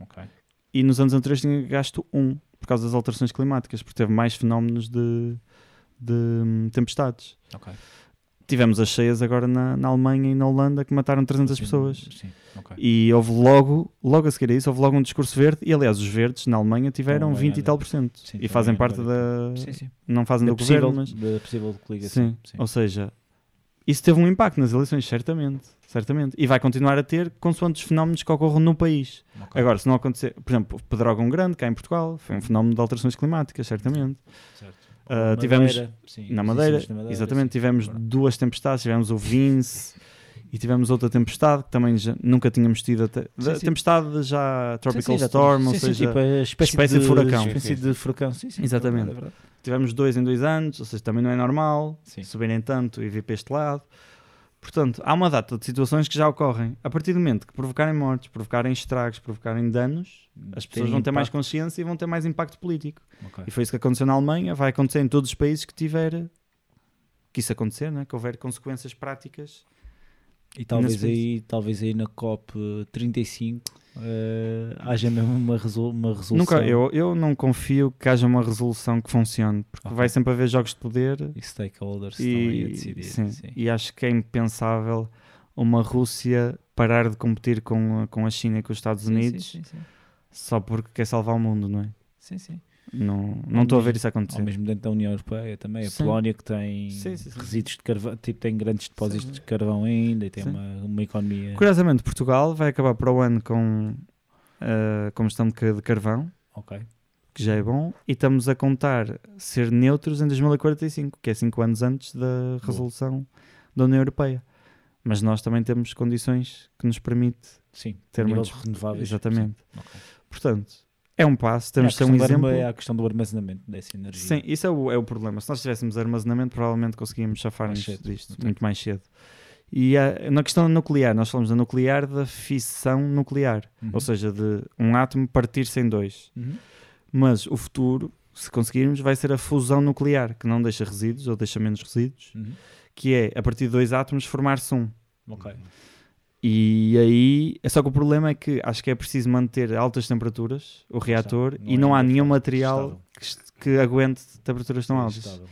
Ok. e nos anos anteriores tinha gasto 1 por causa das alterações climáticas, porque teve mais fenómenos de, de hum, tempestades. Ok. Tivemos as cheias agora na, na Alemanha e na Holanda que mataram 300 Sim, pessoas. Sim, ok. E houve logo, logo a seguir a isso, houve logo um discurso verde. E aliás, os verdes na Alemanha tiveram Estão 20 e ganhando. tal por cento. Sim, E fazem parte da. Não fazem Da do possível, governo, mas. da possível coligação. Sim. Ou seja, isso teve um impacto nas eleições, certamente. Certamente. E vai continuar a ter consoante os fenómenos que ocorram no país. Ok. Agora, se não acontecer, por exemplo, o Pedrógão Grande, cá em Portugal, foi um fenómeno de alterações climáticas, certamente. Certo. Madeira, tivemos sim, na sim, Madeira, sim, na Madeira, exatamente, sim. tivemos duas tempestades, tivemos o Vince e tivemos outra tempestade que também já nunca tínhamos tido até. da sim. Tempestade já Tropical Sim, sim, Storm, ou sim, sim, seja, tipo, espécie, espécie de furacão. Espécie Sim, sim, de furacão, sim, sim. Exatamente. é verdade, é verdade. Tivemos dois em dois anos, ou seja, também não é normal Sim. subirem tanto e vir para este lado. Portanto, há uma data de situações que já ocorrem. A partir do momento que provocarem mortes, provocarem estragos, provocarem danos, as pessoas Tem vão ter mais impacto. consciência e vão ter mais impacto político. Ok. E foi isso que aconteceu na Alemanha, vai acontecer em todos os países que tiver que isso acontecer, né? que houver consequências práticas. E talvez aí, talvez aí na COP 35 eh, haja mesmo uma, resol uma resolução. Nunca, eu, eu não confio que haja uma resolução que funcione, porque Ok. vai sempre haver jogos de poder E stakeholders estão aí a e, decidir. sim, sim. e acho que é impensável uma Rússia parar de competir com, a- com a China e com os Estados Sim, Unidos só porque quer salvar o mundo, não é? sim, sim. Não não estou a ver isso acontecer. Ao mesmo dentro da União Europeia também. A Sim. Polónia que tem Sim, sim, sim. resíduos de carvão, tipo, tem grandes depósitos Sim. de carvão ainda e tem uma, uma economia. Curiosamente, Portugal vai acabar para o ano com a combustão de, ca- de carvão, Ok. que já é bom, e estamos a contar ser neutros em 2045, que é 5 anos antes da resolução da União Europeia. Mas nós também temos condições que nos permite Sim. ter muitos- renováveis. Exatamente. Sim. Ok. Portanto, é um passo, É a temos ser um exemplo. É a questão do armazenamento dessa energia. Sim, isso é o, é o problema. Se nós tivéssemos armazenamento, provavelmente conseguíamos cedo. disto muito mais cedo. E ah, na questão nuclear, nós falamos da nuclear da fissão nuclear, Uhum. ou seja, de um átomo partir-se em dois. Uhum. Mas o futuro, se conseguirmos, vai ser a fusão nuclear, que não deixa resíduos ou deixa menos resíduos, Uhum. que é a partir de dois átomos formar-se um. Ok. E aí, é só que o problema é que acho que é preciso manter altas temperaturas o reator Não e é não há nenhum estável. material que, que aguente temperaturas tão altas.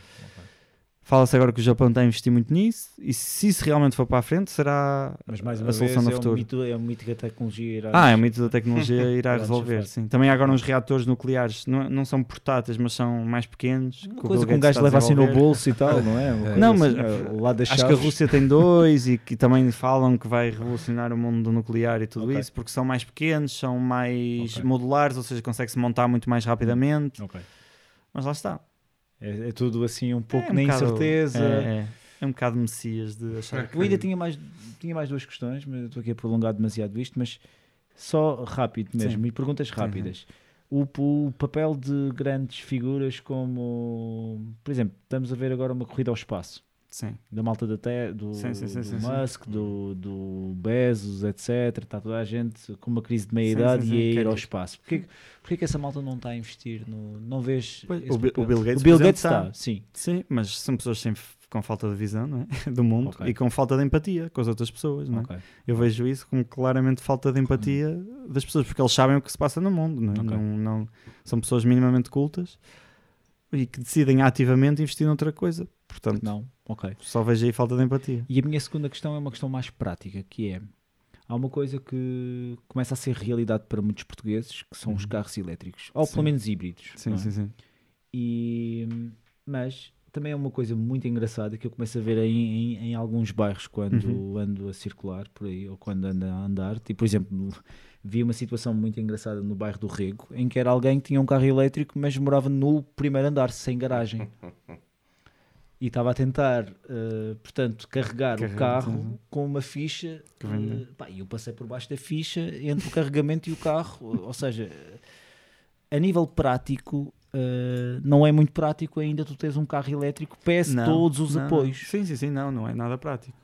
Fala-se agora que o Japão está a investir muito nisso e se isso realmente for para a frente, será Mas mais uma a solução vez no é futuro. um, mito, é um mito que a tecnologia irá. Ah, é o mito da tecnologia irá resolver, sim. Também há agora uns reatores nucleares, não, não são portáteis, mas são mais pequenos. Uma coisa que um gajo leva assim no bolso e tal, não é? Uma Não, mas, assim, lado das Acho que a. Rússia tem dois e que também falam que vai revolucionar o mundo do nuclear e tudo Ok. isso, porque são mais pequenos, são mais Ok. modulares, ou seja, consegue-se montar muito mais rapidamente. Ok. Mas lá está. É, é tudo assim um pouco é um na bocado- incerteza. É, é, é um bocado messias de achar que. Eu ainda tinha mais, tinha mais duas questões, mas estou aqui a prolongar demasiado isto, mas só rápido mesmo, Sim. e perguntas rápidas. O, o papel de grandes figuras como, por exemplo, estamos a ver agora uma corrida ao espaço. Sim. Da malta da do, Sim, sim, sim, do sim, sim. Musk, Do, do Bezos, etc. Está toda a gente com uma crise de meia Sim, idade sim, e a ir ao espaço. Porquê, porquê que essa malta não está a investir? No, não vês. Pois, o Bi- o? Bill Gates, O Bill Gates está. está, sim. Sim, mas são pessoas sem, com falta de visão não é? do mundo Ok. e com falta de empatia com as outras pessoas. Não é? Ok. Eu vejo isso como claramente falta de empatia das pessoas, porque eles sabem o que se passa no mundo. Não é? Ok. Não- não- são pessoas minimamente cultas e que decidem ativamente investir noutra coisa. Portanto, Não, ok. só vejo aí falta de empatia. E a minha segunda questão é uma questão mais prática, que é há uma coisa que começa a ser realidade para muitos portugueses, que são os Uhum. carros elétricos, ou Sim. pelo menos híbridos. Sim, é? sim, sim. E, mas também é uma coisa muito engraçada que eu começo a ver aí em, em alguns bairros quando Uhum. ando a circular por aí ou quando ando a andar. Tipo, por exemplo, vi uma situação muito engraçada no bairro do Rego em que era alguém que tinha um carro elétrico, mas morava no primeiro andar, sem garagem. E estava a tentar, eh, portanto, carregar, Carregar, o carro com uma ficha. Pá, e eu passei por baixo da ficha entre o carregamento e o carro. Ou seja, a nível prático, eh, não é muito prático ainda tu tens um carro elétrico, pese Não, todos os não, apoios. não. Sim, sim, sim, não, não é nada prático.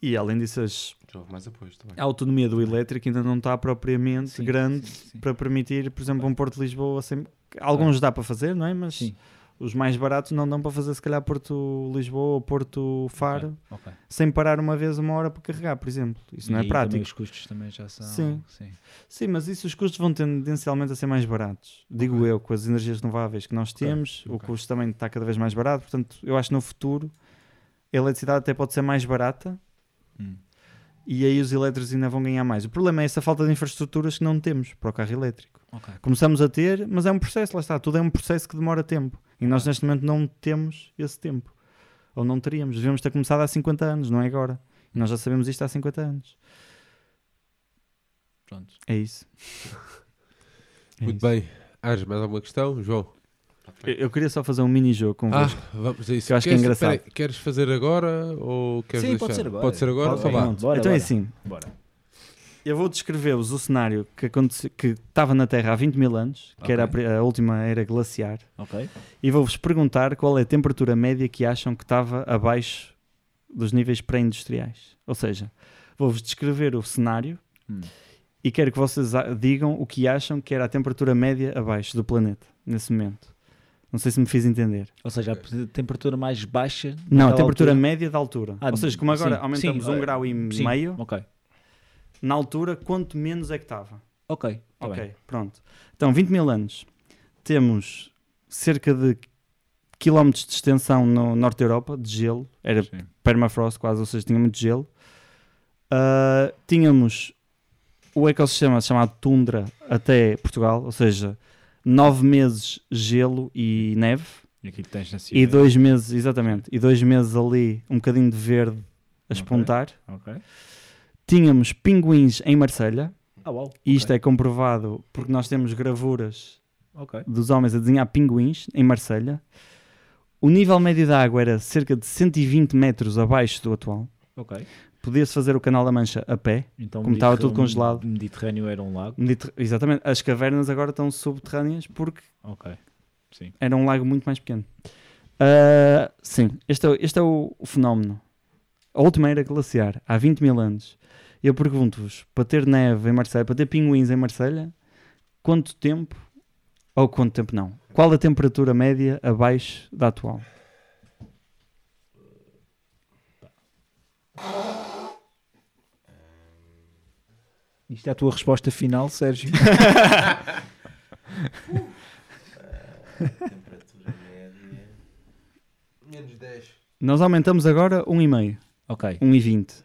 E além disso, as- Já houve mais apoios também. a autonomia do elétrico ainda não está propriamente Sim, grande sim, sim. para permitir, por exemplo, um Porto de Lisboa. Sem... Alguns dá para fazer, não é? Mas Sim. Os mais baratos não dão para fazer, se calhar, Porto Lisboa ou Porto Faro, Ok. sem parar uma vez uma hora para carregar, por exemplo. Isso não E é aí prático. Os custos também já são. Sim. sim. Sim, mas isso os custos vão tendencialmente a ser mais baratos. Digo eu, com as energias renováveis que nós temos, o custo também está cada vez mais barato. Portanto, eu acho que no futuro a eletricidade até pode ser mais barata Hum. e aí os elétricos ainda vão ganhar mais. O problema é essa falta de infraestruturas que não temos para o carro elétrico. Começamos a ter, mas é um processo, lá está. Tudo é um processo que demora tempo. E nós neste momento não temos esse tempo. Ou não teríamos. Devíamos ter começado há 50 anos, não é agora. E nós já sabemos isto há 50 anos. Pronto. É isso. É Muito isso. bem. Ares, mais alguma questão? João? Eu, eu queria só fazer um mini-jogo Ah, convosco. vamos a isso. Que eu acho que é Queres- engraçado. espera aí, queres fazer agora ou queres Sim, deixar? pode ser agora. Pode ser agora? Pode Então ser. vá. Bora, então é bora. assim, Bora. Eu vou descrever-vos o cenário que, aconteceu, que estava na Terra há 20 mil anos, que era a, a última era glaciar, Ok. e vou-vos perguntar qual é a temperatura média que acham que estava abaixo dos níveis pré-industriais. Ou seja, vou-vos descrever o cenário Hum. e quero que vocês digam o que acham que era a temperatura média abaixo do planeta, nesse momento. Não sei se me fiz entender. Ou seja, a temperatura mais baixa. Não, a temperatura altura- média da altura. Ah, Ou seja, como agora sim, aumentamos sim, um eh, grau e Sim, meio, Ok. Na altura, quanto menos é que estava? Ok. tá ok, bem. pronto. Então, 20 mil anos. Temos cerca de quilómetros de extensão no norte da Europa, de gelo. Era Sim. permafrost quase, ou seja, tinha muito gelo. Ah, tínhamos o ecossistema chamado tundra até Portugal, ou seja, nove meses gelo e neve. E aqui tens na E dois meses, exatamente, e dois meses ali um bocadinho de verde a espontar. Ok. Tínhamos pinguins em Marselha, Ah, uau. e isto é comprovado porque nós temos gravuras Ok. dos homens a desenhar pinguins em Marselha. O nível médio da água era cerca de 120 metros abaixo do atual. Ok. Podia-se fazer o Canal da Mancha a pé. Então, Como estava tudo congelado. O Mediterrâneo era um lago. Mediter- Exatamente, as cavernas agora estão subterrâneas porque era um lago muito mais pequeno. Ah, sim, este é, este é o, o fenómeno. A última era glaciar, há 20 mil anos. Eu pergunto-vos, para ter neve em Marselha, para ter pinguins em Marselha, quanto tempo, ou quanto tempo não, qual a temperatura média abaixo da atual? Isto é a tua resposta final, Sérgio? Temperatura média. Menos 10. Nós aumentamos agora 1,5, ok. 1,20.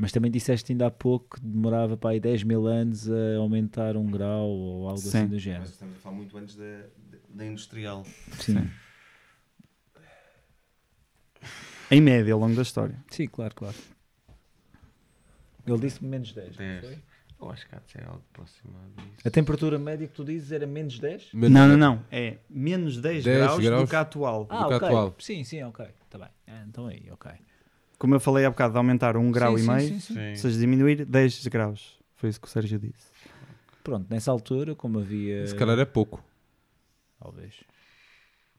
Mas também disseste ainda há pouco que demorava para aí 10 mil anos a aumentar um grau ou algo Sim. assim do género. Mas estamos a falar muito antes da, da industrial. Sim. Em média, ao longo da história. Sim, claro, claro. Ele disse menos 10. não 10. foi? Eu acho que há de ser algo aproximado disso. A temperatura média que tu dizes era menos 10? Menos não, não, 10. não. É menos 10, 10 graus, graus. do que a atual. Ah, que ok. atual. Sim, sim, ok. Está bem. Ah, então aí, ok. Como eu falei há bocado, de aumentar 1 grau Sim, e sim, meio, sim, sim. ou seja, diminuir 10 graus. Foi isso que o Sérgio disse. Pronto, nessa altura, como havia. Se calhar é pouco. Talvez.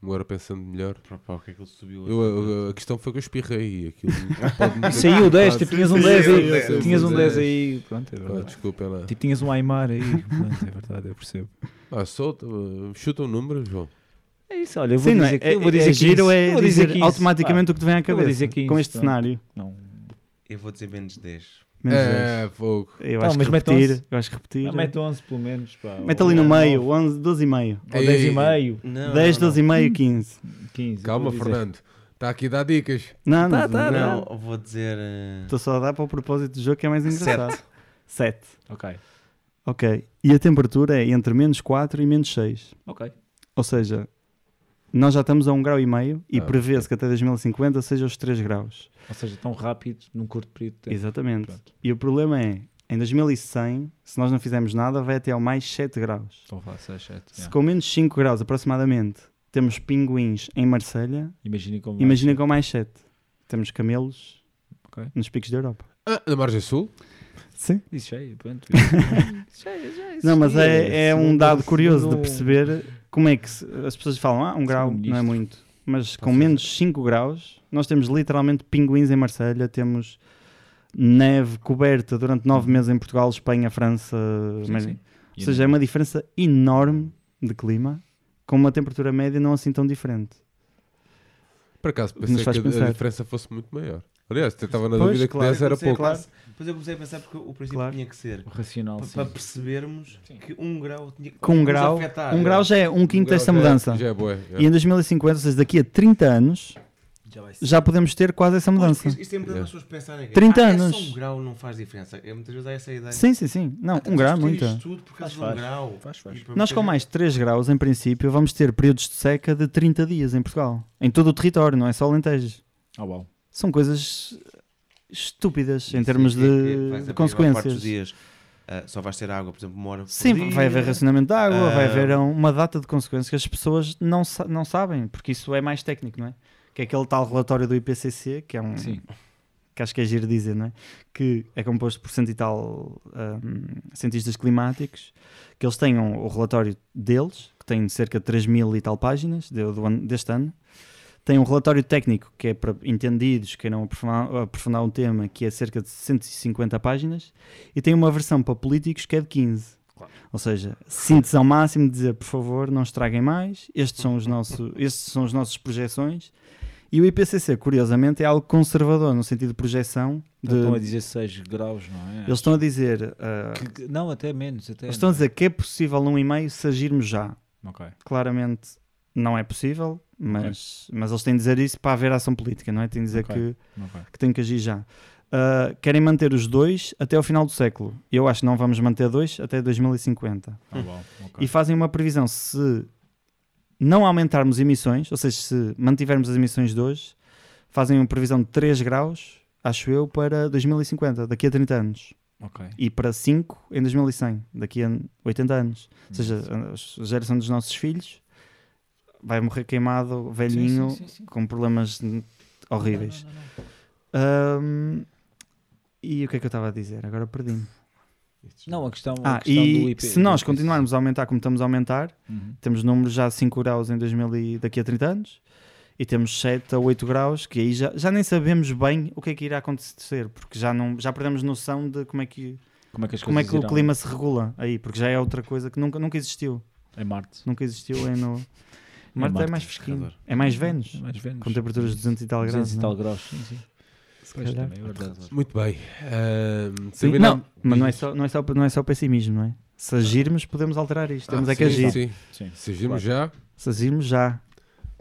Agora pensando melhor. Para o que é que ele subiu? Eu, eu- a questão foi que eu espirrei. Aquilo Saiu 10, preocupado. tipo, tinhas um Sim, 10 sim, aí. sim, Tinhas sim, um sim. 10 aí. Pronto, é Ah, verdade. desculpem lá. Tipo, tinhas um Aymar aí. Pronto, é verdade, eu percebo. Ah, solta, uh, chuta um número, João. É isso, olha, eu vou Sim, não dizer é? que eu vou É- dizer é giro 15. é Eu vou dizer, 15. automaticamente o que te vem à cabeça dizer 15, com este pronto. cenário. Pá, não. Eu vou dizer menos 10. Menos É, fogo. 10. Eu Não, acho mas que repetir. 11. Eu acho que repetir. Não, mete 11 pelo menos. Pá, Mete ali no meio, 9, 11, 12 e meio. Ou 10 e Ei. meio. Não, 10, não, 12 e meio, 15. 15. Calma, dizer. Fernando. Está aqui a dar dicas. Não, Tá, não, tá, não. não. Não, vou dizer. Estou só a dar para o propósito do jogo que é mais engraçado. 7. Ok. Ok. E a temperatura é entre menos 4 e menos 6. Ok. Ou seja, nós já estamos a 1 grau e meio e Ah, prevê-se que até 2050 seja os 3 graus. Ou seja, tão rápido num curto período de tempo. Exatamente. Pronto. E o problema é, em 2100, se nós não fizermos nada, vai até ao mais 7 graus. Estou a falar 6, 7. Se com menos 5 graus aproximadamente temos pinguins em Marselha, imaginem com mais 7. Temos camelos Ok. nos picos da Europa. Ah, na margem sul? Sim. Isso já é, pronto. Isso já é- já Não, mas é, é um dado curioso de perceber como é que se- as pessoas falam, ah, um grau Segundo não é muito. Mas com menos 5 graus, nós temos literalmente pinguins em Marselha, temos neve coberta durante 9 meses em Portugal, Espanha, França. Sim, mas- sim. Ou seja, é uma diferença enorme de clima, com uma temperatura média não assim tão diferente. Por acaso pensei faz que a- a pensar. diferença fosse muito maior. Aliás, eu estava na Pois, dúvida que claro. 10 era pouco. pensar- Depois eu comecei a pensar porque o princípio Claro. tinha que ser. Racional, pa- sim. Para percebermos que um grau tinha que Com um grau, afetar. um grau já é um quinto grau desta já é- mudança. Já é boa. E em 2050, ou seja, daqui a 30 anos, Já já podemos ter quase essa Pois, mudança. Isto, isto é importante Yeah. as pessoas pensarem que 30 ah, é anos. só um grau não faz diferença. É, muitas vezes há essa ideia. Sim, sim, sim. Não, Ah, um grau é muito. tudo por causa Faz, de um faz. grau. Faz, faz. Nós com mais 3 graus, em princípio, vamos ter períodos de seca de 30 dias em Portugal. Em todo o território, não é só Alentejo. Oh, uau. São coisas estúpidas em termos é que- é de, de dos consequências. dias. ah, só vais ter água, por exemplo, uma hora por Sim, dia. vai haver racionamento de água, vai Ah. haver um- uma data de consequências que as pessoas não, sa- não sabem, porque isso é mais técnico, não é? Que é aquele tal relatório do IPCC, que é um. Sim. que acho que é giro dizer, não é? Que é composto por cento e tal hum, cientistas climáticos, que eles tenham o relatório deles, que tem cerca de 3 mil e tal páginas de- do deste ano. Tem um relatório técnico, que é para entendidos, que queiram aprofundar, aprofundar um tema, que é cerca de 150 páginas. E tem uma versão para políticos que é de 15. Ou seja, síntese ao máximo de dizer, por favor, não estraguem mais, estes são os nossos, estes são as nossas projeções. E o IPCC, curiosamente, é algo conservador, no sentido de projeção. De, Estão a dizer 6 graus, não é? eles estão a dizer, ah, Que- não, até menos. Até eles estão a dizer que é possível num e-mail se agirmos já. Ok. Claramente não é possível, mas, mas eles têm de dizer isso para haver ação política, não é? Têm de dizer Ok. que, ok. que têm que agir já. Ah, querem manter os dois até ao final do século. Eu acho que não vamos manter dois até 2050. Tá bom. E fazem uma previsão se não aumentarmos emissões, ou seja, se mantivermos as emissões de hoje, fazem uma previsão de 3 graus, acho eu, para 2050, daqui a 30 anos. Ok. E para 5 em 2100, daqui a 80 anos. Ou seja, a geração dos nossos filhos vai morrer queimado, velhinho, Sim, sim, sim, sim. com problemas horríveis. Não, não, não, não. Ahm, e o que é que eu estava a dizer? Agora perdi-me. Não, a questão, a Ah, questão do e IP. se nós continuarmos a aumentar como estamos a aumentar, Uhum. temos números já de 5 graus em 2000 e daqui a 30 anos e temos 7 a 8 graus que aí já, já nem sabemos bem o que é que irá acontecer porque já, não, já perdemos noção de como é que, Como é que as como é que o clima se regula aí, porque já é outra coisa que nunca, nunca existiu. Em Marte. Nunca existiu é no. Marte é Marte, mais fresquinho. É mais Vênus. É mais Vênus. Com temperaturas de 200 e tal 200 graus. e não é? tal graus, sim, sim. É verdade. Muito bem. Ahm, Sim, não, mas não é, só, não, é só, não é só pessimismo, não é? Se agirmos, podemos alterar isto. Temos Ah, é que sim, agir. Sim. Sim. Se agirmos já, Se agirmos já.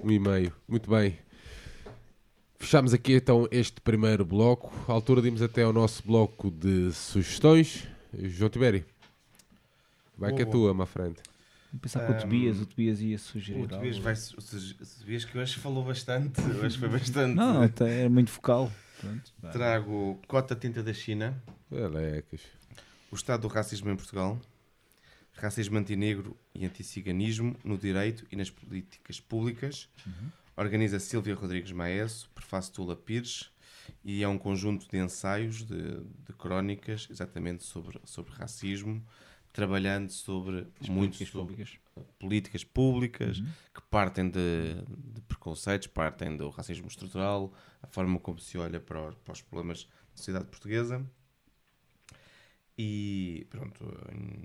um e meio. Muito bem. Fechamos aqui então este primeiro bloco. À altura de irmos até ao nosso bloco de sugestões. João Tiberi. Vai que é Boa. tua, my friend. Vou pensar que o Tobias, o Tobias ia sugerir O Tobias algo. vai. O Tobias que hoje falou bastante. Hoje foi bastante. Não, não, tá- era muito focal. Pronto. Trago Cota Tinta da China. Alecas. O estado do racismo em Portugal. Racismo antinegro e anticiganismo no direito e nas políticas públicas. Organiza Silvia Rodrigues Maesso, prefácio Tula Pires. E é um conjunto de ensaios, de, de crónicas, exatamente sobre, sobre racismo, trabalhando sobre As muito políticas sobre públicas. políticas públicas Uhum. que partem de, de preconceitos, partem do racismo estrutural, a forma como se olha para, os- para os problemas da sociedade portuguesa. E pronto,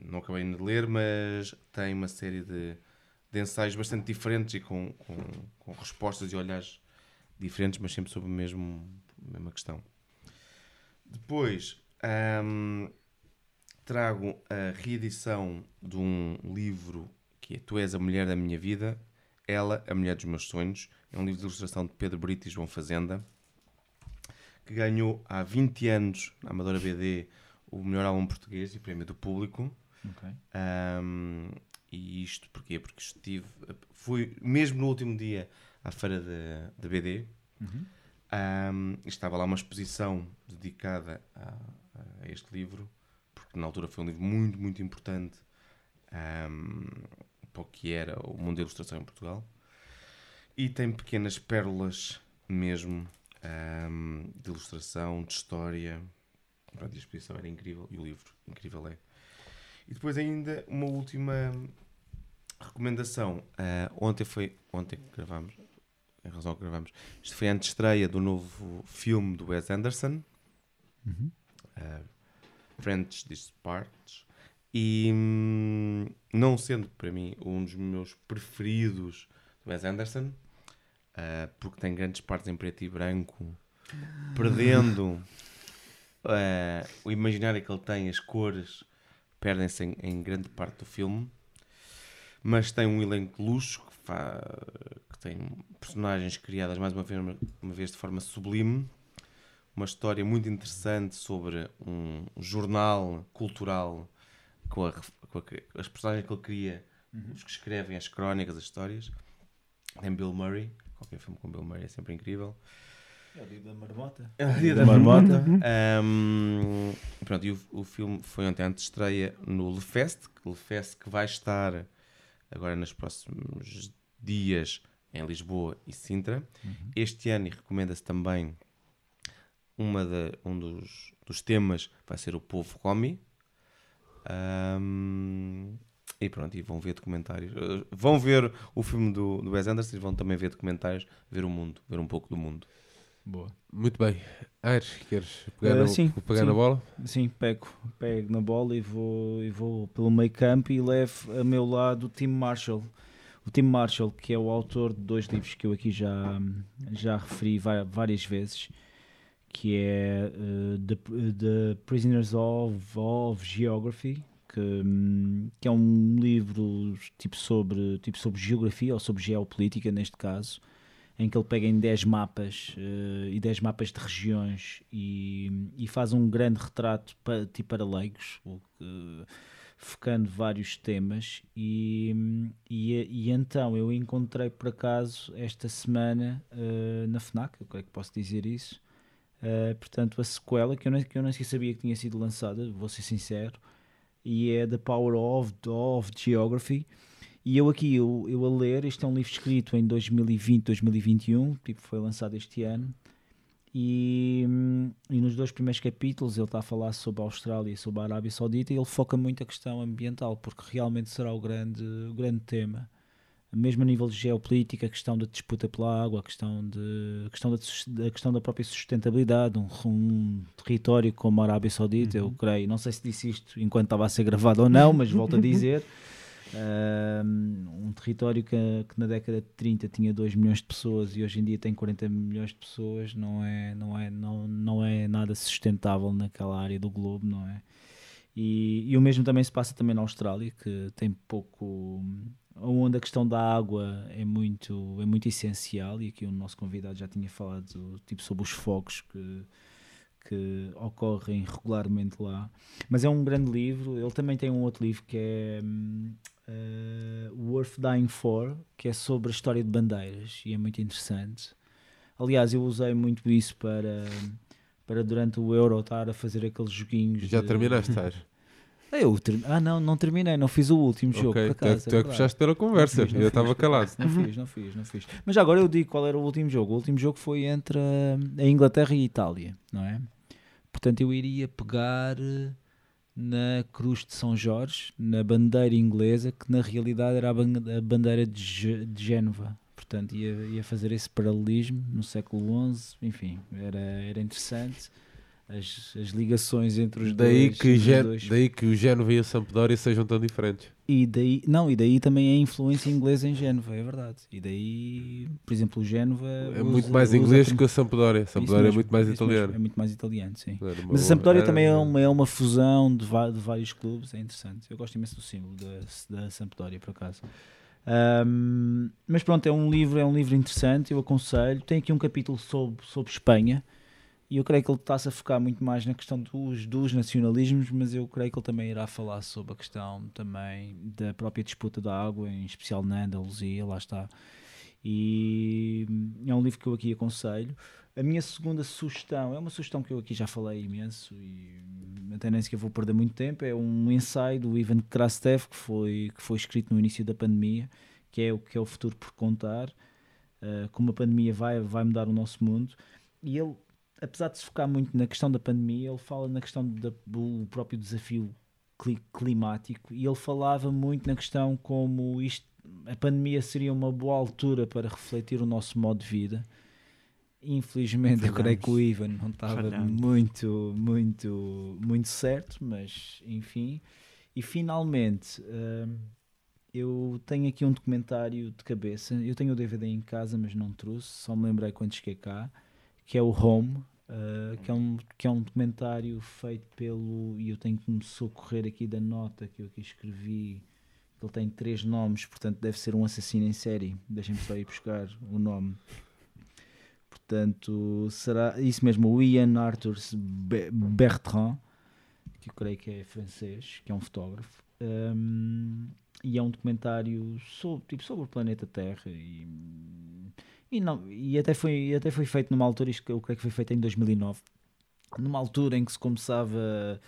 não acabei de ler, mas tem uma série de, de ensaios bastante diferentes e com, com, com respostas e olhares diferentes, mas sempre sobre a mesmo, a mesma questão. Depois ahm, trago a reedição de um livro que é Tu és a mulher da minha vida, ela a mulher dos meus sonhos. É um livro de ilustração de Pedro Brito e João Fazenda, que ganhou há 20 anos na Amadora BD o melhor álbum português e prémio do público. Ok. Ahm, e isto porquê? Porque estive, fui mesmo no último dia à feira da BD. Uhum. E estava lá uma exposição dedicada a, a este livro, porque na altura foi um livro muito, muito importante ahm, para o que era o mundo da ilustração em Portugal. E tem pequenas pérolas mesmo ahm, de ilustração, de história. Pronto, a exposição era incrível e o livro incrível é. E depois ainda uma última recomendação. Ah, ontem foi ontem que gravámos, em razão que gravámos, isto foi a estreia do novo filme do Wes Anderson, Uhum. uh, French Disparts, e hum, não sendo para mim um dos meus preferidos do Wes Anderson, uh, porque tem grandes partes em preto e branco, perdendo uh, o imaginário que ele tem, as cores perdem-se em, em grande parte do filme, mas tem um elenco de luxo que, que tem personagens criadas mais uma vez, uma vez de forma sublime uma história muito interessante sobre um jornal cultural com, a com a- as personagens que ele cria, os que escrevem as crónicas, as histórias. Tem Bill Murray, qualquer filme com Bill Murray é sempre incrível. É o dia da marmota. É o dia da marmota. Ahm, pronto, e o, o filme foi ontem antes de estreia no LeFest, LeFest que vai estar agora nos próximos dias em Lisboa e Sintra. Este ano, e recomenda-se também, uma da- um dos, dos temas vai ser o povo Romi. Ahm, e pronto, e vão ver documentários. Eh, Vão ver o filme do, do Wes Anderson e vão também ver documentários, ver o mundo, ver um pouco do mundo. Boa. Muito bem. Aires, queres pegar, Eh, no- sim, pegar sim. na bola? Sim, pego, pego na bola e vou, e vou pelo meio campo e levo a meu lado o Tim Marshall. O Tim Marshall, que é o autor de dois livros que eu aqui já, já referi várias vezes, que é eh, the, The Prisoners of, of Geography, que, hum, que é um livro tipo sobre, tipo sobre geografia ou sobre geopolítica, neste caso, em que ele pega em 10 mapas eh, e 10 mapas de regiões e, e faz um grande retrato para, tipo para leigos, que- focando vários temas. E, e, e então eu encontrei por acaso esta semana eh, na FNAC, eu creio que posso dizer isso. Eh, portanto, a sequela que eu, nem, que eu nem sabia que tinha sido lançada, vou ser sincero, e é The Power of, of Geography. E eu aqui, eu, eu a ler, este é um livro escrito em 2020, 2021, tipo foi lançado este ano, e, hum, e nos dois primeiros capítulos ele está a falar sobre a Austrália e sobre a Arábia Saudita e ele foca muito a questão ambiental, porque realmente será o grande, o grande tema. Mesmo a nível de geopolítica, a questão da disputa pela água, a questão, de, a questão, da, a questão da própria sustentabilidade, um, um território como a Arábia Saudita, eu creio, não sei se disse isto enquanto estava a ser gravado ou não, mas volto a dizer, um, um território que, que na década de 30 tinha 2 milhões de pessoas e hoje em dia tem 40 milhões de pessoas, não é, não é, não, não é nada sustentável naquela área do globo, não é? E, e o mesmo também se passa também na Austrália, que tem pouco. Onde a questão da água é muito, é muito essencial, e aqui o nosso convidado já tinha falado tipo, sobre os fogos que, que ocorrem regularmente lá. Mas é um grande livro. Ele também tem um outro livro que é eh, Worth Dying For, que é sobre a história de bandeiras, e é muito interessante. Aliás, eu usei muito isso para. Para durante o Euro estar a fazer aqueles joguinhos. Já de- terminaste? Ah, eu ter- ah, não, não terminei, não fiz o último jogo. ok, por tu é, acaso, que- tu é que puxaste pela conversa. Não fiz, não eu estava calado. Não fiz, não fiz, não fiz. Mas agora eu digo qual era o último jogo. O último jogo foi entre a, a Inglaterra e a Itália, não é? Portanto, eu iria pegar eh, na Cruz de São Jorge, na bandeira inglesa, que na realidade era a ban- a bandeira de, de Génova. Portanto, ia, ia fazer esse paralelismo no século XI. Enfim, era, era interessante. As, as ligações entre os Daí dois. que, Gen- dois. daí que o Génova e a Sampdoria sejam tão diferentes. E daí, não, e daí também a influência inglesa em Génova, é verdade. E daí, por exemplo, o Génova É usa- muito mais inglês que a Sampdoria. A Sampdoria é muito mais italiano. É muito mais italiano, sim. Mas a Sampdoria também é uma, é uma fusão de, de vários clubes, é interessante. Eu gosto imenso do símbolo da, da Sampdoria, por acaso. Ahm, mas pronto, é um livro, é um livro interessante, eu aconselho. Tem aqui um capítulo sobre, sobre Espanha e eu creio que ele está-se a focar muito mais na questão dos, dos nacionalismos, mas eu creio que ele também irá falar sobre a questão também da própria disputa da água, em especial na Andaluzia, lá está. E é um livro que eu aqui aconselho. A minha segunda sugestão é uma sugestão que eu aqui já falei imenso e até nem sequer vou perder muito tempo. É um ensaio do Ivan Krastev que foi, que foi escrito no início da pandemia, que é o que é o futuro por contar, uh, como a pandemia vai, vai mudar o nosso mundo. E ele, apesar de se focar muito na questão da pandemia, ele fala na questão da- do próprio desafio cli- climático e ele falava muito na questão como isto, a pandemia seria uma boa altura para refletir o nosso modo de vida. Infelizmente, eu creio que o Ivan não estava Falhamos. muito, muito, muito certo, mas enfim. E finalmente, hum, eu tenho aqui um documentário de cabeça. Eu tenho o DVD em casa, mas não trouxe, só me lembrei quando cheguei cá, que é o Home, uh, que, é um, que é um documentário feito pelo. E eu tenho que me socorrer aqui da nota que eu aqui escrevi. Ele tem três nomes, portanto deve ser um assassino em série. Deixem-me só ir buscar o nome. Portanto, será isso mesmo, o Ian Arthur Be- Bertrand, que eu creio que é francês, que é um fotógrafo. Um, e é um documentário sobre, tipo, sobre o planeta Terra e, E, não, e até, foi, e até foi feito numa altura, isto que eu creio que foi feito em 2009, numa altura em que se começava,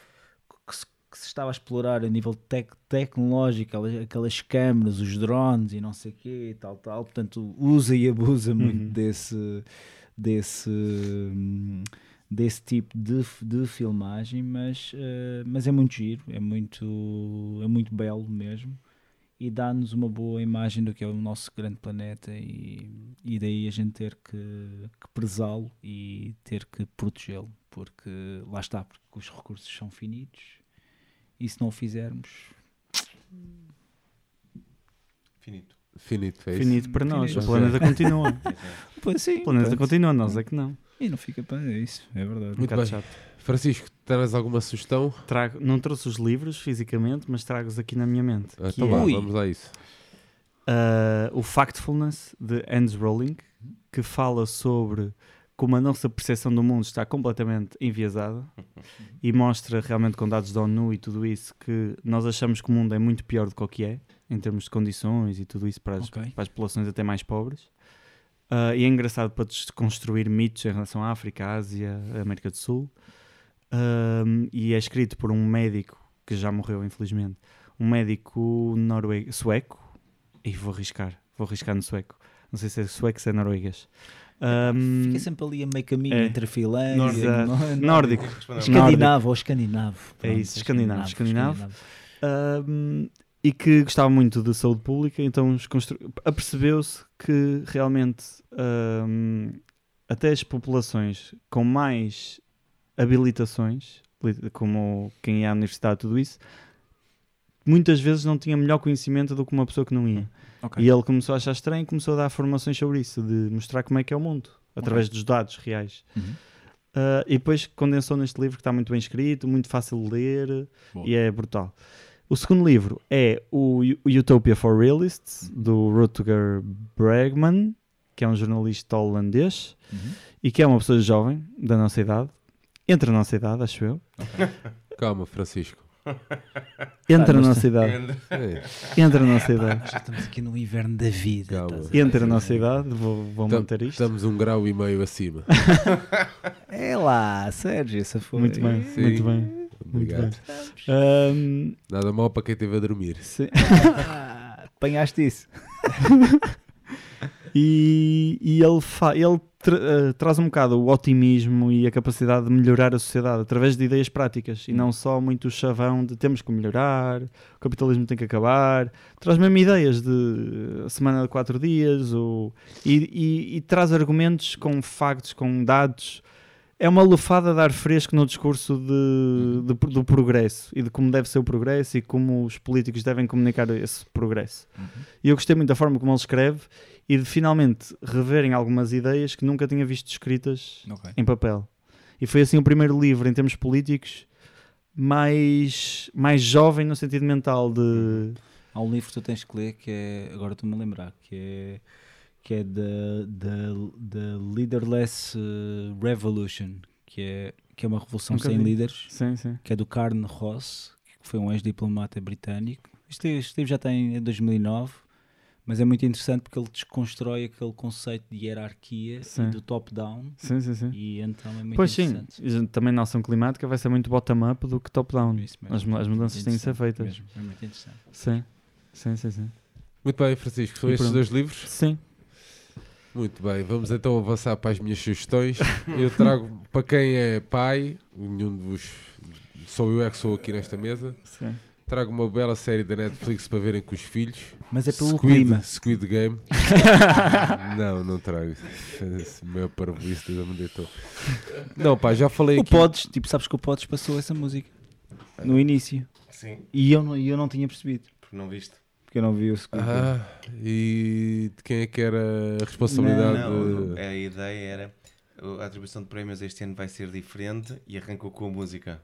que se, que se estava a explorar a nível tec, tecnológico, aquelas, aquelas câmaras, os drones e não sei o quê, e tal, tal. Portanto, usa e abusa muito Uhum. desse, desse, hum, desse tipo de, de filmagem, mas, eh, mas é muito giro, é muito, é muito belo mesmo e dá-nos uma boa imagem do que é o nosso grande planeta e, e daí a gente ter que, que prezá-lo e ter que protegê-lo, porque lá está, porque os recursos são finitos e se não o fizermos, Finito. Finito, é isso. Finito para nós. Finito. O planeta continua. pois sim, O planeta pronto. continua, nós é que não. e não fica para isso, é verdade. Muito bem. chato. Francisco, tens alguma sugestão? Trago, não trouxe os livros fisicamente, mas trago-os aqui na minha mente. Ah, Então é, vá, vamos a isso. uh, o Factfulness de Hans Rowling, que fala sobre como a nossa percepção do mundo está completamente enviesada e mostra realmente com dados da ONU e tudo isso que nós achamos que o mundo é muito pior do que o que é, em termos de condições e tudo isso para as, Ok. para as populações até mais pobres. Uh, e é engraçado para desconstruir mitos em relação à África, à Ásia, à América do Sul. Um, e é escrito por um médico que já morreu, infelizmente, um médico noruego, sueco. E vou arriscar, vou arriscar no sueco. Não sei se é sueco, se é norueguês. Um, Fica sempre ali a meio caminho é. entre a Finlândia Nórdico. e nórdico. Escandinavo ou escandinavo. É Pronto, isso, escandinavo, escandinavo. Um, e que gostava muito de saúde pública, então apercebeu-se que realmente um, até as populações com mais habilitações, li- como quem ia à universidade, tudo isso, muitas vezes não tinha melhor conhecimento do que uma pessoa que não ia. Ok. E ele começou a achar estranho e começou a dar formações sobre isso, de mostrar como é que é o mundo, através dos dados reais. Uhum. Uh, e depois condensou neste livro que está muito bem escrito, muito fácil de ler Boa. e é brutal. O segundo livro é o Utopia for Realists, do Rutger Bregman, que é um jornalista holandês Uhum. e que é uma pessoa jovem, da nossa idade, entre a nossa idade, acho eu. Calma, Francisco. Entre a nossa idade. Entre a nossa idade. Já estamos aqui no inverno da vida. Calma. estás a ver? Entre a nossa idade, vou, vou Tam- manter isto. Estamos um grau e meio acima. É lá, Sérgio, essa foi. Muito bem, Sim. muito bem. Muito Obrigado. bem. Um, Nada mal para quem esteve a dormir. sim. Ah, apanhaste isso. E, e ele, fa- ele tra- eh, traz um bocado o otimismo e a capacidade de melhorar a sociedade através de ideias práticas e não só muito o chavão de temos que melhorar, o capitalismo tem que acabar. Traz mesmo ideias de a semana de quatro dias ou, e, e- e traz argumentos com factos, com dados. É uma lufada de ar fresco no discurso de, de- do progresso e de como deve ser o progresso e como os políticos devem comunicar esse progresso. E eu gostei muito da forma como ele escreve e de finalmente reverem algumas ideias que nunca tinha visto escritas Ok. em papel. E foi assim o primeiro livro em termos políticos mais, mais jovem no sentido mental de Há um livro que tu tens que ler que é, agora estou-me a lembrar, que é que é da da Leaderless eh, Revolution, que é que é uma revolução Nunca sem vi. líderes, sim, sim. que é do Karl Ross, que foi um ex-diplomata britânico. Este, este livro já tem em 2009, mas é muito interessante porque ele desconstrói aquele conceito de hierarquia Sim. e do top-down. Sim, sim, sim. E então é muito Pois sim, interessante. e também na ação climática vai ser muito bottom-up do que top-down. Isso mesmo. As, as mudanças têm de ser feitas. mesmo, É muito interessante. Sim, sim, sim, sim. Muito bem, Francisco. São estes dois livros? Sim, Muito bem, vamos então avançar para as minhas sugestões. Eu trago para quem é pai, nenhum de vos, sou eu é que sou aqui nesta mesa. sim. Trago uma bela série da Netflix para verem com os filhos. Mas é pelo Squid, clima. Squid Game. não, não trago. Esse meu parvoíce já me deitou. Não, pá, já falei O aqui. Pods, tipo, sabes que o Pods passou essa música no início Sim, e eu não, e eu não tinha percebido porque não viste. Porque eu não vi o Squid Game. Ah, e de quem é que era a responsabilidade? Não, de- a ideia era a atribuição de prémios este ano vai ser diferente e arrancou com a música.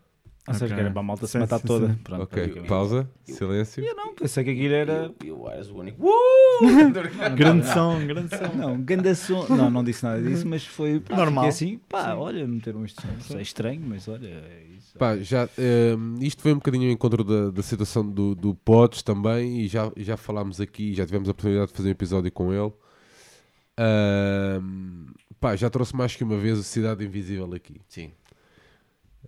Ou seja, que era para a malta se Sim, matar sim, toda. sim. Pronto, Ok, pausa, silêncio. Eu não, pensei que aquilo era. Eu, eu eras o único. Uh! Grande som, grande som. Não, ganda som. Não, não disse nada disso, mas foi pá, Normal. fiquei assim, pá, olha, meteram este som. É estranho, mas olha, é isso. Pá, já, ehm, isto foi um bocadinho ao encontro da, da situação do, do Pods também e já, já falámos aqui, já tivemos a oportunidade de fazer um episódio com ele. Ahm, pá, já trouxe mais que uma vez o Cidade Invisível aqui. Sim.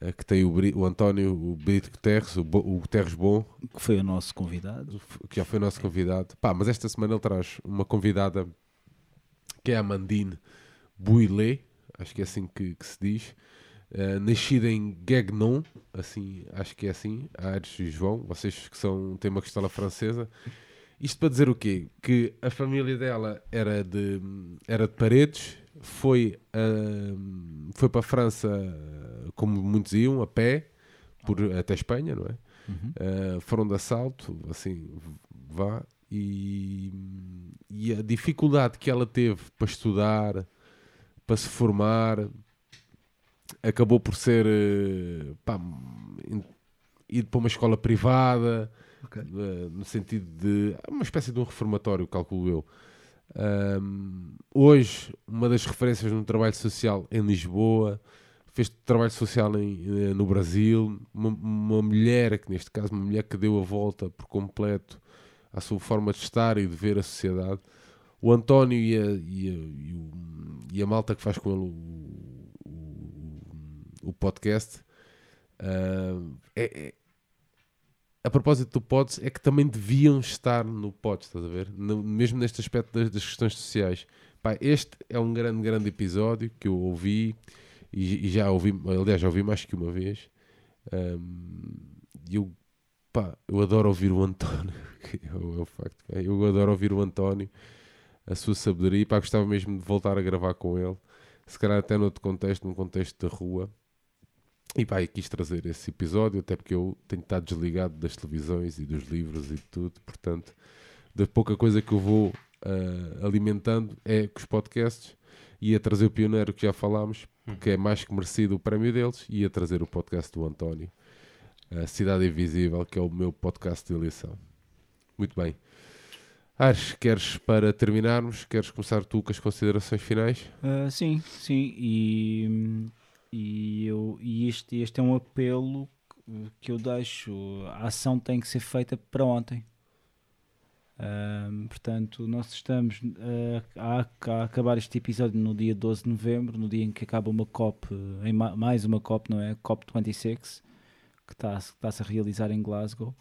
Eh, Que tem o, Bri- o António, o Brito Guterres, o, Bo- o Guterres Bom, Que foi o nosso convidado. que já foi nosso convidado. Pá, mas esta semana ele traz uma convidada que é a Mandine Bouillet, acho que é assim que, que se diz. Eh, nascida em Guegnon, assim, acho que é assim, Aires e João, vocês que são, têm uma costela francesa. Isto para dizer o quê? Que a família dela era de, era de Paredes, foi, ahm, foi para a França, como muitos iam, a pé, por, até Espanha, não é? Uhum. Uh, foram de assalto, assim, vá, e, e a dificuldade que ela teve para estudar, para se formar, acabou por ser eh, pá, ir para uma escola privada, Ok. eh, no sentido de uma espécie de um reformatório, calculo eu. Um, hoje, uma das referências no trabalho social em Lisboa, fez trabalho social em, eh, no Brasil, uma, uma mulher, que neste caso, uma mulher que deu a volta por completo à sua forma de estar e de ver a sociedade. O António e a, e a, e o- e a malta que faz com ele o, o, o podcast, ah, é, é- a propósito do Pods, é que também deviam estar no Pods, estás a ver? No- mesmo neste aspecto das, das questões sociais. Pá, este é um grande, grande episódio que eu ouvi e, já ouvi, aliás, já ouvi mais que uma vez. E eu, pá, eu adoro ouvir o António, é é facto. Eu adoro ouvir o António, a sua sabedoria, e pá, gostava mesmo de voltar a gravar com ele, se calhar até noutro contexto, num contexto da rua. E pá, e quis trazer esse episódio, até porque eu tenho estado desligado das televisões e dos livros e de tudo, portanto, da pouca coisa que eu vou ah, alimentando é com os podcasts e a trazer o pioneiro que já falámos, que é mais que merecido o prémio deles, e a trazer o podcast do António, a Cidade Invisível, que é o meu podcast de eleição. Muito bem. Ares, queres para terminarmos, queres começar tu com as considerações finais? Ah, sim, sim. E, e, eu, e este, este é um apelo que eu deixo. A ação tem que ser feita para ontem. Ahm, portanto, nós estamos ah, a, a acabar este episódio no dia 12 de novembro, no dia em que acaba uma COP, em ma- mais uma COP, não é? COP26, que está- está-se a realizar em Glasgow.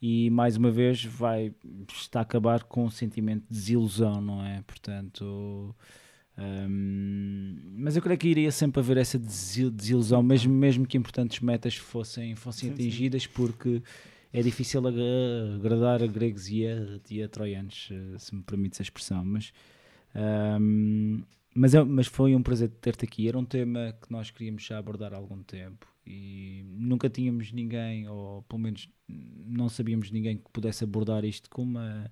E mais uma vez vai está a acabar com um sentimento de desilusão, não é? Portanto, hum, mas eu creio que iria sempre haver essa desi- desilusão, mesmo, mesmo que importantes metas fossem, fossem Sim, sim. atingidas, porque é difícil agra- agradar a gregos e a, e a troianos, eh, se me permites a expressão. Mas, hum, mas, é- mas foi um prazer ter-te aqui. Era um tema que nós queríamos já abordar há algum tempo e nunca tínhamos ninguém, ou pelo menos não sabíamos ninguém que pudesse abordar isto com uma.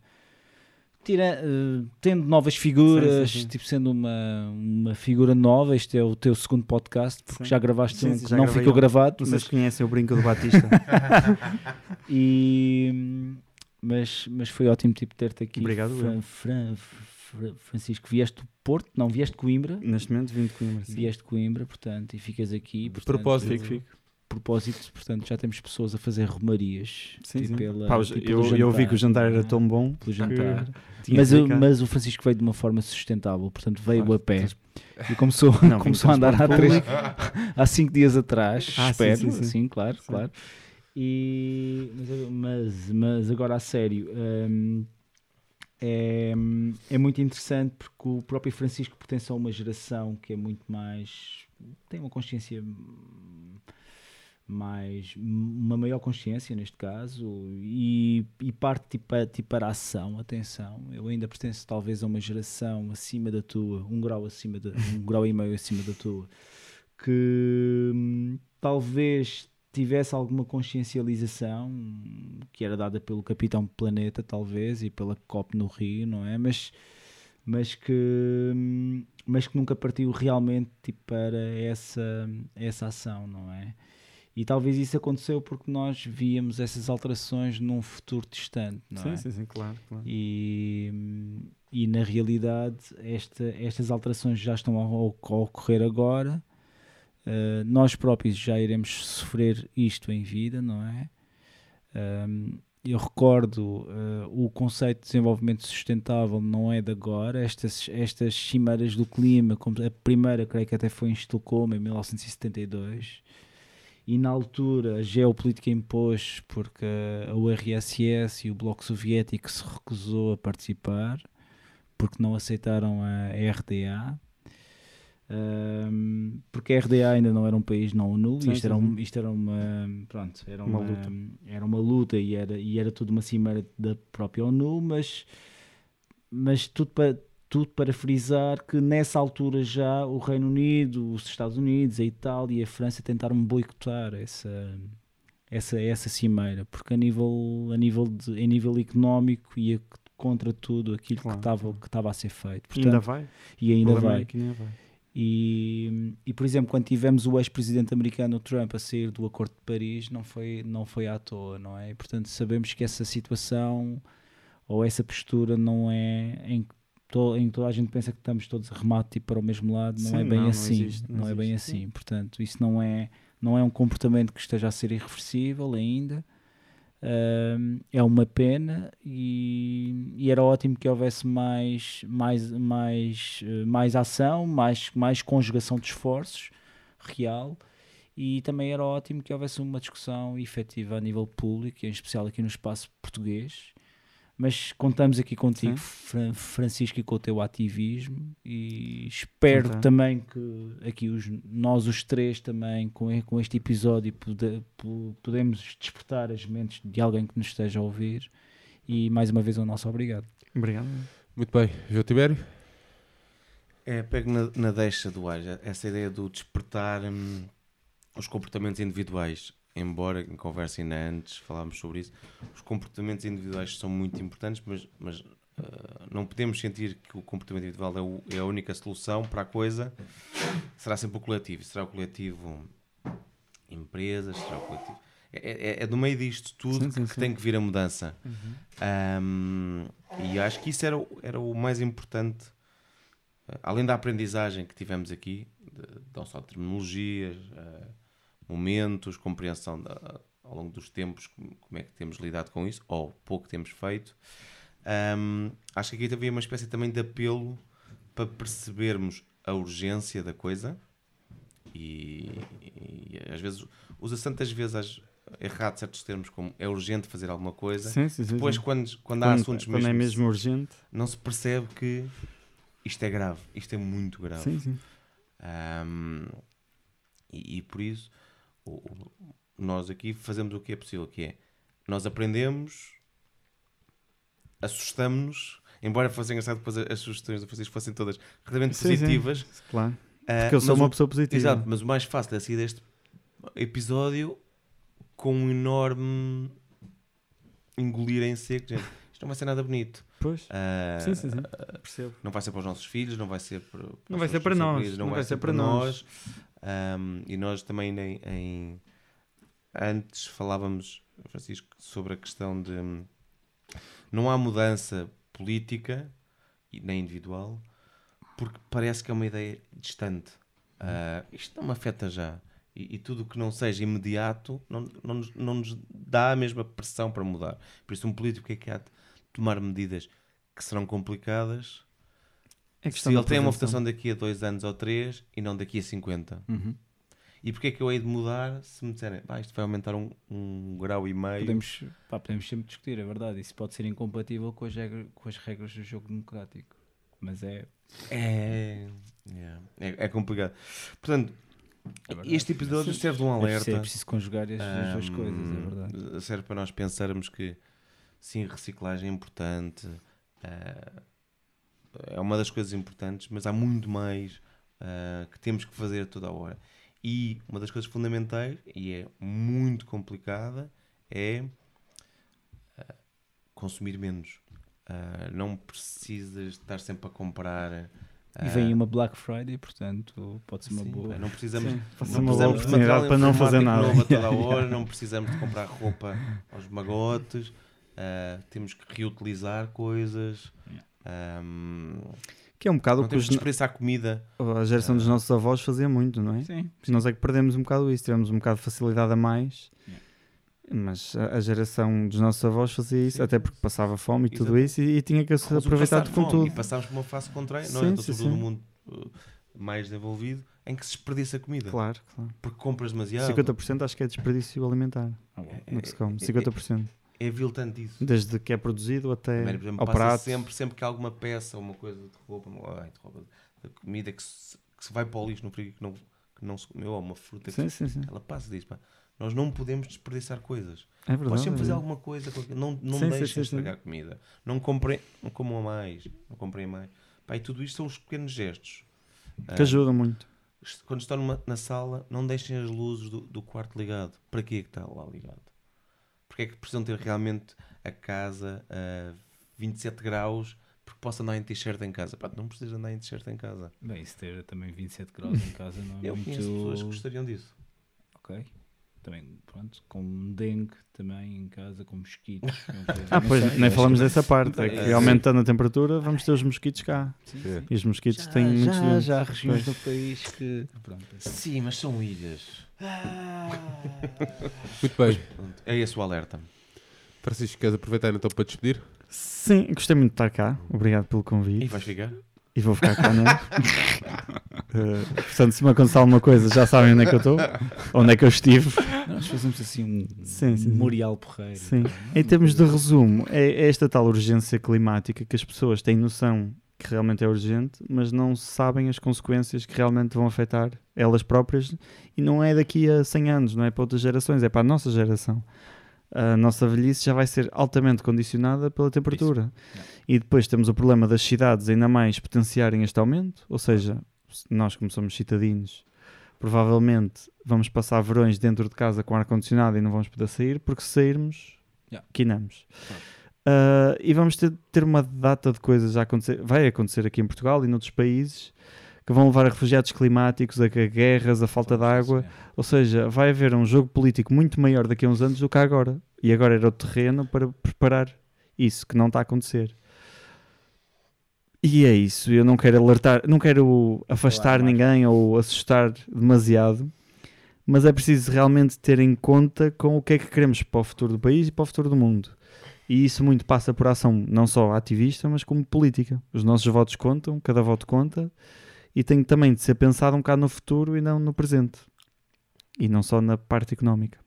Tira, eh, tendo novas figuras, Sim, sim, sim. tipo sendo uma, uma figura nova, este é o teu segundo podcast, porque Sim. já gravaste Sim, um sim, que não ficou um. gravado, Vocês mas, conhecem o brinco do Batista? e, mas, mas foi ótimo tipo, ter-te aqui. Obrigado, Fran-. Fran- Fran- Francisco, vieste do Porto, não, vieste de Coimbra, Neste momento vim de Coimbra. sim. vieste de Coimbra, portanto, e ficas aqui. De portanto, propósito. Fico, fico. Propósito, portanto, já temos pessoas a fazer romarias. Sim, tipo sim. pela- Pá, tipo eu, pelo eu vi que o jantar era é? tão bom. Pelo jantar. Mas, ficar. mas o Francisco veio de uma forma sustentável, portanto veio Claro, a pé e começou, Não, começou a andar há, três, há cinco dias atrás, Ah, espero, sim, sim, sim. claro, Sim. claro. E, mas, mas, mas agora a sério, hum, é, é muito interessante porque o próprio Francisco pertence a uma geração que é muito mais. tem uma consciência mais. uma maior consciência neste caso e, e parte tipo, tipo para a ação. Atenção, eu ainda pertenço talvez a uma geração acima da tua, um grau acima da, um grau e meio acima da tua, que hum, talvez tivesse alguma consciencialização que era dada pelo Capitão Planeta, talvez, e pela COP no Rio, não é? Mas, mas, que, hum, mas que nunca partiu realmente tipo, para essa, essa ação, não é? E talvez isso aconteceu porque nós víamos essas alterações num futuro distante, não Sim, é? sim, sim, claro. claro. E, e na realidade esta, estas alterações já estão a, a ocorrer agora. Uh, nós próprios já iremos sofrer isto em vida, não é? Um, eu recordo, eh, o conceito de desenvolvimento sustentável não é de agora. Estas, estas cimeiras do clima, como a primeira, creio que até foi em Estocolmo, em 1972. E na altura a geopolítica impôs porque a URSS e o Bloco Soviético se recusou a participar porque não aceitaram a RDA. Um, porque a RDA ainda não era um país não ONU, Sim, isto, sim, era um- isto era uma pronto, era Uma uma, luta. era uma luta e era, e era tudo uma cimeira da própria ONU, mas, mas tudo para tudo para frisar que nessa altura já o Reino Unido, os Estados Unidos, a Itália e a França tentaram boicotar essa essa essa cimeira, porque a nível a nível de a nível económico ia contra tudo aquilo Claro. que estava que estava a ser feito. ainda Portanto, vai. e ainda vai. é ainda vai. E, e, por exemplo, quando tivemos o ex-presidente americano Trump a sair do Acordo de Paris, não foi, não foi à toa, não é? E, portanto, sabemos que essa situação ou essa postura não é em que, to, em que toda a gente pensa que estamos todos a remate tipo, para o mesmo lado, não Sim, é bem não, não assim. existe, não não é bem existe. assim. Portanto, isso não é, não é um comportamento que esteja a ser irreversível ainda. É uma pena e, e era ótimo que houvesse mais, mais, mais, eh, mais ação, mais, mais conjugação de esforços real e também era ótimo que houvesse uma discussão efetiva a nível público, em especial aqui no espaço português. Mas contamos aqui contigo, Francisco, e com o teu ativismo e espero Então. também que aqui os, nós os três também com, com este episódio pode- po- podemos despertar as mentes de alguém que nos esteja a ouvir e mais uma vez o nosso obrigado. Obrigado. Muito bem. João Tibério? É, pego na, na deixa do ar, essa ideia do despertar hum, os comportamentos individuais. Embora em conversa ainda antes falámos sobre isso, os comportamentos individuais são muito importantes, mas, mas ah, não podemos sentir que o comportamento individual é, o- é a única solução para a coisa. Será sempre o coletivo. Será o coletivo empresas, será o coletivo. É, é- é do meio disto tudo Sim, sim, que sim. tem que vir a mudança. Hum, e acho que isso era, o- era o mais importante Uh, além da aprendizagem que tivemos aqui, de, não só de terminologias, uh, momentos, compreensão da- ao longo dos tempos, como, é que temos lidado com isso, ou pouco temos feito, um, acho que aqui havia uma espécie também de apelo para percebermos a urgência da coisa e, e às vezes usa-se tantas vezes às- errado certos termos como é urgente fazer alguma coisa. Sim, sim, sim. Depois, sim. quando, quando, há quando, assuntos quando é mesmo, urgente. não se percebe que isto é grave, isto é muito grave. Sim, sim. Ahm, e, e por isso nós aqui fazemos o que é possível, que é nós aprendemos, assustamos-nos, embora fosse engraçado depois as sugestões do Francisco fossem todas relativamente Sim, sim. positivas. Claro. ah, Porque eu sou uma o- pessoa positiva. Exato, mas o mais fácil é sair deste episódio com um enorme engolir em seco. Gente, isto não vai ser nada bonito. Pois. Ah, Sim, sim, sim. Percebo. não vai ser para os nossos filhos, não vai ser para, para Não os vai ser para nós, sobrinhos, não, vai, ser para nós. Ahm, e nós também em, em- antes falávamos, Francisco, sobre a questão de não há mudança política nem individual porque parece que é uma ideia distante. Ah, isto não me afeta já. E, e tudo que não seja imediato não, não, nos, não nos dá a mesma pressão para mudar. Por isso, um político é que há de tomar medidas que serão complicadas É se ele tem uma votação daqui a dois anos ou três e não daqui a 50. Uhum. E porquê é que eu hei de mudar se me disserem "Pá, isto vai aumentar um, um grau e meio? Podemos, pá, podemos sempre discutir, é verdade. Isso pode ser incompatível com as, regras, com as regras do jogo democrático. Mas é. É, yeah, é, é complicado. Portanto, É este episódio serve de um É alerta. é preciso conjugar as, as duas coisas, é verdade. Serve para nós pensarmos que sim, reciclagem é importante, ah, é uma das coisas importantes, mas há muito mais ah, que temos que fazer a toda a hora. E uma das coisas fundamentais, e é muito complicada, é ah, consumir menos. Ah, não precisas estar sempre a comprar. E vem uma Black Friday, portanto, pode ser uma sim, boa. não precisamos Sim, não uma precisamos de material para não fazer nada. novo a toda hora, não precisamos de comprar roupa aos magotes, temos que reutilizar coisas, ahm, Que é um bocado não o que temos os, desperdiçar comida. a geração dos nossos avós fazia muito, não é? Sim, Nós é que perdemos um bocado isso, tivemos um bocado de facilidade a mais. Mas a, a geração dos nossos avós fazia isso, até porque passava fome e tudo isso, e, e tinha que se o aproveitar com fome, tudo. E passámos por uma fase contrária, não Sim, é? sim, Então, sim. no mundo uh, mais desenvolvido, em que se desperdiça comida. Claro, claro. Porque compras demasiado. 50% acho que é desperdício alimentar É- no que se come. é- 50%. É vil tanto isso. Desde que é produzido até exemplo, ao prato. sempre, sempre que há alguma peça uma coisa de roupa, de roupa, de comida que se, que se vai para o lixo no frigo que não, que não se comeu, ou uma fruta que Sim, sim, sim. ela passa disso. Pá. Nós não podemos desperdiçar coisas. É verdade. Podes sempre é fazer alguma coisa, não, não Sim, sim, deixem sim, sim. estragar comida. Não comprem, não comam a mais, não comprem mais. Pá, e tudo isto são os pequenos gestos. Que Ah, ajuda muito. quando estão numa- na sala, não deixem as luzes do, do quarto ligado. Para é que está lá ligado? Porque é que precisam ter realmente a casa a 27 graus porque posso andar em t-shirt em casa? Pá, não precisas andar em t-shirt em casa. Bem, se ter também 27 graus em casa não é Eu muito... conheço pessoas que gostariam disso. Ok. Também, pronto, com dengue também em casa, com mosquitos. Ah, pois, nem falamos dessa parte. É que aumentando a temperatura, vamos ter os mosquitos cá. Sim, sim. E os mosquitos Já, têm muitos já, já há regiões do país que... Pronto, é. Sim, mas são ilhas. Muito bem. Pronto, É esse o alerta. Francisco, queres aproveitar então para despedir? Sim, gostei muito de estar cá. Obrigado pelo E convite. vais ficar? E vou ficar cá, não é? Eh, portanto, se me acontecer alguma coisa, já sabem onde é que eu estou, onde é que eu estive. Nós fazemos assim um Sim, sim, memorial porreiro. Sim. Em termos de resumo, é é esta tal urgência climática que as pessoas têm noção que realmente é urgente, mas não sabem as consequências que realmente vão afetar elas próprias. E não é daqui a 100 anos, não é para outras gerações, é para a nossa geração. A nossa velhice já vai ser altamente condicionada pela temperatura. E depois temos o problema das cidades ainda mais potenciarem este aumento, ou seja, nós como somos citadinos, provavelmente vamos passar verões dentro de casa com ar-condicionado e não vamos poder sair, porque se sairmos, Yeah. quinamos. Claro. Ah, e vamos ter, ter uma data de coisas a acontecer, vai acontecer aqui em Portugal e noutros países, que vão levar a refugiados climáticos, a, guerras, a falta de água, ou seja, vai haver um jogo político muito maior daqui a uns anos do que agora. E agora era o terreno para preparar isso, que não está a acontecer. E é isso, eu não quero alertar, não quero afastar mais. ninguém ou assustar demasiado, mas é preciso realmente ter em conta com o que é que queremos para o futuro do país e para o futuro do mundo. E isso muito passa por ação não só ativista, mas como política. Os nossos votos contam, cada voto conta, e tem também de ser pensado um bocado no futuro e não no presente. E não só na parte económica.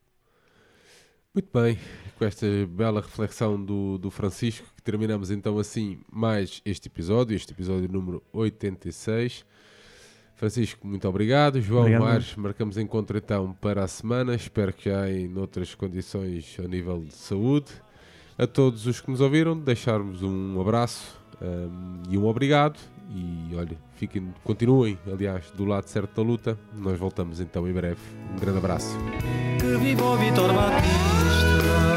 Muito bem, com esta bela reflexão do, do Francisco, que terminamos então assim mais este episódio, este episódio número 86. Francisco, muito obrigado. João Obrigado. Mares, marcamos encontro então para a semana. Espero que já em outras condições a nível de saúde. A todos os que nos ouviram, deixarmos um abraço hum, e um obrigado. E olha, fiquem, continuem, aliás, do lado certo da luta. Nós voltamos então em breve. Um grande abraço. Que viva o Vitor Batista